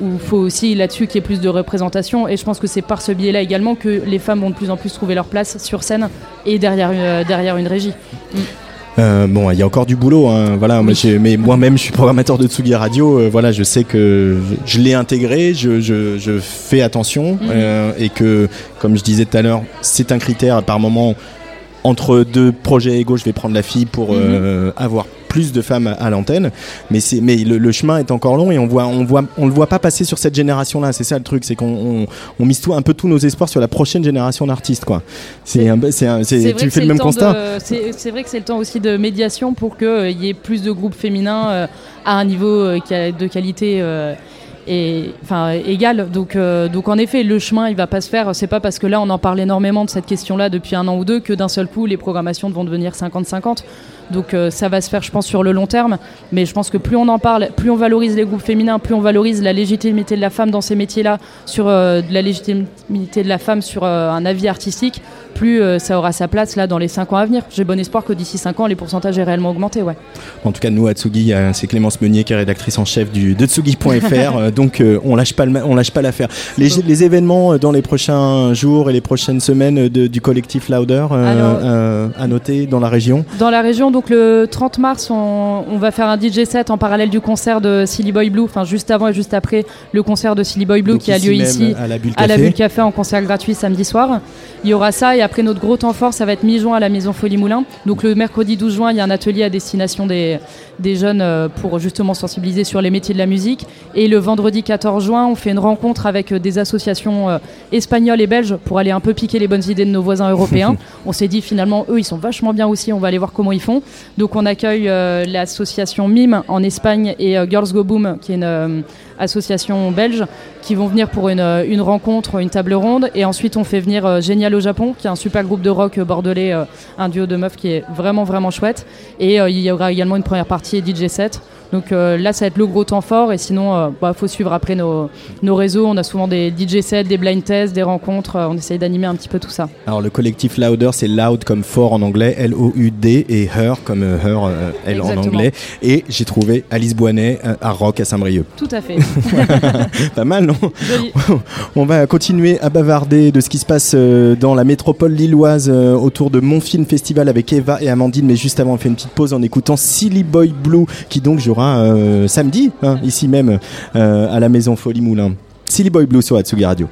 il faut aussi là-dessus qu'il y ait plus de représentation. Et je pense que c'est par ce biais-là également que les femmes vont de plus en plus trouver leur place sur scène et derrière, euh, derrière une régie. Mm. Euh, bon, il y a encore du boulot, hein, voilà. Moi, mais moi-même, je suis programmateur de Tsugi Radio. euh, voilà, je sais que je, je l'ai intégré, je, je, je fais attention Mhm. euh, et que, comme je disais tout à l'heure, c'est un critère. Par moment, entre deux projets égaux, je vais prendre la fille pour Mhm. euh, avoir plus de femmes à, l'antenne. Mais c'est, mais le, le chemin est encore long et on voit, on voit, on le voit pas passer sur cette génération-là. C'est ça le truc, c'est qu'on on, on mise tout, un peu tous nos espoirs sur la prochaine génération d'artistes, quoi. C'est, tu fais le même constat. C'est vrai que c'est le temps aussi de médiation pour qu'il y ait plus de groupes féminins euh, à un niveau euh, de qualité euh, et, enfin, égal. Donc, euh, donc en effet, le chemin, il va pas se faire. C'est pas parce que là, on en parle énormément de cette question-là depuis un an ou deux que d'un seul coup, les programmations vont devenir 50-50. Donc euh, ça va se faire, je pense, sur le long terme. Mais je pense que plus on en parle, plus on valorise les groupes féminins, plus on valorise la légitimité de la femme dans ces métiers-là, sur euh, la légitimité de la femme sur euh, un avis artistique, plus ça aura sa place là dans les 5 ans à venir. J'ai bon espoir que d'ici 5 ans, les pourcentages aient réellement augmenté. Ouais. En tout cas, nous, à Tsugi, c'est Clémence Meunier qui est rédactrice en chef du, de Tsugi.fr. donc, on lâche pas, le ma- on lâche pas l'affaire. Les, les événements dans les prochains jours et les prochaines semaines de- du collectif Louder Alors- à noter dans la région. Dans la région, donc le 30 mars, on, on va faire un DJ set en parallèle du concert de Silly Boy Blue, enfin juste avant et juste après le concert de Silly Boy Blue Donc qui a lieu ici à la Bulle Café. Bulle Café en concert gratuit samedi soir. Il y aura ça et après notre gros temps fort, ça va être mi-juin à la Maison Folie Moulin. Donc le mercredi 12 juin, il y a un atelier à destination des, des jeunes euh, pour justement sensibiliser sur les métiers de la musique. Et le vendredi 14 juin, on fait une rencontre avec euh, des associations euh, espagnoles et belges pour aller un peu piquer les bonnes idées de nos voisins européens. on s'est dit finalement, eux, ils sont vachement bien aussi, on va aller voir comment ils font. Donc on accueille euh, l'association MIM en Espagne et euh, Girls Go Boom, qui est une euh, association belge, qui vont venir pour une, euh, une rencontre, une table ronde. Et ensuite, on fait venir euh, Génial au Japon, qui est un super groupe de rock euh, bordelais, un duo de meufs qui est vraiment, vraiment chouette. Et il y aura également une première partie DJ set. Donc euh, là, ça va être le gros temps fort. Et sinon, il faut suivre après nos, nos réseaux. On a souvent des DJ sets, des blind tests, des rencontres. Euh, on essaye d'animer un petit peu tout ça. Alors, le collectif Louder, c'est loud comme fort en anglais, L-O-U-D, et her comme her, L en anglais. Et j'ai trouvé Alice Boinet à Rock à Saint-Brieuc. Tout à fait. Pas mal, non? On va continuer à bavarder de ce qui se passe euh, dans la métropole lilloise euh, autour de Mon Film Festival avec Eva et Amandine. Mais juste avant, on fait une petite pause en écoutant Silly Boy Blue qui donc jouera euh, samedi, hein, ici même, à la Maison Folie Moulin. Silly Boy Blue sur Atsugi Radio.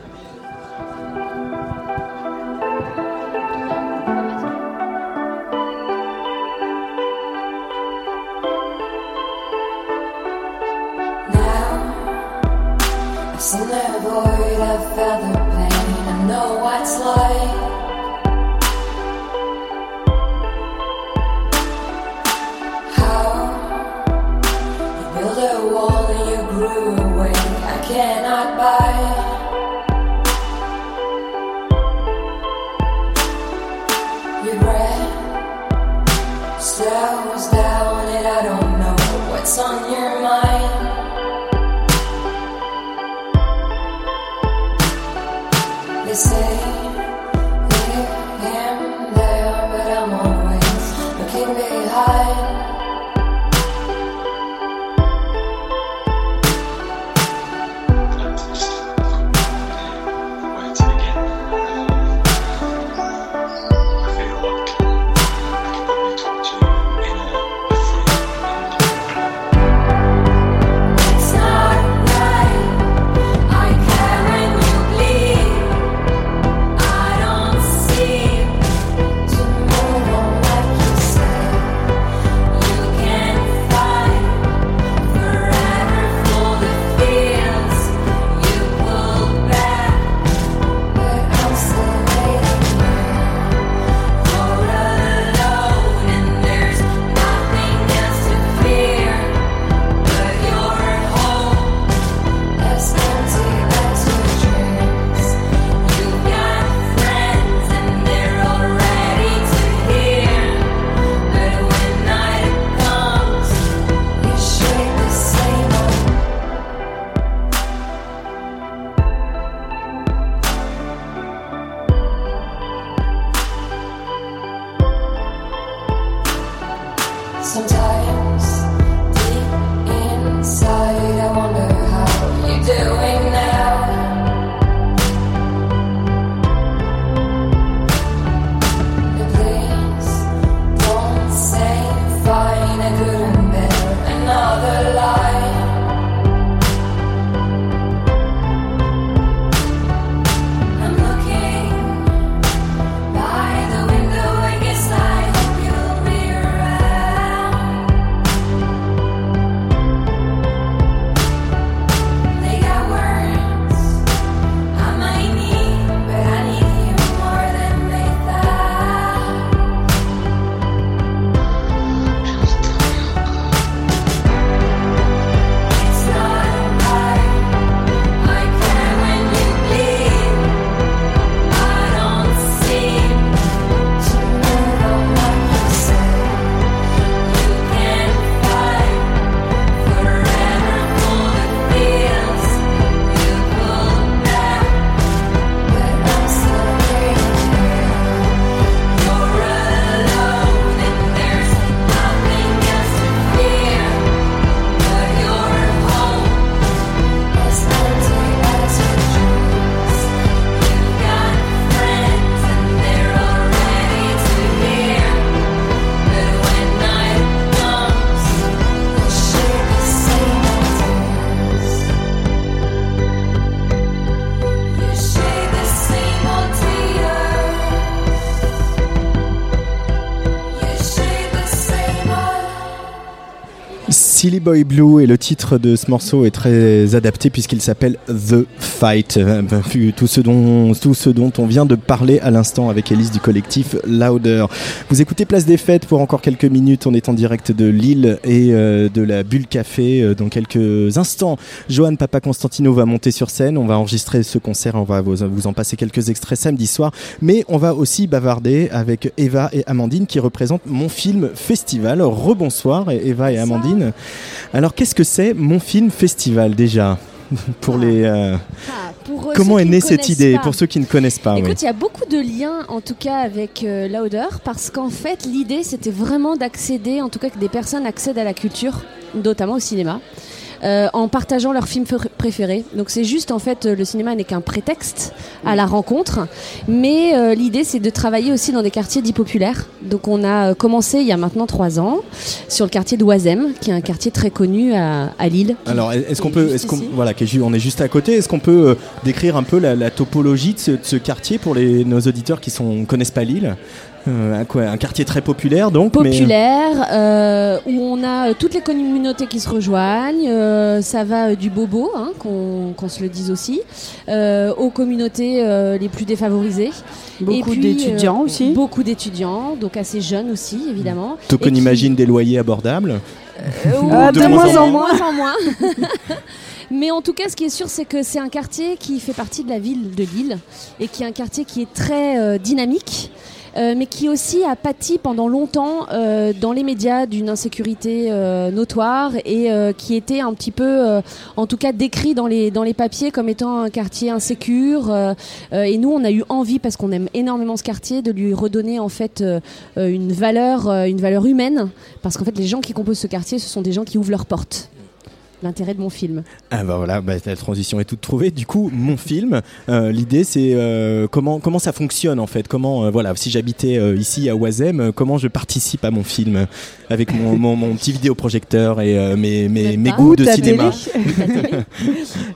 Silly Boy Blue et le titre de ce morceau est très adapté puisqu'il s'appelle The Fight. Euh, vu Tout ce, dont, tout ce dont on vient de parler à l'instant avec Elise du collectif Louder. Vous écoutez Place des Fêtes pour encore quelques minutes. On est en direct de Lille et euh, de la Bulle Café. Euh, Dans quelques instants, Johan Papa Constantino va monter sur scène. On va enregistrer ce concert. On va vous, vous en passer quelques extraits samedi soir. Mais on va aussi bavarder avec Eva et Amandine qui représentent mon film festival. Rebonsoir Eva et Amandine. Alors qu'est-ce que c'est mon film festival déjà pour les euh, Pour, euh, comment est née cette idée pas. pour ceux qui ne connaissent pas. Écoute, il y a beaucoup de liens en tout cas avec euh, Lauder parce qu'en fait l'idée c'était vraiment d'accéder, en tout cas que des personnes accèdent à la culture, notamment au cinéma. Euh, en partageant leurs films pr- préférés. Donc c'est juste en fait euh, le cinéma n'est qu'un prétexte à la rencontre, mais euh, l'idée c'est de travailler aussi dans des quartiers dits populaires. Donc on a commencé il y a maintenant trois ans sur le quartier d'Oisem, qui est un quartier très connu à, à Lille. Alors, est-ce qu'on peut, est-ce qu'on, voilà, on est juste à côté. Est-ce qu'on peut décrire un peu la, la topologie de ce, de ce quartier pour les, nos auditeurs qui sont connaissent pas Lille? Euh, un, quoi, un quartier très populaire donc. mais- populaire, euh, où on a euh, toutes les communautés qui se rejoignent. euh, ça va euh, du bobo, hein, qu'on se le dise aussi, euh, aux communautés euh, les plus défavorisées. Beaucoup d'étudiants euh, aussi. Beaucoup d'étudiants, donc assez jeunes aussi, évidemment. Donc on qui- imagine des loyers abordables. De, de moins en moins. moins en moins. Mais en tout cas, ce qui est sûr, c'est que c'est un quartier qui fait partie de la ville de Lille et qui est un quartier qui est très euh, dynamique. Euh, mais qui aussi a pâti pendant longtemps euh, dans les médias d'une insécurité euh, notoire et qui était un petit peu, en tout cas, décrit dans les, dans les papiers comme étant un quartier insécure. et nous, on a eu envie, parce qu'on aime énormément ce quartier, de lui redonner en fait une valeur, une valeur humaine, parce qu'en fait, les gens qui composent ce quartier, ce sont des gens qui ouvrent leurs portes. L'intérêt de mon film. Ah bah voilà, bah, la transition est toute trouvée. Du coup, mon film, euh, l'idée c'est euh, comment comment ça fonctionne en fait? Comment euh, voilà, si j'habitais euh, ici à Oisem, euh, comment je participe à mon film avec mon, mon, mon petit vidéoprojecteur et euh, mes mes, mes goûts de cinéma? télé.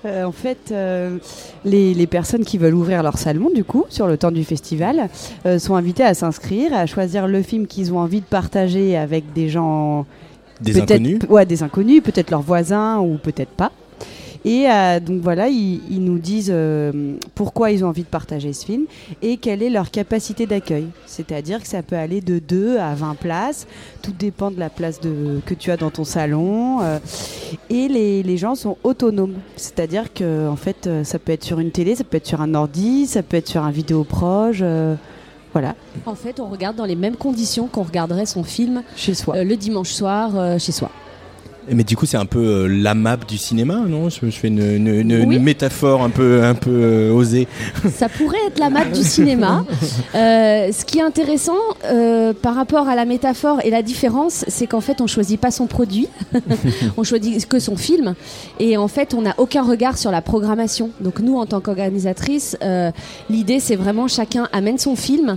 Euh, en fait, euh, les, les personnes qui veulent ouvrir leur salon, du coup, sur le temps du festival, euh, sont invitées à s'inscrire, à choisir le film qu'ils ont envie de partager avec des gens. Des peut-être- inconnus Ouais, des inconnus, peut-être leurs voisins ou peut-être pas. Et euh, donc voilà, ils, ils nous disent euh, pourquoi ils ont envie de partager ce film et quelle est leur capacité d'accueil. C'est-à-dire que ça peut aller de 2 à 20 places, tout dépend de la place de, que tu as dans ton salon. euh, et les, les gens sont autonomes. C'est-à-dire que en fait, ça peut être sur une télé, ça peut être sur un ordi, ça peut être sur un vidéo proche. Euh, voilà. En fait, on regarde dans les mêmes conditions qu'on regarderait son film chez soi. le dimanche soir euh, chez soi. Mais du coup, c'est un peu euh, la map du cinéma, non? Je, je fais une, une- une- une Oui. métaphore un peu un peu euh, osée. Ça pourrait être la map du cinéma. Euh, ce qui est intéressant euh, par rapport à la métaphore et la différence, c'est qu'en fait, on choisit pas son produit, on choisit que son film, et en fait, on n'a aucun regard sur la programmation. Donc nous, en tant qu'organisatrice, l'idée, c'est vraiment chacun amène son film,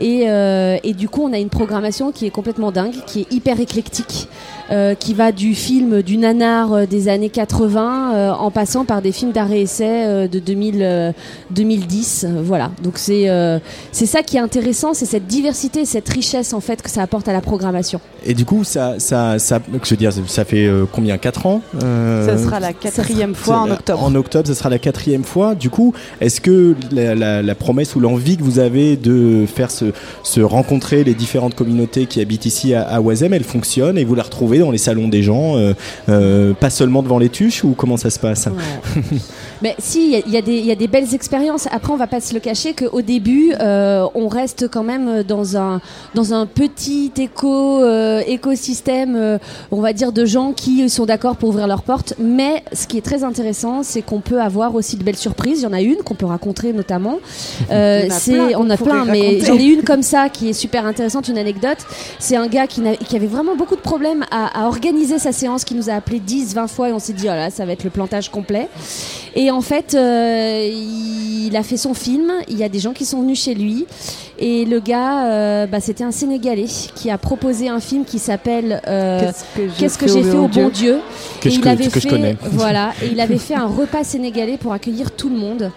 et, euh, et du coup, on a une programmation qui est complètement dingue, qui est hyper éclectique. euh, qui va du film du nanar euh, des années 80 euh, en passant par des films d'arrêt-essai euh, de 2000, euh, 2010. euh, voilà, donc c'est euh, c'est ça qui est intéressant, c'est cette diversité, cette richesse en fait que ça apporte à la programmation. Et du coup, ça ça ça je veux dire, ça fait euh, combien 4 ans euh, Ça sera la quatrième fois en octobre. En octobre, ça sera la quatrième fois. Du coup, est-ce que la, la- la promesse ou l'envie que vous avez de faire se, se rencontrer les différentes communautés qui habitent ici à, à Oisem, elle fonctionne et vous la retrouvez dans les salons des gens, euh, euh, pas seulement devant les tuches ou comment ça se passe? Mais si, il y y, y a des belles expériences. Après, on va pas se le cacher qu'au début, euh, on reste quand même dans un, dans un petit éco, euh, écosystème, euh, on va dire, de gens qui sont d'accord pour ouvrir leurs portes. Mais ce qui est très intéressant, c'est qu'on peut avoir aussi de belles surprises. Il y en a une qu'on peut raconter notamment. Euh, c'est, on a plein, mais j'en ai une comme ça qui est super intéressante, une anecdote. C'est un gars qui, qui avait vraiment beaucoup de problèmes à, à organiser sa séance, qui nous a appelé 10, 20 fois et on s'est dit, oh là, ça va être le plantage complet. Et en fait, euh, il a fait son film, il y a des gens qui sont venus chez lui. Et le gars, euh, bah, c'était un Sénégalais qui a proposé un film qui s'appelle euh, Qu'est-ce que j'ai fait au fait au bon Dieu? Dieu Que Et je il co- avait que je fait, connais? voilà, et il avait fait un repas sénégalais pour accueillir tout le monde.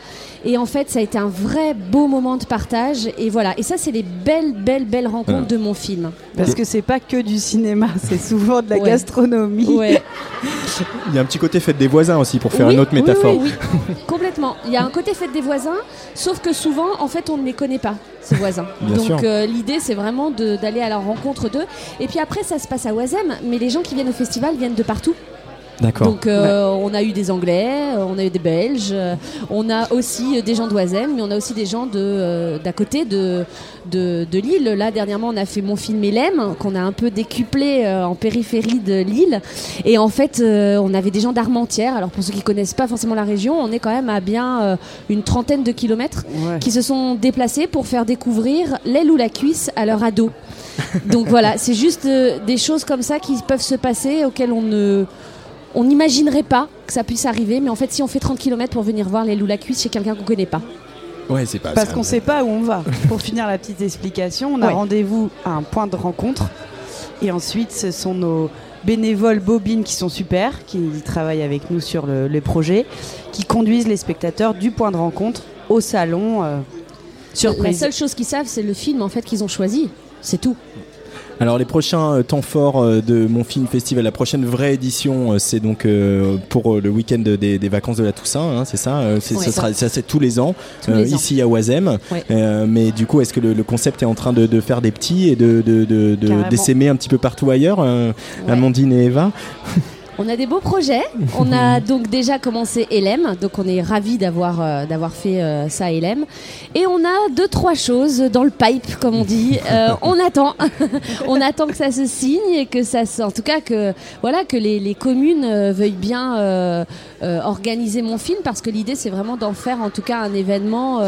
Et en fait, ça a été un vrai beau moment de partage. Et voilà, et ça, c'est les belles, belles, belles rencontres de mon film. Parce que c'est pas que du cinéma, c'est souvent de la Ouais. gastronomie. Ouais. Il y a un petit côté fête des voisins aussi pour faire Oui, une autre métaphore. Oui, oui, complètement. Il y a un côté fête des voisins, sauf que souvent, en fait, on ne les connaît pas, ces voisins. Bien Donc euh, l'idée, c'est vraiment d'aller à la rencontre d'eux. Et puis après, ça se passe à Oisem, mais les gens qui viennent au festival viennent de partout. Donc euh, on a eu des Anglais, euh, on a eu des Belges, euh, on a aussi des gens d'Oisem, mais on a aussi des gens de euh, d'à côté de, de de Lille. Là dernièrement on a fait mon film Elem qu'on a un peu décuplé euh, en périphérie de Lille et en fait on avait des gens d'Armentières. Alors pour ceux qui connaissent pas forcément la région, on est quand même à bien une trentaine de kilomètres qui se sont déplacés pour faire découvrir l'aile ou la cuisse à leur ado. Donc voilà, c'est juste des choses comme ça qui peuvent se passer auxquelles on ne on n'imaginerait pas que ça puisse arriver, mais en fait, si on fait 30 km pour venir voir les loups la cuisse chez quelqu'un qu'on connaît pas. Ouais, c'est pas Parce qu'on sait pas où on va. Pour finir la petite explication, on a Ouais. rendez-vous à un point de rencontre. Et ensuite, ce sont nos bénévoles bobines qui sont super, qui travaillent avec nous sur le, le projet, qui conduisent les spectateurs du point de rencontre au salon. euh, Surprise. La seule chose qu'ils savent, c'est le film en fait qu'ils ont choisi. C'est tout. Alors les prochains euh, temps forts euh, de mon film festival, la prochaine vraie édition, euh, c'est donc pour le week-end des, des vacances de la Toussaint, hein, c'est ça c'est, ça sera, ça, c'est tous les ans, Tous les ans. ici à Oisem. Euh, mais du coup, est-ce que le, le concept est en train de, de faire des petits et de, de, d'essaimer un petit peu partout ailleurs, euh, Amandine et Eva? On a des beaux projets. On a donc déjà commencé LM, donc on est ravis d'avoir euh, d'avoir fait euh, ça LM. Et on a deux trois choses dans le pipe, comme on dit. Euh, on attend, on attend que ça se signe et que ça, se- en tout cas que voilà que les, les communes veuillent bien organiser mon film, parce que l'idée c'est vraiment d'en faire en tout cas un événement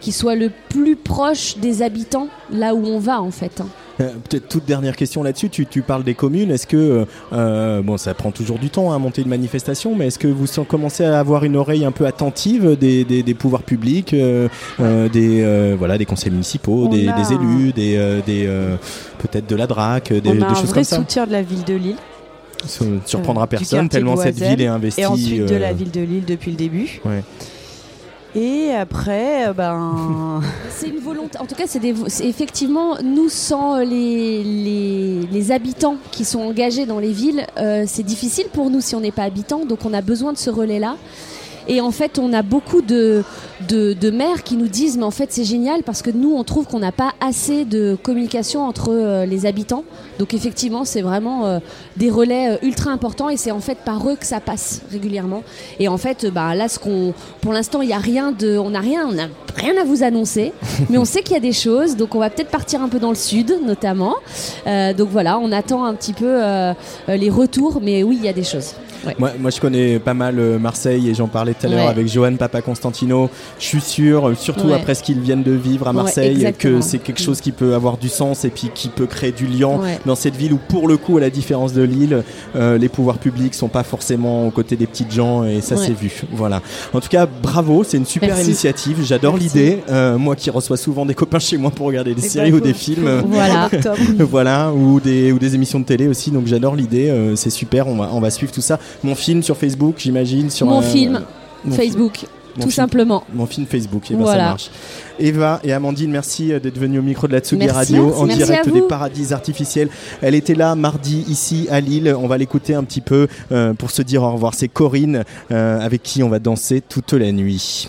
qui soit le plus proche des habitants là où on va en fait. hein. Euh, Peut-être toute dernière question là-dessus. Tu, tu parles des communes. Est-ce que euh, euh, bon, ça prend toujours du temps à monter une manifestation, mais est-ce que vous commencez à avoir une oreille un peu attentive des, des, des pouvoirs publics, des voilà, des conseils municipaux, des, a des élus, des, des peut-être de la DRAC, des, on des a un choses vrai comme ça? soutien de la ville de Lille. Ça ne surprendra personne tellement cette ville est investie. Et ensuite de la ville de Lille depuis le début. ouais. Et après, euh, ben. C'est une volonté. En tout cas, c'est des- effectivement nous sans les, les, les habitants qui sont engagés dans les villes, euh, c'est difficile pour nous si on n'est pas habitant. Donc, on a besoin de ce relais-là. Et en fait, on a beaucoup de, de, de maires qui nous disent, mais en fait, c'est génial parce que nous, on trouve qu'on n'a pas assez de communication entre euh, les habitants. Donc, effectivement, c'est vraiment euh, des relais euh, ultra importants et c'est en fait par eux que ça passe régulièrement. Et en fait, bah, là, ce qu'on, pour l'instant, il n'y a rien de, on n'a rien, on n'a rien à vous annoncer, mais on sait qu'il y a des choses. Donc, on va peut-être partir un peu dans le sud, notamment. Euh, donc voilà, on attend un petit peu les retours, mais oui, il y a des choses. Ouais. Moi, moi, je connais pas mal euh, Marseille et j'en parlais tout à l'heure Ouais. avec Johan Papa Constantino. Je suis sûr, euh, surtout Ouais. après ce qu'ils viennent de vivre à Marseille, que c'est quelque chose qui peut avoir du sens et puis qui peut créer du lien dans cette ville où, pour le coup, à la différence de Lille, euh, les pouvoirs publics sont pas forcément aux côtés des petites gens et ça s'est vu. Voilà. En tout cas, bravo, c'est une super Merci. initiative. J'adore l'idée. Euh, moi qui reçois souvent des copains chez moi pour regarder des Eh séries ben, ou des films. Voilà. voilà, ou des, ou des émissions de télé aussi. Donc j'adore l'idée, euh, c'est super. On va, on va suivre tout ça. Mon film sur Facebook, j'imagine. Sur Mon film, mon Facebook, mon tout film- simplement. Mon film Facebook, et ben ça marche. Eva et Amandine, merci euh, d'être venues au micro de la Tsugi Merci. Radio en Merci direct des paradis artificiels. Elle était là mardi ici à Lille. On va l'écouter un petit peu euh, pour se dire au revoir. C'est Corinne euh, avec qui on va danser toute la nuit.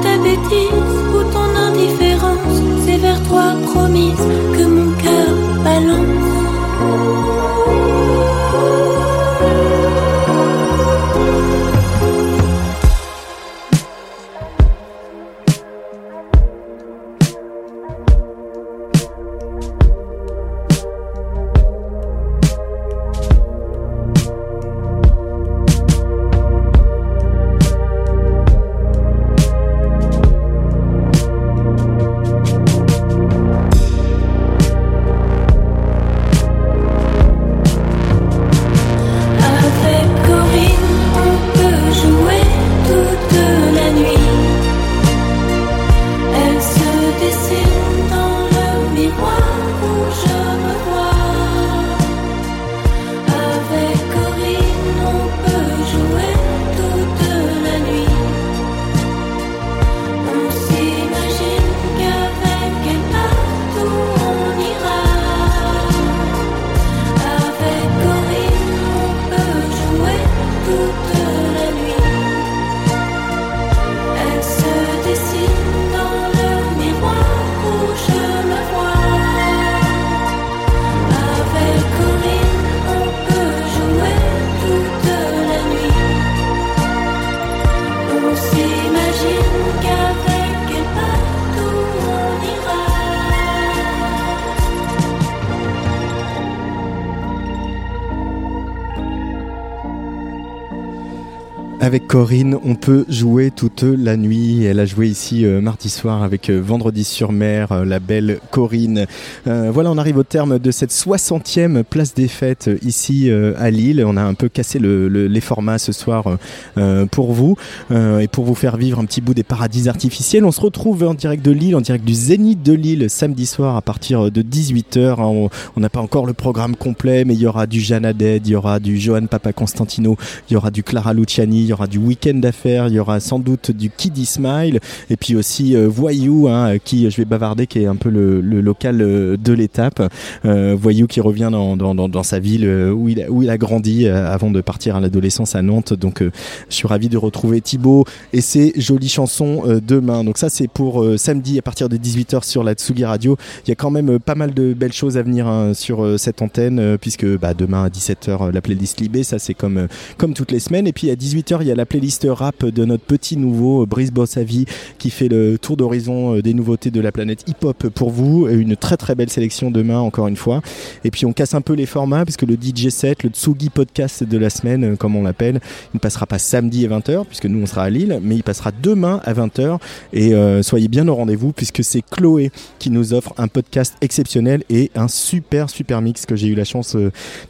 Ta bêtise ou ton indifférence, c'est vers toi promise que mon cœur balance. Corinne, on peut jouer toute la nuit. Elle a joué ici euh, mardi soir avec euh, Vendredi sur mer, euh, la belle Corinne. Voilà, on arrive au terme de cette 60e place des fêtes ici à Lille. On a un peu cassé le- le- les formats ce soir pour vous et pour vous faire vivre un petit bout des paradis artificiels. On se retrouve en direct de Lille, en direct du Zénith de Lille samedi soir à partir de 18h. On n'a pas encore le programme complet, mais il y aura du Jeanne il y aura du Johan Papa Constantino, il y aura du Clara Luciani, il y aura du Week-end d'affaires, il y aura sans doute du Kiddy Smile, et puis aussi euh, Voyou, hein, qui je vais bavarder, qui est un peu le, local euh, de l'étape. Euh, Voyou qui revient dans, sa ville où il, a, grandi avant de partir à l'adolescence à Nantes. Donc je suis ravi de retrouver Thibaut et ses jolies chansons demain. Donc ça c'est pour samedi à partir de 18h sur la Tsugi Radio. Il y a quand même pas mal de belles choses à venir hein, sur cette antenne puisque bah, demain à 17h euh, la playlist Libé, ça c'est comme, comme toutes les semaines. Et puis à 18h il y a la playlist rap de notre petit nouveau euh, Brice Bossavi qui fait le tour d'horizon euh, des nouveautés de la planète hip-hop pour vous. Une très très belle sélection demain encore une fois. Et puis on casse un peu les formats puisque le DJ set, le Tsugi podcast de la semaine euh, comme on l'appelle, il ne passera pas samedi à 20h puisque nous on sera à Lille, mais il passera demain à 20h et soyez bien au rendez-vous puisque c'est Chloé qui nous offre un podcast exceptionnel et un super super mix que j'ai eu la chance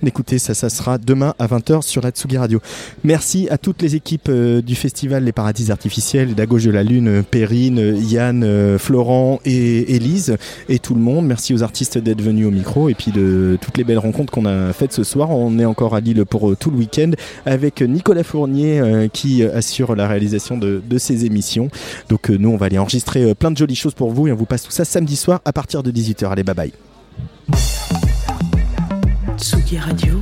d'écouter. Ça, ça sera demain à 20h sur la Tsugi Radio. Merci à toutes les équipes du festival Les Paradis Artificiels, d'À gauche de la Lune, euh, Perrine, euh, Yann, euh, Florent et Élise et tout le monde. Merci aux artistes d'être venus au micro et puis de toutes les belles rencontres qu'on a faites ce soir. On est encore à Lille pour euh, tout le week-end avec Nicolas Fournier euh, qui euh, assure la réalisation de, de ces émissions. Donc euh, nous, on va aller enregistrer euh, plein de jolies choses pour vous et on vous passe tout ça samedi soir à partir de 18h. Allez, bye bye. Tsugi Radio.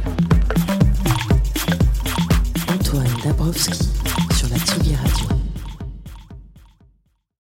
Antoine Dabrowski